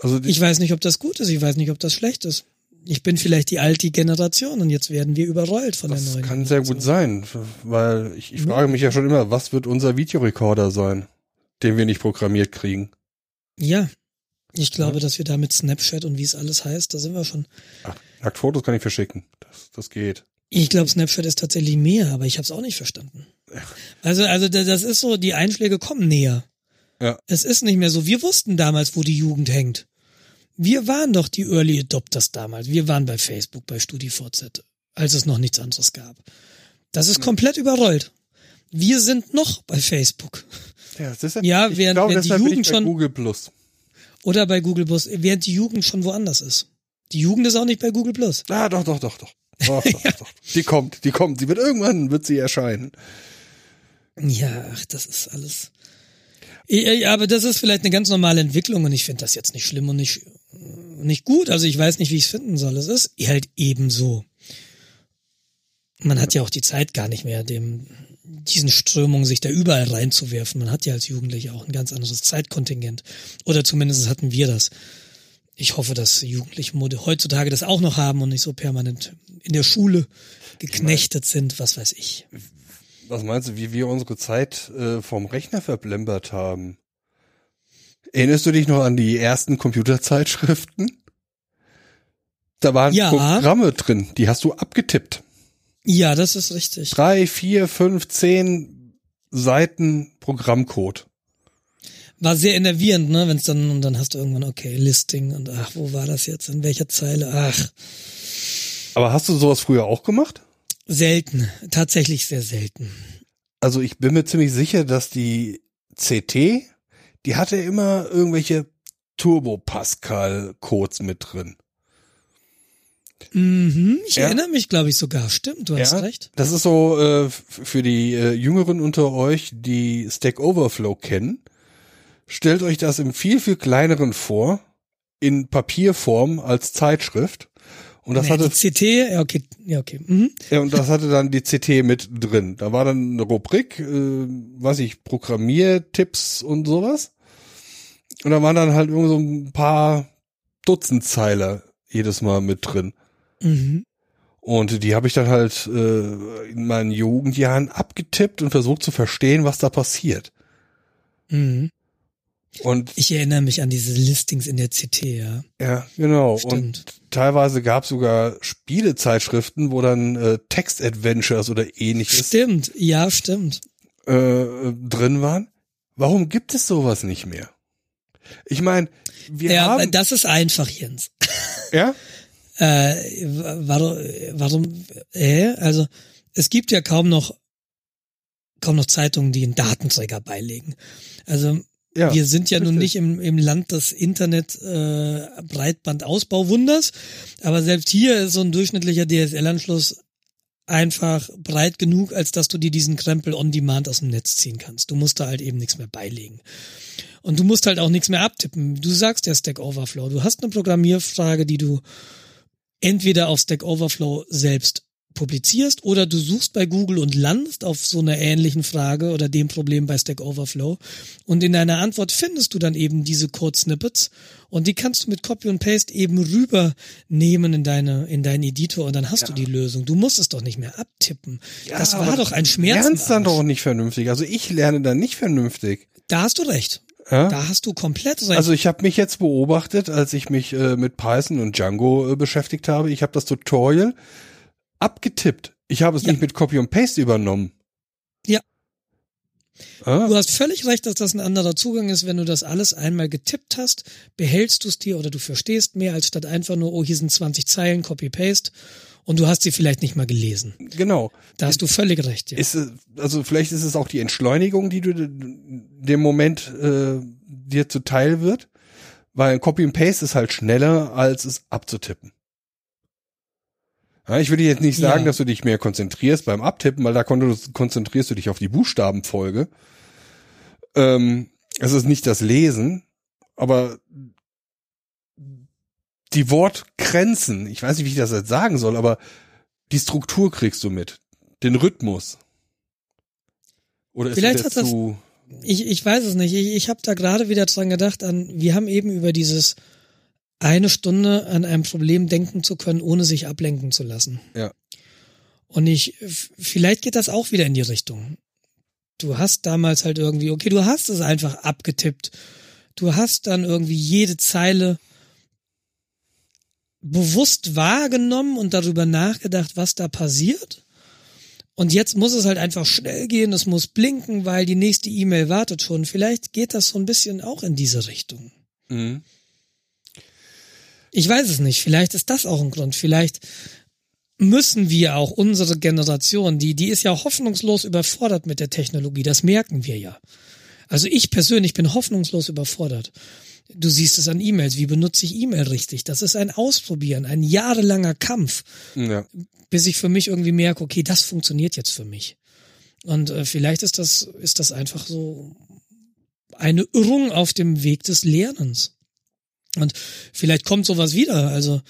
Also ich weiß nicht, ob das gut ist. Ich weiß nicht, ob das schlecht ist ich bin vielleicht die alte Generation und jetzt werden wir überrollt von das der neuen. Das kann sehr gut sein, weil ich, ich frage mich ja schon immer, was wird unser Videorekorder sein, den wir nicht programmiert kriegen? Ja, ich glaube, ja. dass wir da mit Snapchat und wie es alles heißt, da sind wir schon. Ach, Nacktfotos kann ich verschicken, das, das geht. Ich glaube, Snapchat ist tatsächlich mehr, aber ich habe es auch nicht verstanden. Also, also das ist so, die Einschläge kommen näher. Ja. Es ist nicht mehr so. Wir wussten damals, wo die Jugend hängt. Wir waren doch die Early Adopters damals. Wir waren bei Facebook, bei StudiVZ, als es noch nichts anderes gab. Das ist komplett überrollt. Wir sind noch bei Facebook. Ja, das ist ja, ja während, glaube, während die Jugend schon Google Plus. oder bei Google Plus, während die Jugend schon woanders ist. Die Jugend ist auch nicht bei Google Plus. Ah, doch, doch, doch, doch. Doch, *laughs* doch, ja. doch. Die kommt, die kommt. Sie wird irgendwann wird sie erscheinen. Ja, ach, das ist alles. Ja, aber das ist vielleicht eine ganz normale Entwicklung und ich finde das jetzt nicht schlimm und nicht nicht gut. Also ich weiß nicht, wie ich es finden soll. Es ist halt ebenso. Man hat ja auch die Zeit gar nicht mehr, dem diesen Strömungen sich da überall reinzuwerfen. Man hat ja als Jugendlicher auch ein ganz anderes Zeitkontingent. Oder zumindest hatten wir das. Ich hoffe, dass Jugendliche heutzutage das auch noch haben und nicht so permanent in der Schule geknechtet sind, was weiß ich. Was meinst du, wie wir unsere Zeit äh, vom Rechner verblembert haben? Erinnerst du dich noch an die ersten Computerzeitschriften? Da waren ja. Programme drin, die hast du abgetippt. Ja, das ist richtig. Drei, vier, fünf, zehn Seiten Programmcode. War sehr enervierend, ne, wenn es dann und dann hast du irgendwann okay Listing und ach, wo war das jetzt? In welcher Zeile? Ach. Aber hast du sowas früher auch gemacht? Selten, tatsächlich sehr selten. Also ich bin mir ziemlich sicher, dass die CT die hatte immer irgendwelche Turbo Pascal Codes mit drin. Mhm, ich ja. erinnere mich, glaube ich, sogar. Stimmt, du ja, hast recht. Das ist so äh, für die äh, Jüngeren unter euch, die Stack Overflow kennen. Stellt euch das im viel, viel kleineren vor, in Papierform als Zeitschrift. Und das nee, hatte die CT, ja okay, ja okay. Mhm. Ja und das hatte dann die CT mit drin. Da war dann eine Rubrik, äh, was ich Programmiertipps und sowas. Und da waren dann halt irgendwie so ein paar Dutzend Zeile jedes Mal mit drin. Mhm. Und die habe ich dann halt äh, in meinen Jugendjahren abgetippt und versucht zu verstehen, was da passiert. Mhm. Und Ich erinnere mich an diese Listings in der CT, ja. ja, genau. Stimmt. Und teilweise gab es sogar Spielezeitschriften, wo dann äh, Text-Adventures oder ähnliches Stimmt, ja, stimmt. äh, drin waren. Warum gibt es sowas nicht mehr? Ich meine, wir ja, haben das ist einfach, Jens. *laughs* ja Äh, warum, warum, äh, also, es gibt ja kaum noch, kaum noch Zeitungen, die einen Datenträger beilegen. Also, ja wir sind ja nun richtig. nicht im, im Land des Internet äh, aber selbst hier ist so ein durchschnittlicher DSL-Anschluss einfach breit genug, als dass du dir diesen Krempel on demand aus dem Netz ziehen kannst. Du musst da halt eben nichts mehr beilegen. Und du musst halt auch nichts mehr abtippen. Du sagst ja Stack Overflow. Du hast eine Programmierfrage, die du entweder auf Stack Overflow selbst publizierst oder du suchst bei Google und landest auf so einer ähnlichen Frage oder dem Problem bei Stack Overflow und in deiner Antwort findest du dann eben diese Code-Snippets und die kannst du mit Copy und Paste eben rübernehmen in deine in deinen Editor und dann hast du die Lösung. Du musst es doch nicht mehr abtippen. das war doch ein du Schmerz. lernst dann doch nicht vernünftig. Also ich lerne dann nicht vernünftig. Da hast du recht. Ja? Da hast du komplett recht. Also ich habe mich jetzt beobachtet, als ich mich äh, mit Python und Django äh, beschäftigt habe. Ich habe das Tutorial abgetippt. Ich habe es Ja. nicht mit Copy und Paste übernommen. Ja. Ah, Du hast völlig recht, dass das ein anderer Zugang ist. Wenn du das alles einmal getippt hast, behältst du es dir oder du verstehst mehr, als statt einfach nur, oh, hier sind 20 Zeilen, Copy-Paste und du hast sie vielleicht nicht mal gelesen. genau. Da hast du völlig recht, ja. Ist, es- also vielleicht ist es auch die Entschleunigung, die du dem Moment äh, dir zuteil wird, weil Copy und Paste ist halt schneller, als es abzutippen. Ich würde jetzt nicht sagen, Ja. dass du dich mehr konzentrierst beim Abtippen, weil da kon- konzentrierst du dich auf die Buchstabenfolge. Ähm, es ist nicht das Lesen, aber die Wortgrenzen, ich weiß nicht, wie ich das jetzt sagen soll, aber die Struktur kriegst du mit. Den Rhythmus. Oder ist Vielleicht das- zu, Ich, ich weiß es nicht. Ich, ich habe da gerade wieder dran gedacht an, wir haben eben über dieses eine Stunde an einem Problem denken zu können, ohne sich ablenken zu lassen. Ja. Und ich, vielleicht geht das auch wieder in die Richtung. Du hast damals halt irgendwie, okay, du hast es einfach abgetippt. Du hast dann irgendwie jede Zeile bewusst wahrgenommen und darüber nachgedacht, was da passiert. Und jetzt muss es halt einfach schnell gehen, es muss blinken, weil die nächste E-Mail wartet schon. Vielleicht geht das so ein bisschen auch in diese Richtung. Mhm. Ich weiß es nicht. Vielleicht ist das auch ein Grund. Vielleicht müssen wir auch unsere Generation, die, die ist ja hoffnungslos überfordert mit der Technologie. Das merken wir ja. Also ich persönlich bin hoffnungslos überfordert. Du siehst es an E-Mails. Wie benutze ich E-Mail richtig? Das ist ein Ausprobieren, ein jahrelanger Kampf. Ja. bis ich für mich irgendwie merke, okay, das funktioniert jetzt für mich. Und äh, vielleicht ist das, ist das einfach so eine Irrung auf dem Weg des Lernens. Und vielleicht kommt sowas wieder. Also,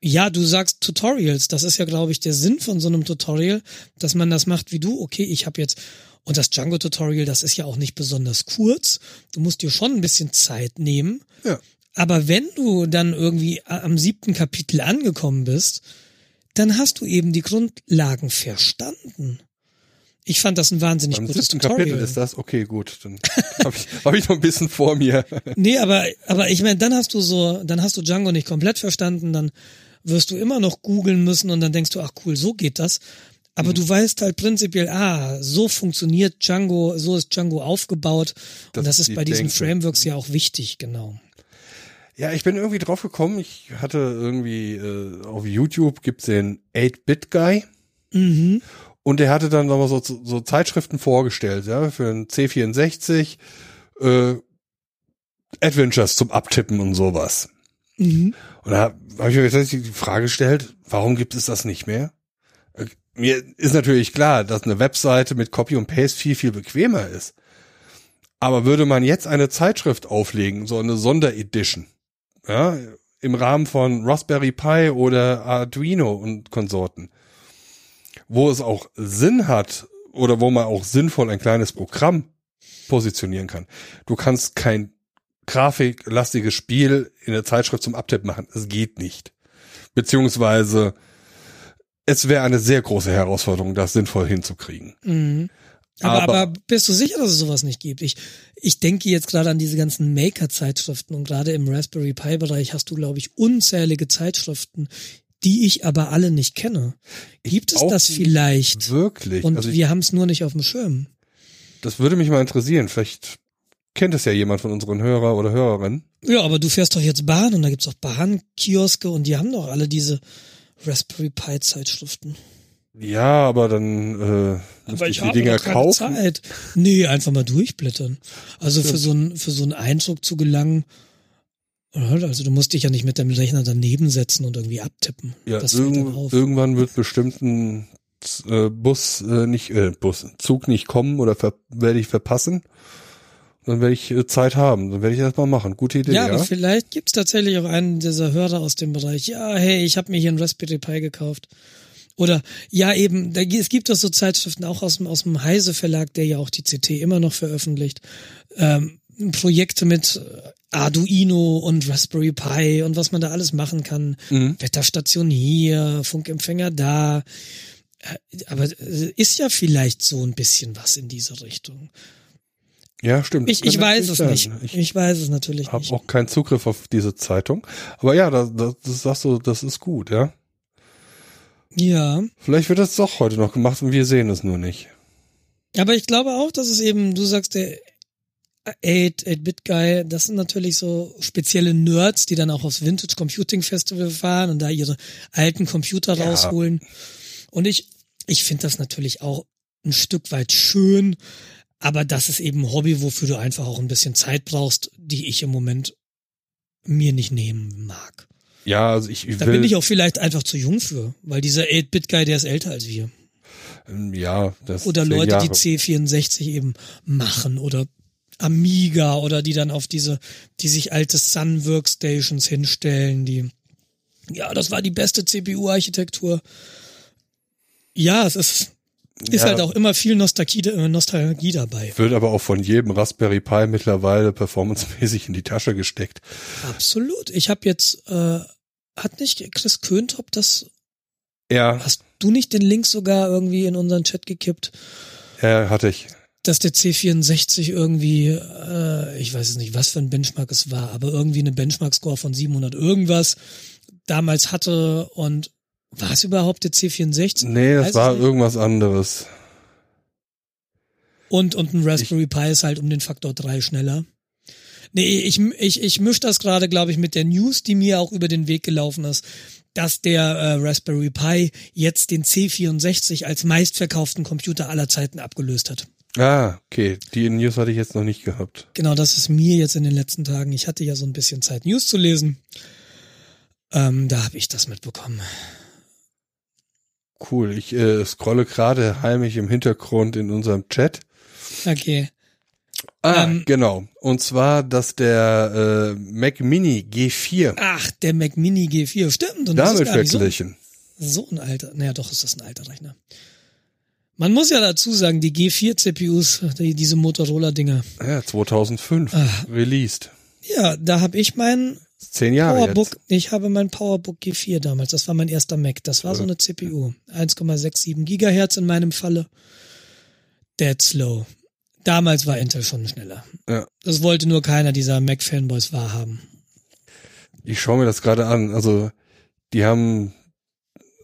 ja, du sagst Tutorials. Das ist ja, glaube ich, der Sinn von so einem Tutorial, dass man das macht wie du. Okay, ich habe jetzt und das Django-Tutorial, das ist ja auch nicht besonders kurz. Du musst dir schon ein bisschen Zeit nehmen. Ja. Aber wenn du dann irgendwie am siebten Kapitel angekommen bist, dann hast du eben die Grundlagen verstanden. Ich fand das ein wahnsinnig Beim gutes siebten Tutorial. Kapitel ist das, okay, gut, dann *laughs* habe ich, hab ich noch ein bisschen vor mir. *laughs* Nee, aber, aber ich meine, dann hast du so, dann hast du Django nicht komplett verstanden, dann wirst du immer noch googeln müssen und dann denkst du, ach cool, so geht das. Aber du weißt halt prinzipiell, ah, so funktioniert Django, so ist Django aufgebaut. Das und das ist bei diesen Denke. Frameworks ja auch wichtig, genau. Ja, ich bin irgendwie drauf gekommen, ich hatte irgendwie, äh, auf YouTube gibt's den 8-Bit-Guy Mhm. Und der hatte dann nochmal so, so Zeitschriften vorgestellt, ja, für ein C64, äh, Adventures zum Abtippen und sowas. Mhm. Und da habe ich mir tatsächlich die Frage gestellt, warum gibt es das nicht mehr? Äh, Mir ist natürlich klar, dass eine Webseite mit Copy und Paste viel, viel bequemer ist. Aber würde man jetzt eine Zeitschrift auflegen, so eine Sonderedition, ja, im Rahmen von Raspberry Pi oder Arduino und Konsorten, wo es auch Sinn hat oder wo man auch sinnvoll ein kleines Programm positionieren kann. Du kannst kein grafiklastiges Spiel in der Zeitschrift zum Abtipp machen. Es geht nicht. Beziehungsweise es wäre eine sehr große Herausforderung, das sinnvoll hinzukriegen. Mhm. Aber, aber, aber, bist du sicher, dass es sowas nicht gibt? Ich, ich denke jetzt gerade an diese ganzen Maker-Zeitschriften und gerade im Raspberry Pi-Bereich hast du, glaube ich, unzählige Zeitschriften, die ich aber alle nicht kenne. Gibt ich es das vielleicht? Wirklich? Und also wir haben es nur nicht auf dem Schirm. Das würde mich mal interessieren. Vielleicht kennt es ja jemand von unseren Hörer oder Hörerinnen. Ja, aber du fährst doch jetzt Bahn und da gibt's auch Bahnkioske und die haben doch alle diese Raspberry Pi Zeitschriften. Ja, aber dann äh, aber ich die Dinger kaufen. Zeit. Nee, einfach mal durchblättern. Also Stimmt. für so einen für so einen Eindruck zu gelangen, also du musst dich ja nicht mit dem Rechner daneben setzen und irgendwie abtippen. Ja, irgend, irgendwann wird bestimmt ein äh, Bus äh, nicht, äh, Bus, Zug nicht kommen oder werde ich verpassen. Dann werde ich äh, Zeit haben. Dann werde ich das mal machen. Gute Idee. Ja, ja? aber vielleicht gibt's tatsächlich auch einen dieser Hörer aus dem Bereich. Ja, hey, ich habe mir hier ein Raspberry Pi gekauft. Oder ja, eben, da, es gibt doch so Zeitschriften auch aus dem, aus dem Heise Verlag, der ja auch die CT immer noch veröffentlicht. Ähm, Projekte mit Arduino und Raspberry Pi und was man da alles machen kann. Mhm. Wetterstation hier, Funkempfänger da. Äh, aber äh, ist ja vielleicht so ein bisschen was in diese Richtung. Ja, stimmt. Ich, ich weiß es sein. nicht. Ich, ich, weiß es natürlich hab nicht. Habe auch keinen Zugriff auf diese Zeitung. Aber ja, das, das, das sagst du, das ist gut, ja. Ja. Vielleicht wird das doch heute noch gemacht und wir sehen es nur nicht. Aber ich glaube auch, dass es eben, du sagst, der 8-Bit-Guy, das sind natürlich so spezielle Nerds, die dann auch aufs Vintage Computing Festival fahren und da ihre alten Computer ja. rausholen. Und ich, ich finde das natürlich auch ein Stück weit schön, aber das ist eben ein Hobby, wofür du einfach auch ein bisschen Zeit brauchst, die ich im Moment mir nicht nehmen mag. Ja, also ich, ich Da bin ich auch vielleicht einfach zu jung für, weil dieser 8-Bit-Guy, der ist älter als wir. Ähm, ja, das Oder Leute, Jahre. die C64 eben machen oder Amiga oder die dann auf diese, die sich alte Sun Workstations hinstellen, die, ja, das war die beste CPU-Architektur. Ja, es ist, ist ja, halt auch immer viel Nostalgie, äh, Nostalgie dabei. Wird aber auch von jedem Raspberry Pi mittlerweile performancemäßig in die Tasche gesteckt. Absolut. Ich habe jetzt, äh, hat nicht Chris Köntop das? Ja. Hast du nicht den Link sogar irgendwie in unseren Chat gekippt? Ja, hatte ich. Dass der C64 irgendwie, äh, ich weiß es nicht, was für ein Benchmark es war, aber irgendwie eine Benchmark-Score von 700 irgendwas damals hatte und war es überhaupt der C64? Nee, das Weiß war irgendwas anderes. Und, und ein Raspberry ich, Pi ist halt um den Faktor drei schneller. Nee, ich, ich, ich misch das gerade, glaube ich, mit der News, die mir auch über den Weg gelaufen ist, dass der äh, Raspberry Pi jetzt den C64 als meistverkauften Computer aller Zeiten abgelöst hat. Ah, okay. Die News hatte ich jetzt noch nicht gehabt. Genau, das ist mir jetzt in den letzten Tagen. Ich hatte ja so ein bisschen Zeit, News zu lesen. Ähm, da habe ich das mitbekommen. Cool. Ich äh, scrolle gerade heimlich im Hintergrund in unserem Chat. Okay. Ah, ähm, genau. Und zwar, dass der äh, Mac Mini G4. Ach, der Mac Mini G4, stimmt. Und damit verglichen. So, so ein alter, naja, doch ist das ein alter Rechner. Man muss ja dazu sagen, die G4 CPUs, die, diese Motorola-Dinger. Ja, 2005 Ach, released. Ja, da habe ich meinen Zehn Jahre Powerbook, jetzt. ich habe mein Powerbook G4 damals, das war mein erster Mac, das war so eine CPU. 1,67 Gigahertz in meinem Falle. Dead slow. Damals war Intel schon schneller. Ja. Das wollte nur keiner dieser Mac-Fanboys wahrhaben. Ich schaue mir das gerade an. Also, die haben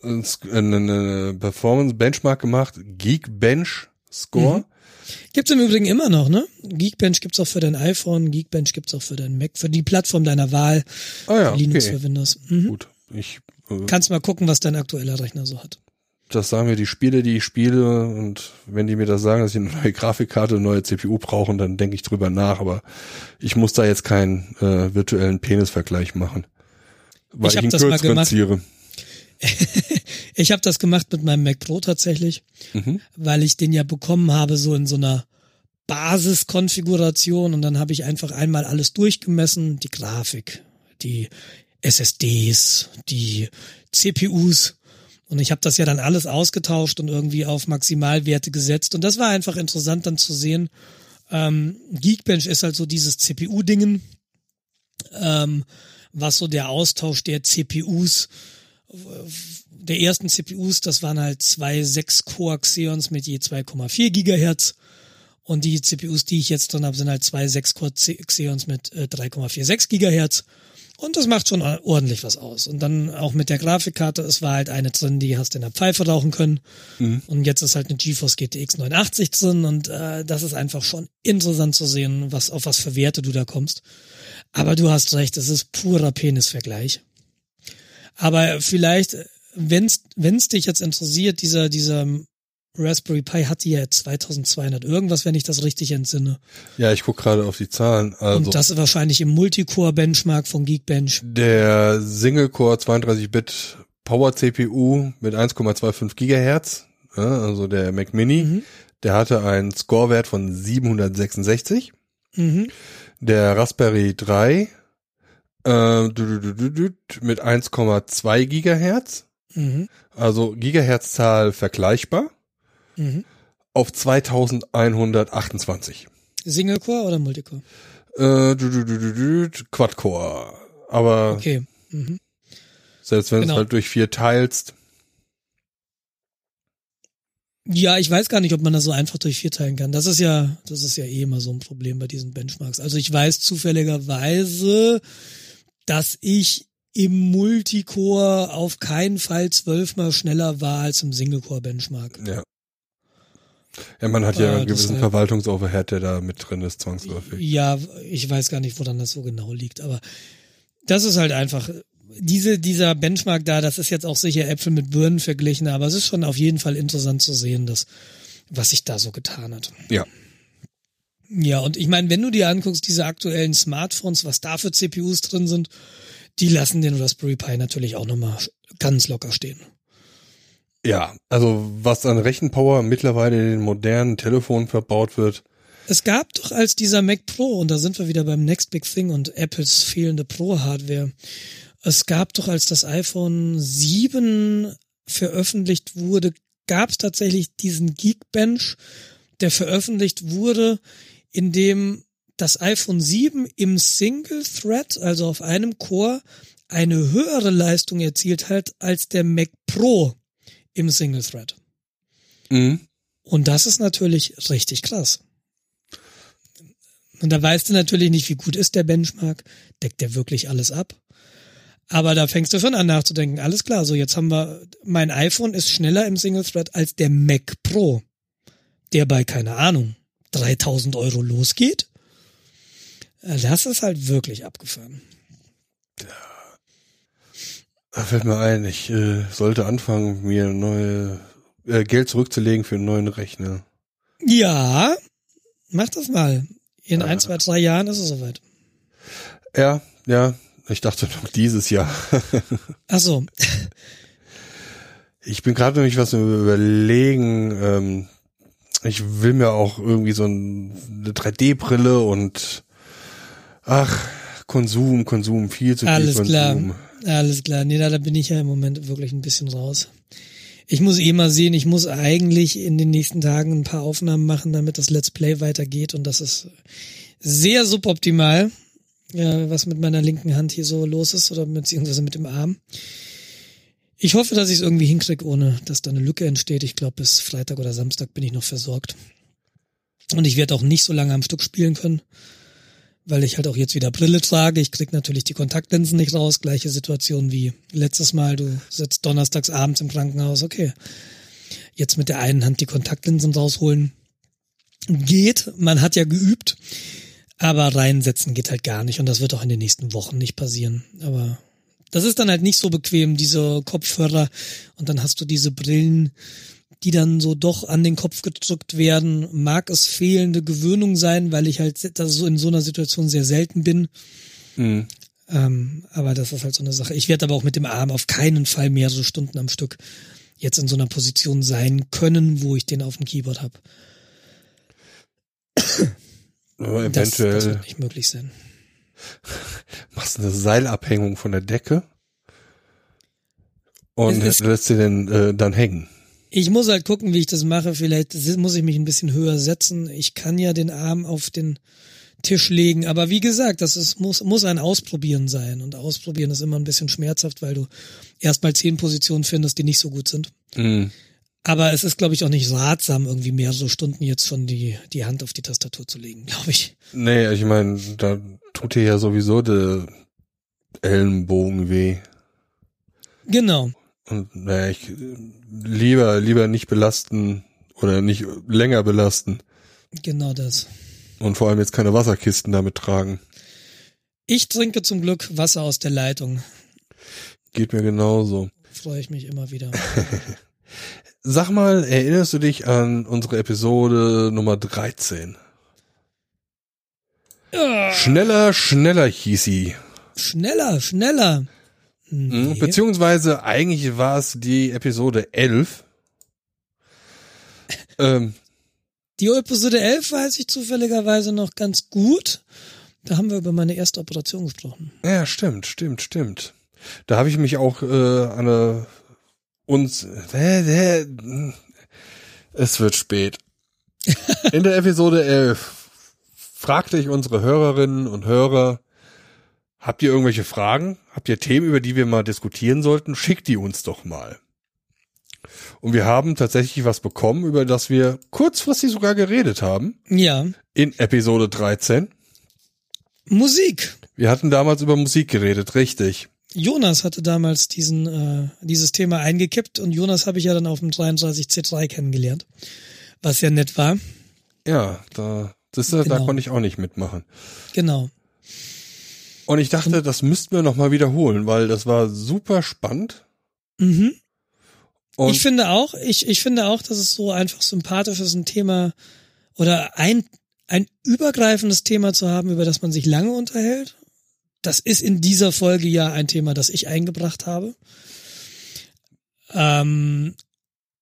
eine Performance-Benchmark gemacht, Geekbench Score. Mhm. Gibt's im Übrigen immer noch, ne? Geekbench gibt's auch für dein iPhone, Geekbench gibt's auch für dein Mac, für die Plattform deiner Wahl. Ah ja, für Linux, okay. für Windows. Mhm. Gut. Ich äh, kannst mal gucken, was dein aktueller Rechner so hat. Das sagen mir die Spiele, die ich spiele und wenn die mir das sagen, dass ich eine neue Grafikkarte, eine neue CPU brauchen, dann denke ich drüber nach, aber ich muss da jetzt keinen äh, virtuellen Penisvergleich machen, weil ich, ich ihn kürzeren ziehe. *laughs* ich habe das gemacht mit meinem Mac Pro tatsächlich, mhm. weil ich den ja bekommen habe so in so einer Basiskonfiguration und dann habe ich einfach einmal alles durchgemessen, die Grafik, die SSDs, die CPUs und ich habe das ja dann alles ausgetauscht und irgendwie auf Maximalwerte gesetzt und das war einfach interessant dann zu sehen. Ähm, Geekbench ist halt so dieses CPU-Dingen ähm, was so der Austausch der CPUs, der ersten CPUs, das waren halt zwei 6-Core Xeons mit je 2,4 Gigahertz. Und die CPUs, die ich jetzt drin habe, sind halt zwei 6-Core Xeons mit äh, 3,46 Gigahertz. Und das macht schon ordentlich was aus. Und dann auch mit der Grafikkarte, es war halt eine drin, die hast in der Pfeife rauchen können. Mhm. Und jetzt ist halt eine GeForce GTX 89 drin und äh, das ist einfach schon interessant zu sehen, was auf was für Werte du da kommst. Aber du hast recht, es ist purer Penisvergleich. Aber vielleicht, wenn's wenn's dich jetzt interessiert, dieser dieser Raspberry Pi hat die ja 2200 irgendwas, wenn ich das richtig entsinne. Ja, ich guck gerade auf die Zahlen. Also Und das ist wahrscheinlich im Multicore-Benchmark von Geekbench. Der Single-Core 32-Bit Power-CPU mit 1,25 Gigahertz, also der Mac Mini, mhm. der hatte einen Score-Wert von 766. Mhm. Der Raspberry 3 äh, mit 1,2 Gigahertz. Mhm. Also Gigahertzzahl vergleichbar mhm. auf 2128. Single Core oder Multicore? Äh, Quad-Core. Aber okay. Mhm. selbst wenn genau. es halt durch vier teilst. Ja, ich weiß gar nicht, ob man das so einfach durch vier teilen kann. Das ist ja, das ist ja eh immer so ein Problem bei diesen Benchmarks. Also ich weiß zufälligerweise, dass ich im Multicore auf keinen Fall zwölfmal schneller war als im Single-Core-Benchmark. Ja. Ja, man hat ja äh, einen gewissen Verwaltungsoverhead, der da mit drin ist, zwangsläufig. Ja, ich weiß gar nicht, woran das so genau liegt, aber das ist halt einfach, diese, dieser Benchmark da, das ist jetzt auch sicher Äpfel mit Birnen verglichen, aber es ist schon auf jeden Fall interessant zu sehen, dass, was sich da so getan hat. Ja. Ja, und ich meine, wenn du dir anguckst, diese aktuellen Smartphones, was da für CPUs drin sind, die lassen den Raspberry Pi natürlich auch nochmal ganz locker stehen. Ja, also was an Rechenpower mittlerweile in den modernen Telefonen verbaut wird. Es gab doch als dieser Mac Pro, und da sind wir wieder beim Next Big Thing und Apples fehlende Pro-Hardware. Es gab doch, als das iPhone 7 veröffentlicht wurde, gab es tatsächlich diesen Geekbench, der veröffentlicht wurde, in dem das iPhone 7 im Single Thread, also auf einem Core, eine höhere Leistung erzielt hat als der Mac Pro im Single Thread. Mhm. Und das ist natürlich richtig krass. Und da weißt du natürlich nicht, wie gut ist der Benchmark, deckt der wirklich alles ab. Aber da fängst du schon an nachzudenken. Alles klar, so jetzt haben wir, mein iPhone ist schneller im Single Thread als der Mac Pro, der bei, keine Ahnung, 3000 Euro losgeht. Das ist halt wirklich abgefahren. Ja. Da fällt mir ein, ich äh, sollte anfangen, mir neue äh, Geld zurückzulegen für einen neuen Rechner. Ja, mach das mal. In ah. ein, zwei, drei Jahren ist es soweit. Ja, ja. Ich dachte noch dieses Jahr. *laughs* Ach so. Ich bin gerade nämlich was überlegen. Ähm, ich will mir auch irgendwie so ein, eine 3D-Brille und ach, Konsum, Konsum, viel zu viel Alles Konsum. klar. Alles klar. Nee, da, da bin ich ja im Moment wirklich ein bisschen raus. Ich muss eh mal sehen, ich muss eigentlich in den nächsten Tagen ein paar Aufnahmen machen, damit das Let's Play weitergeht und das ist sehr suboptimal, ja, was mit meiner linken Hand hier so los ist oder beziehungsweise mit dem Arm. Ich hoffe, dass ich es irgendwie hinkriege, ohne dass da eine Lücke entsteht. Ich glaube, bis Freitag oder Samstag bin ich noch versorgt. Und ich werde auch nicht so lange am Stück spielen können weil ich halt auch jetzt wieder Brille trage. Ich krieg natürlich die Kontaktlinsen nicht raus. Gleiche Situation wie letztes Mal. Du sitzt donnerstags abends im Krankenhaus. Okay. Jetzt mit der einen Hand die Kontaktlinsen rausholen. Geht. Man hat ja geübt. Aber reinsetzen geht halt gar nicht. Und das wird auch in den nächsten Wochen nicht passieren. Aber das ist dann halt nicht so bequem, diese Kopfhörer. Und dann hast du diese Brillen, die dann so doch an den Kopf gedrückt werden. Mag es fehlende Gewöhnung sein, weil ich halt das so in so einer Situation sehr selten bin. Mhm. Ähm, aber das ist halt so eine Sache. Ich werde aber auch mit dem Arm auf keinen Fall mehrere Stunden am Stück jetzt in so einer Position sein können, wo ich den auf dem Keyboard habe. eventuell. Das, das wird nicht möglich sein. *laughs* Machst du eine Seilabhängung von der Decke und lässt sie denn äh, dann hängen. Ich muss halt gucken, wie ich das mache. Vielleicht muss ich mich ein bisschen höher setzen. Ich kann ja den Arm auf den Tisch legen. Aber wie gesagt, das ist, muss, muss ein Ausprobieren sein. Und Ausprobieren ist immer ein bisschen schmerzhaft, weil du erstmal zehn Positionen findest, die nicht so gut sind. Mhm. Aber es ist, glaube ich, auch nicht ratsam, irgendwie mehrere Stunden jetzt schon die, die Hand auf die Tastatur zu legen, glaube ich. Nee, ich meine, da tut dir ja sowieso der Ellenbogen weh. Genau. Und naja, ich lieber, lieber nicht belasten oder nicht länger belasten. Genau das. Und vor allem jetzt keine Wasserkisten damit tragen. Ich trinke zum Glück Wasser aus der Leitung. Geht mir genauso. Freue ich mich immer wieder. *laughs* Sag mal, erinnerst du dich an unsere Episode Nummer 13? Ja. Schneller, schneller hieß sie. Schneller, schneller. Mhm, Nee. Beziehungsweise eigentlich war es die Episode 11. *laughs* ähm, Die Episode 11 weiß ich zufälligerweise noch ganz gut. Da haben wir über meine erste Operation gesprochen. ja, stimmt, stimmt, stimmt. Da habe ich mich auch äh, an eine, uns äh, äh, es wird spät. In der Episode 11 fragte ich unsere Hörerinnen und Hörer, habt ihr irgendwelche Fragen? Habt ihr Themen, über die wir mal diskutieren sollten? Schickt die uns doch mal. Und wir haben tatsächlich was bekommen, über das wir kurzfristig sogar geredet haben. Ja. In Episode 13. Musik. Wir hatten damals über Musik geredet, richtig. Jonas hatte damals diesen, äh, dieses Thema eingekippt und Jonas habe ich ja dann auf dem 33C3 kennengelernt. Was ja nett war. Ja, da, das, da Genau. konnte ich auch nicht mitmachen. Genau. Und ich dachte, das müssten wir nochmal wiederholen, weil das war super spannend. Mhm. Und ich finde auch, ich, ich finde auch, dass es so einfach sympathisch ist, ein Thema oder ein, ein übergreifendes Thema zu haben, über das man sich lange unterhält. Das ist in dieser Folge ja ein Thema, das ich eingebracht habe. Ähm,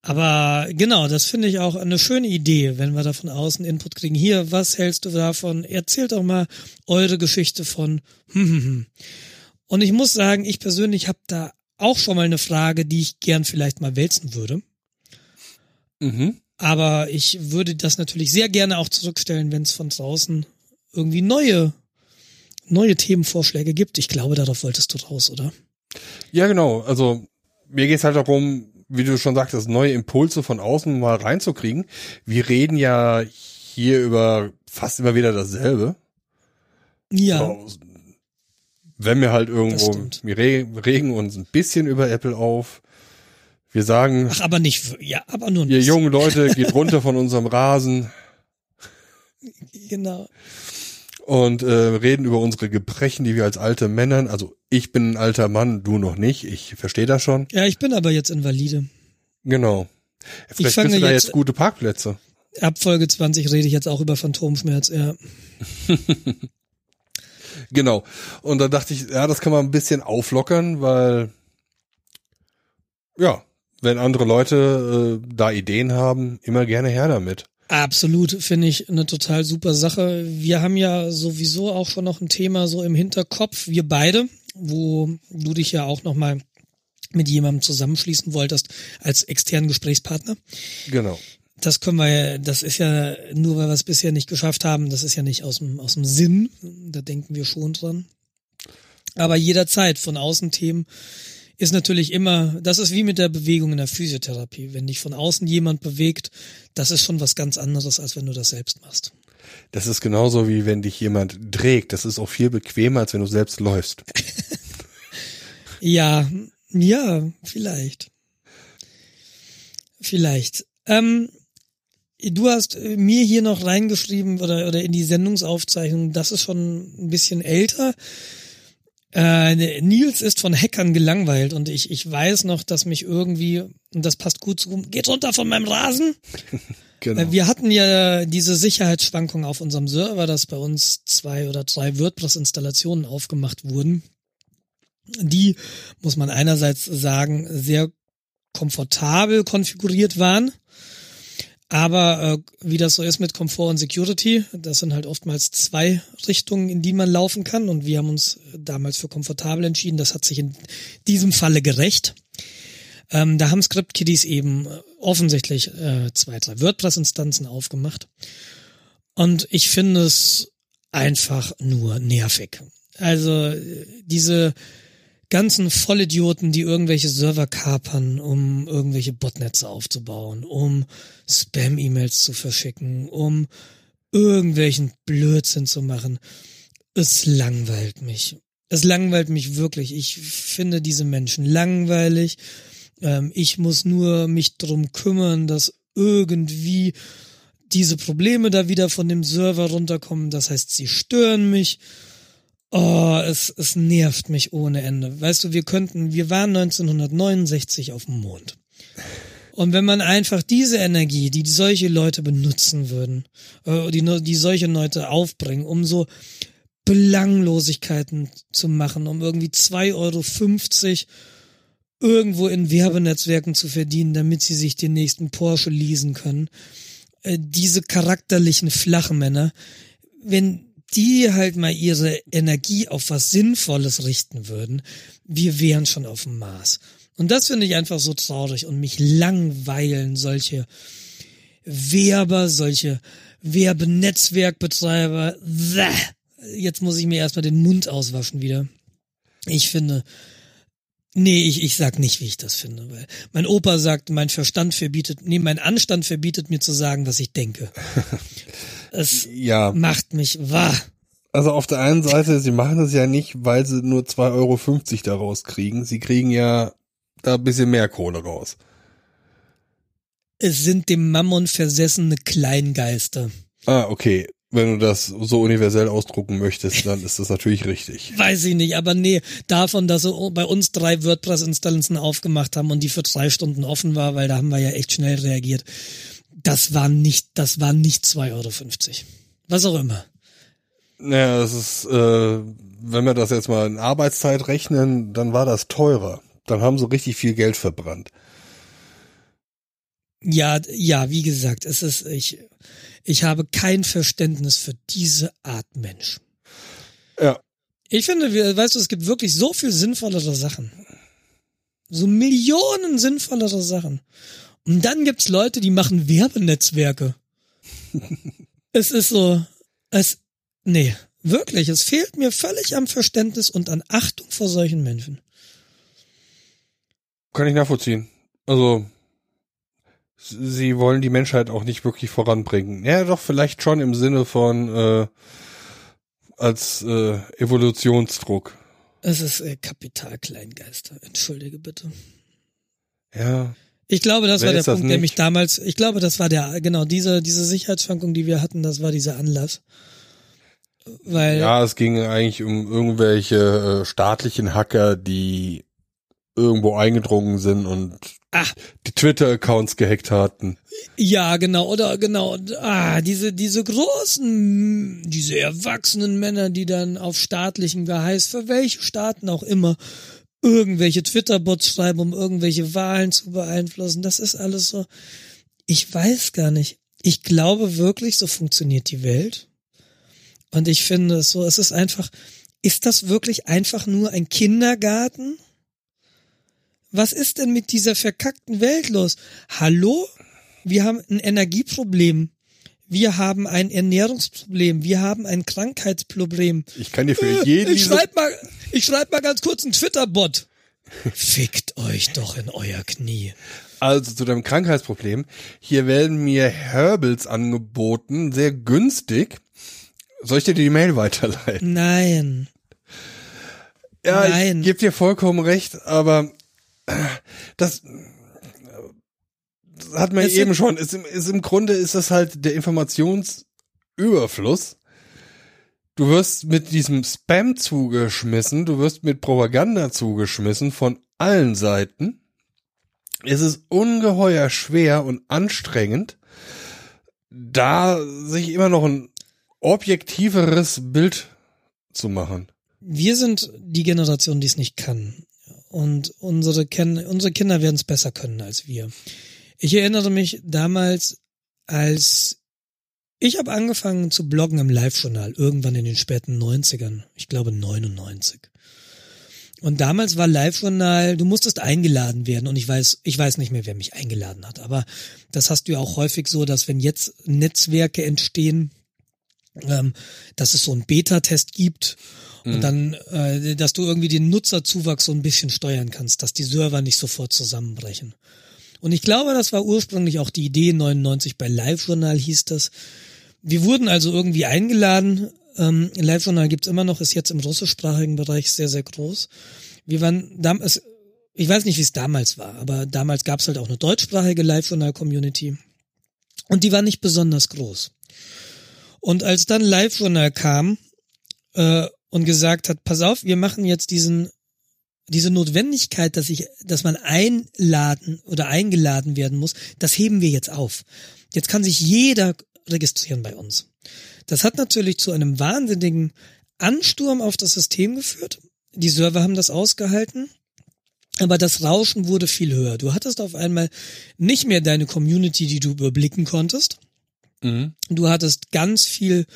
aber genau, das finde ich auch eine schöne Idee, wenn wir da von außen Input kriegen. Hier, was hältst du davon? Erzählt doch mal eure Geschichte von. hm, hm, hm. Und ich muss sagen, ich persönlich habe da auch schon mal eine Frage, die ich gern vielleicht mal wälzen würde. mhm. Aber ich würde das natürlich sehr gerne auch zurückstellen, wenn es von draußen irgendwie neue, neue Themenvorschläge gibt. Ich glaube, darauf wolltest du raus, oder? ja, genau. Also mir geht's halt darum, wie du schon sagtest, neue Impulse von außen mal reinzukriegen. Wir reden ja hier über fast immer wieder dasselbe. Ja, wenn wir halt irgendwo, wir re regen uns ein bisschen über Apple auf. Wir sagen, ach, aber nicht, ja, aber nur ein ihr jungen Leute, geht *laughs* runter von unserem Rasen Genau. Und äh, reden über unsere Gebrechen, die wir als alte Männer, also ich bin ein alter Mann, du noch nicht, ich verstehe das schon. Ja, ich bin aber jetzt Invalide. Genau. Vielleicht fange findest du da jetzt- jetzt gute Parkplätze. Ab Folge 20 rede ich jetzt auch über Phantomschmerz, ja. *laughs* Genau. Und da dachte ich, ja, das kann man ein bisschen auflockern, weil ja, wenn andere Leute äh, da Ideen haben, immer gerne her damit. Absolut, finde ich eine total super Sache. Wir haben ja sowieso auch schon noch ein Thema so im Hinterkopf, wir beide, wo du dich ja auch nochmal mit jemandem zusammenschließen wolltest als externen Gesprächspartner. Genau. Das können wir, ja- das ist ja nur, weil wir es bisher nicht geschafft haben, das ist ja nicht aus dem, aus dem Sinn, da denken wir schon dran. Aber jederzeit von außen Themen ist natürlich immer, das ist wie mit der Bewegung in der Physiotherapie. Wenn dich von außen jemand bewegt, das ist schon was ganz anderes, als wenn du das selbst machst. Das ist genauso wie wenn dich jemand trägt. Das ist auch viel bequemer, als wenn du selbst läufst. *laughs* Ja, ja, vielleicht. Vielleicht. Ähm, du hast äh, mir hier noch reingeschrieben oder, oder in die Sendungsaufzeichnung, das ist schon ein bisschen älter. Äh, Nils ist von Hackern gelangweilt und ich, ich weiß noch, dass mich irgendwie, und das passt gut zu, geht runter von meinem Rasen. *laughs* Genau. Äh, Wir hatten ja diese Sicherheitsschwankung auf unserem Server, dass bei uns zwei oder drei WordPress-Installationen aufgemacht wurden. Die, muss man einerseits sagen, sehr komfortabel konfiguriert waren. Aber äh, wie das so ist mit Komfort und Security, das sind halt oftmals zwei Richtungen, in die man laufen kann. Und wir haben uns damals für komfortabel entschieden. Das hat sich in diesem Falle gerecht. Ähm, da haben Script-Kiddies eben äh, offensichtlich äh, zwei, drei WordPress-Instanzen aufgemacht. Und ich finde es einfach nur nervig. Also diese ganzen Vollidioten, die irgendwelche Server kapern, um irgendwelche Botnetze aufzubauen, um Spam-E-Mails zu verschicken, um irgendwelchen Blödsinn zu machen. Es langweilt mich. Es langweilt mich wirklich. Ich finde diese Menschen langweilig. Ähm, ich muss nur mich drum kümmern, dass irgendwie diese Probleme da wieder von dem Server runterkommen. Das heißt, sie stören mich. Oh, es, es nervt mich ohne Ende. Weißt du, wir könnten, wir waren 1969 auf dem Mond. Und wenn man einfach diese Energie, die solche Leute benutzen würden, äh, die, die solche Leute aufbringen, um so Belanglosigkeiten zu machen, um irgendwie 2,50 Euro irgendwo in Werbenetzwerken zu verdienen, damit sie sich den nächsten Porsche leasen können. Äh, diese charakterlichen Flachmänner, wenn die halt mal ihre Energie auf was Sinnvolles richten würden, wir wären schon auf dem Mars. Und das finde ich einfach so traurig und mich langweilen solche Werber, solche Werbenetzwerkbetreiber. Jetzt muss ich mir erstmal den Mund auswaschen wieder. Ich finde, Nee, ich, ich sag nicht, wie ich das finde, weil mein Opa sagt, mein Verstand verbietet, nee, mein Anstand verbietet mir zu sagen, was ich denke. *laughs* Es ja. macht mich wahr. Also auf der einen Seite, sie machen das ja nicht, weil sie nur 2,50 Euro daraus kriegen. Sie kriegen ja da ein bisschen mehr Kohle raus. Es sind dem Mammon versessene Kleingeister. Ah, okay. Wenn du das so universell ausdrucken möchtest, dann ist das natürlich richtig. *laughs* Weiß ich nicht, aber nee, davon, dass sie bei uns drei WordPress-Instanzen aufgemacht haben und die für drei Stunden offen war, weil da haben wir ja echt schnell reagiert. Das war nicht, das war nicht 2,50 Euro. Was auch immer. Naja, das ist, äh, wenn wir das jetzt mal in Arbeitszeit rechnen, dann war das teurer. Dann haben sie richtig viel Geld verbrannt. Ja, ja, wie gesagt, es ist, ich, ich habe kein Verständnis für diese Art Mensch. Ja. Ich finde, weißt du, es gibt wirklich so viel sinnvollere Sachen. So Millionen sinnvollere Sachen. Und dann gibt's Leute, die machen Werbenetzwerke. *laughs* es ist so, es, nee, wirklich, es fehlt mir völlig am Verständnis und an Achtung vor solchen Menschen. Kann ich nachvollziehen. Also, sie wollen die Menschheit auch nicht wirklich voranbringen. Ja, doch, vielleicht schon im Sinne von äh, als äh, Evolutionsdruck. Es ist äh, Kapitalkleingeister. Entschuldige bitte. Ja. Ich glaube, das Wer war der Punkt, der mich damals, ich glaube, das war der, genau, diese, diese Sicherheitsschwankung, die wir hatten, das war dieser Anlass. Weil. Ja, es ging eigentlich um irgendwelche äh, staatlichen Hacker, die irgendwo eingedrungen sind und Ach. die Twitter-Accounts gehackt hatten. Ja, genau, oder genau. Ah, diese, diese großen, diese erwachsenen Männer, die dann auf staatlichen Geheiß, für welche Staaten auch immer, irgendwelche Twitter-Bots schreiben, um irgendwelche Wahlen zu beeinflussen. Das ist alles so. Ich weiß gar nicht. Ich glaube wirklich, so funktioniert die Welt. Und ich finde es so, es ist einfach, ist das wirklich einfach nur ein Kindergarten? Was ist denn mit dieser verkackten Welt los? Hallo? Wir haben ein Energieproblem. Wir haben ein Ernährungsproblem. Wir haben ein Krankheitsproblem. Ich kann dir für äh, jeden. Ich schreib mal, ich schreib mal ganz kurz einen Twitter-Bot. Fickt euch doch in euer Knie. Also zu deinem Krankheitsproblem. Hier werden mir Herbals angeboten, sehr günstig. Soll ich dir die Mail weiterleiten? Nein. Ja, Nein. ich gebe dir vollkommen recht, aber das hat man es eben schon. Ist im, ist im Grunde ist das halt der Informationsüberfluss. Du wirst mit diesem Spam zugeschmissen, du wirst mit Propaganda zugeschmissen von allen Seiten. Es ist ungeheuer schwer und anstrengend, da sich immer noch ein objektiveres Bild zu machen. Wir sind die Generation, die es nicht kann. Und unsere, Ken unsere Kinder werden es besser können als wir. Ich erinnere mich damals, als ich habe angefangen zu bloggen im Live-Journal, irgendwann in den späten 90ern, ich glaube 99. Und damals war Live-Journal, du musstest eingeladen werden und ich weiß, ich weiß nicht mehr, wer mich eingeladen hat, aber das hast du ja auch häufig so, dass wenn jetzt Netzwerke entstehen, ähm, dass es so einen Beta-Test gibt und dann, äh, dass du irgendwie den Nutzerzuwachs so ein bisschen steuern kannst, dass die Server nicht sofort zusammenbrechen. Und ich glaube, das war ursprünglich auch die Idee, 99 bei Live-Journal hieß das. Wir wurden also irgendwie eingeladen. Ähm, Live-Journal gibt's immer noch, ist jetzt im russischsprachigen Bereich sehr, sehr groß. Wir waren damals, ich weiß nicht, wie es damals war, aber damals gab's halt auch eine deutschsprachige Live-Journal-Community. Und die war nicht besonders groß. Und als dann Live-Journal kam äh, und gesagt hat, pass auf, wir machen jetzt diesen diese Notwendigkeit, dass ich, dass man einladen oder eingeladen werden muss, das heben wir jetzt auf. Jetzt kann sich jeder registrieren bei uns. Das hat natürlich zu einem wahnsinnigen Ansturm auf das System geführt. Die Server haben das ausgehalten. Aber das Rauschen wurde viel höher. Du hattest auf einmal nicht mehr deine Community, die du überblicken konntest. Mhm. Du hattest ganz viel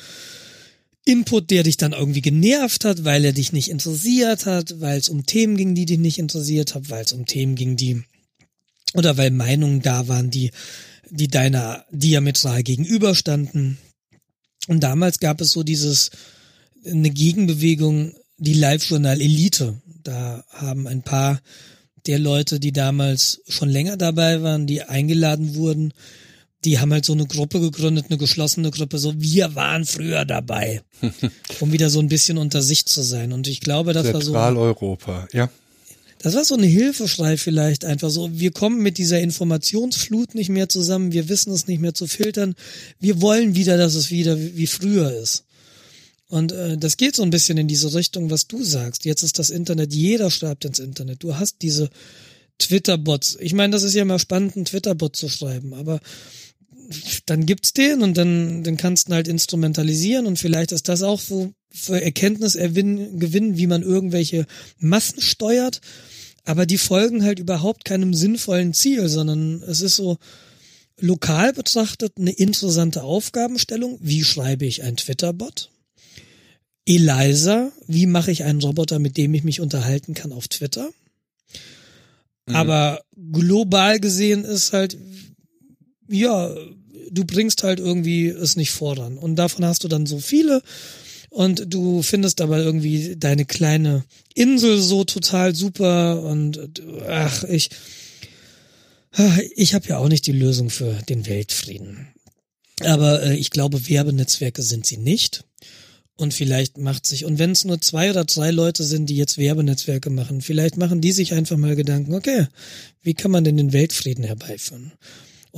Input, der dich dann irgendwie genervt hat, weil er dich nicht interessiert hat, weil es um Themen ging, die dich nicht interessiert hat, weil es um Themen ging, die oder weil Meinungen da waren, die die deiner diametral gegenüberstanden. Und damals gab es so dieses eine Gegenbewegung, die Live-Journal Elite. Da haben ein paar der Leute, die damals schon länger dabei waren, die eingeladen wurden, die haben halt so eine Gruppe gegründet, eine geschlossene Gruppe, so wir waren früher dabei, *laughs* um wieder so ein bisschen unter sich zu sein. Und ich glaube, das war so, Zentraleuropa, ja. das war so eine Hilfeschrei vielleicht einfach so. Wir kommen mit dieser Informationsflut nicht mehr zusammen, wir wissen es nicht mehr zu filtern, wir wollen wieder, dass es wieder wie früher ist. Und äh, das geht so ein bisschen in diese Richtung, was du sagst. Jetzt ist das Internet, jeder schreibt ins Internet. Du hast diese Twitter-Bots. Ich meine, das ist ja immer spannend, einen Twitter-Bot zu schreiben, aber dann gibt's den und dann, dann kannst du halt instrumentalisieren und vielleicht ist das auch so für Erkenntnis gewinnen, wie man irgendwelche Massen steuert. Aber die folgen halt überhaupt keinem sinnvollen Ziel, sondern es ist so lokal betrachtet eine interessante Aufgabenstellung. Wie schreibe ich ein Twitter-Bot? Eliza, wie mache ich einen Roboter, mit dem ich mich unterhalten kann auf Twitter? Aber global gesehen ist halt, ja, du bringst halt irgendwie es nicht voran. Und davon hast du dann so viele. Und du findest aber irgendwie deine kleine Insel so total super. Und ach, ich, ich habe ja auch nicht die Lösung für den Weltfrieden. Aber äh, ich glaube, Werbenetzwerke sind sie nicht. Und vielleicht macht sich, und wenn es nur zwei oder drei Leute sind, die jetzt Werbenetzwerke machen, vielleicht machen die sich einfach mal Gedanken, okay, wie kann man denn den Weltfrieden herbeiführen?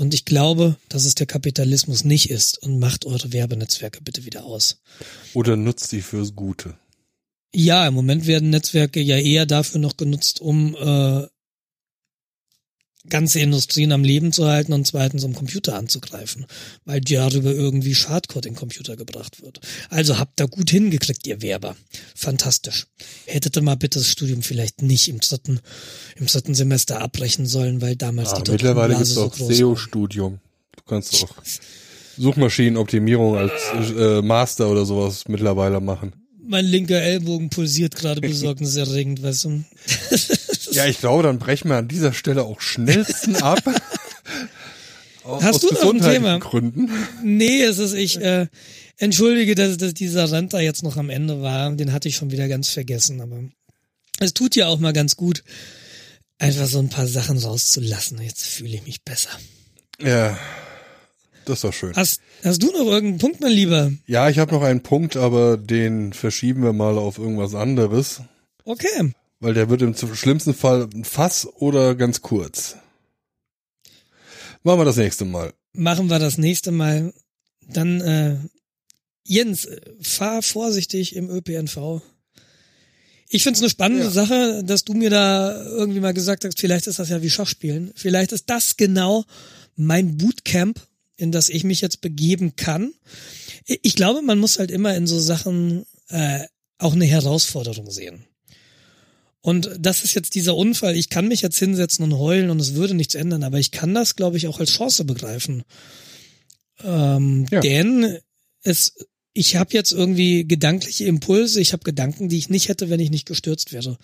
Und ich glaube, dass es der Kapitalismus nicht ist und macht eure Werbenetzwerke bitte wieder aus. Oder nutzt sie fürs Gute. Ja, im Moment werden Netzwerke ja eher dafür noch genutzt, um äh, ganze Industrien am Leben zu halten und zweitens um Computer anzugreifen, weil darüber irgendwie Schadcode in den Computer gebracht wird. Also habt da gut hingekriegt, ihr Werber. Fantastisch. Hättet ihr mal bitte das Studium vielleicht nicht im dritten, im dritten Semester abbrechen sollen, weil damals Ah, die mittlerweile Dotcom-Blase gibt's auch so. SEO-Studium. Du kannst auch Suchmaschinenoptimierung als äh, Master oder sowas mittlerweile machen. Mein linker Ellbogen pulsiert gerade besorgniserregend, weißt du. *laughs* Ja, ich glaube, dann brechen wir an dieser Stelle auch schnellsten *laughs* ab. Hast du noch ein Thema? Gründen. Nee, es ist, ich äh, entschuldige, dass, dass dieser Rant da jetzt noch am Ende war. Den hatte ich schon wieder ganz vergessen, aber es tut ja auch mal ganz gut, einfach so ein paar Sachen rauszulassen. Jetzt fühle ich mich besser. Ja, das ist doch schön. Hast, hast du noch irgendeinen Punkt, mein Lieber? Ja, ich habe noch einen Punkt, aber den verschieben wir mal auf irgendwas anderes, Okay. Weil der wird im schlimmsten Fall ein Fass oder ganz kurz. Machen wir das nächste Mal. Machen wir das nächste Mal. Dann, äh, Jens, äh, fahr vorsichtig im ÖPNV. Ich find's eine spannende Ja. Sache, dass du mir da irgendwie mal gesagt hast, vielleicht ist das ja wie Schachspielen. Vielleicht ist das genau mein Bootcamp, in das ich mich jetzt begeben kann. Ich ich glaube, man muss halt immer in so Sachen äh, auch eine Herausforderung sehen. Und das ist jetzt dieser Unfall. Ich kann mich jetzt hinsetzen und heulen und es würde nichts ändern, aber ich kann das, glaube ich, auch als Chance begreifen. Ähm, Ja. Denn es, ich habe jetzt irgendwie gedankliche Impulse, ich habe Gedanken, die ich nicht hätte, wenn ich nicht gestürzt wäre.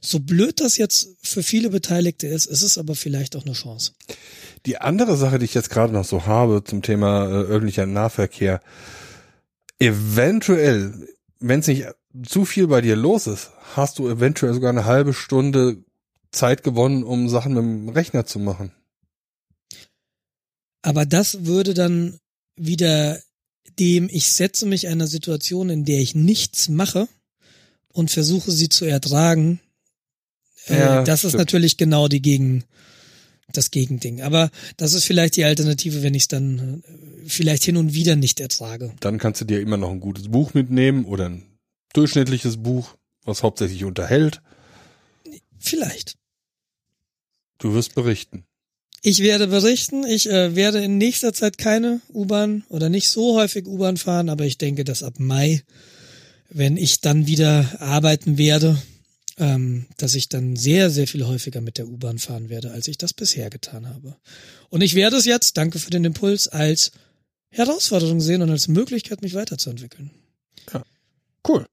So blöd das jetzt für viele Beteiligte ist, ist es aber vielleicht auch eine Chance. Die andere Sache, die ich jetzt gerade noch so habe zum Thema äh, öffentlicher Nahverkehr. eventuell, wenn es nicht zu viel bei dir los ist, hast du eventuell sogar eine halbe Stunde Zeit gewonnen, um Sachen mit dem Rechner zu machen. Aber das würde dann wieder dem, ich setze mich in einer Situation, in der ich nichts mache und versuche sie zu ertragen. Äh, Ja, das ist stimmt. natürlich genau die Gegen, das Gegending. Aber das ist vielleicht die Alternative, wenn ich es dann äh, vielleicht hin und wieder nicht ertrage. Dann kannst du dir immer noch ein gutes Buch mitnehmen oder ein durchschnittliches Buch, was hauptsächlich unterhält. Vielleicht. Du wirst berichten. Ich werde berichten, ich äh, werde in nächster Zeit keine U-Bahn oder nicht so häufig U-Bahn fahren, aber ich denke, dass ab Mai, wenn ich dann wieder arbeiten werde, ähm, dass ich dann sehr, sehr viel häufiger mit der U-Bahn fahren werde, als ich das bisher getan habe. Und ich werde es jetzt, danke für den Impuls, als Herausforderung sehen und als Möglichkeit, mich weiterzuentwickeln. Cool.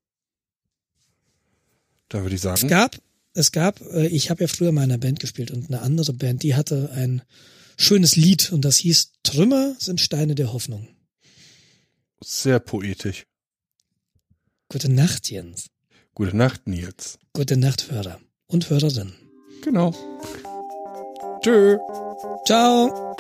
Da würde ich Es sagen, gab, es gab, äh, ich habe ja früher mal in einer Band gespielt und eine andere Band, die hatte ein schönes Lied und das hieß Trümmer sind Steine der Hoffnung. sehr poetisch. Gute Nacht, Jens. Gute Nacht, Nils. Gute Nacht, Hörer und Hörerinnen. Genau. Tschö. Ciao.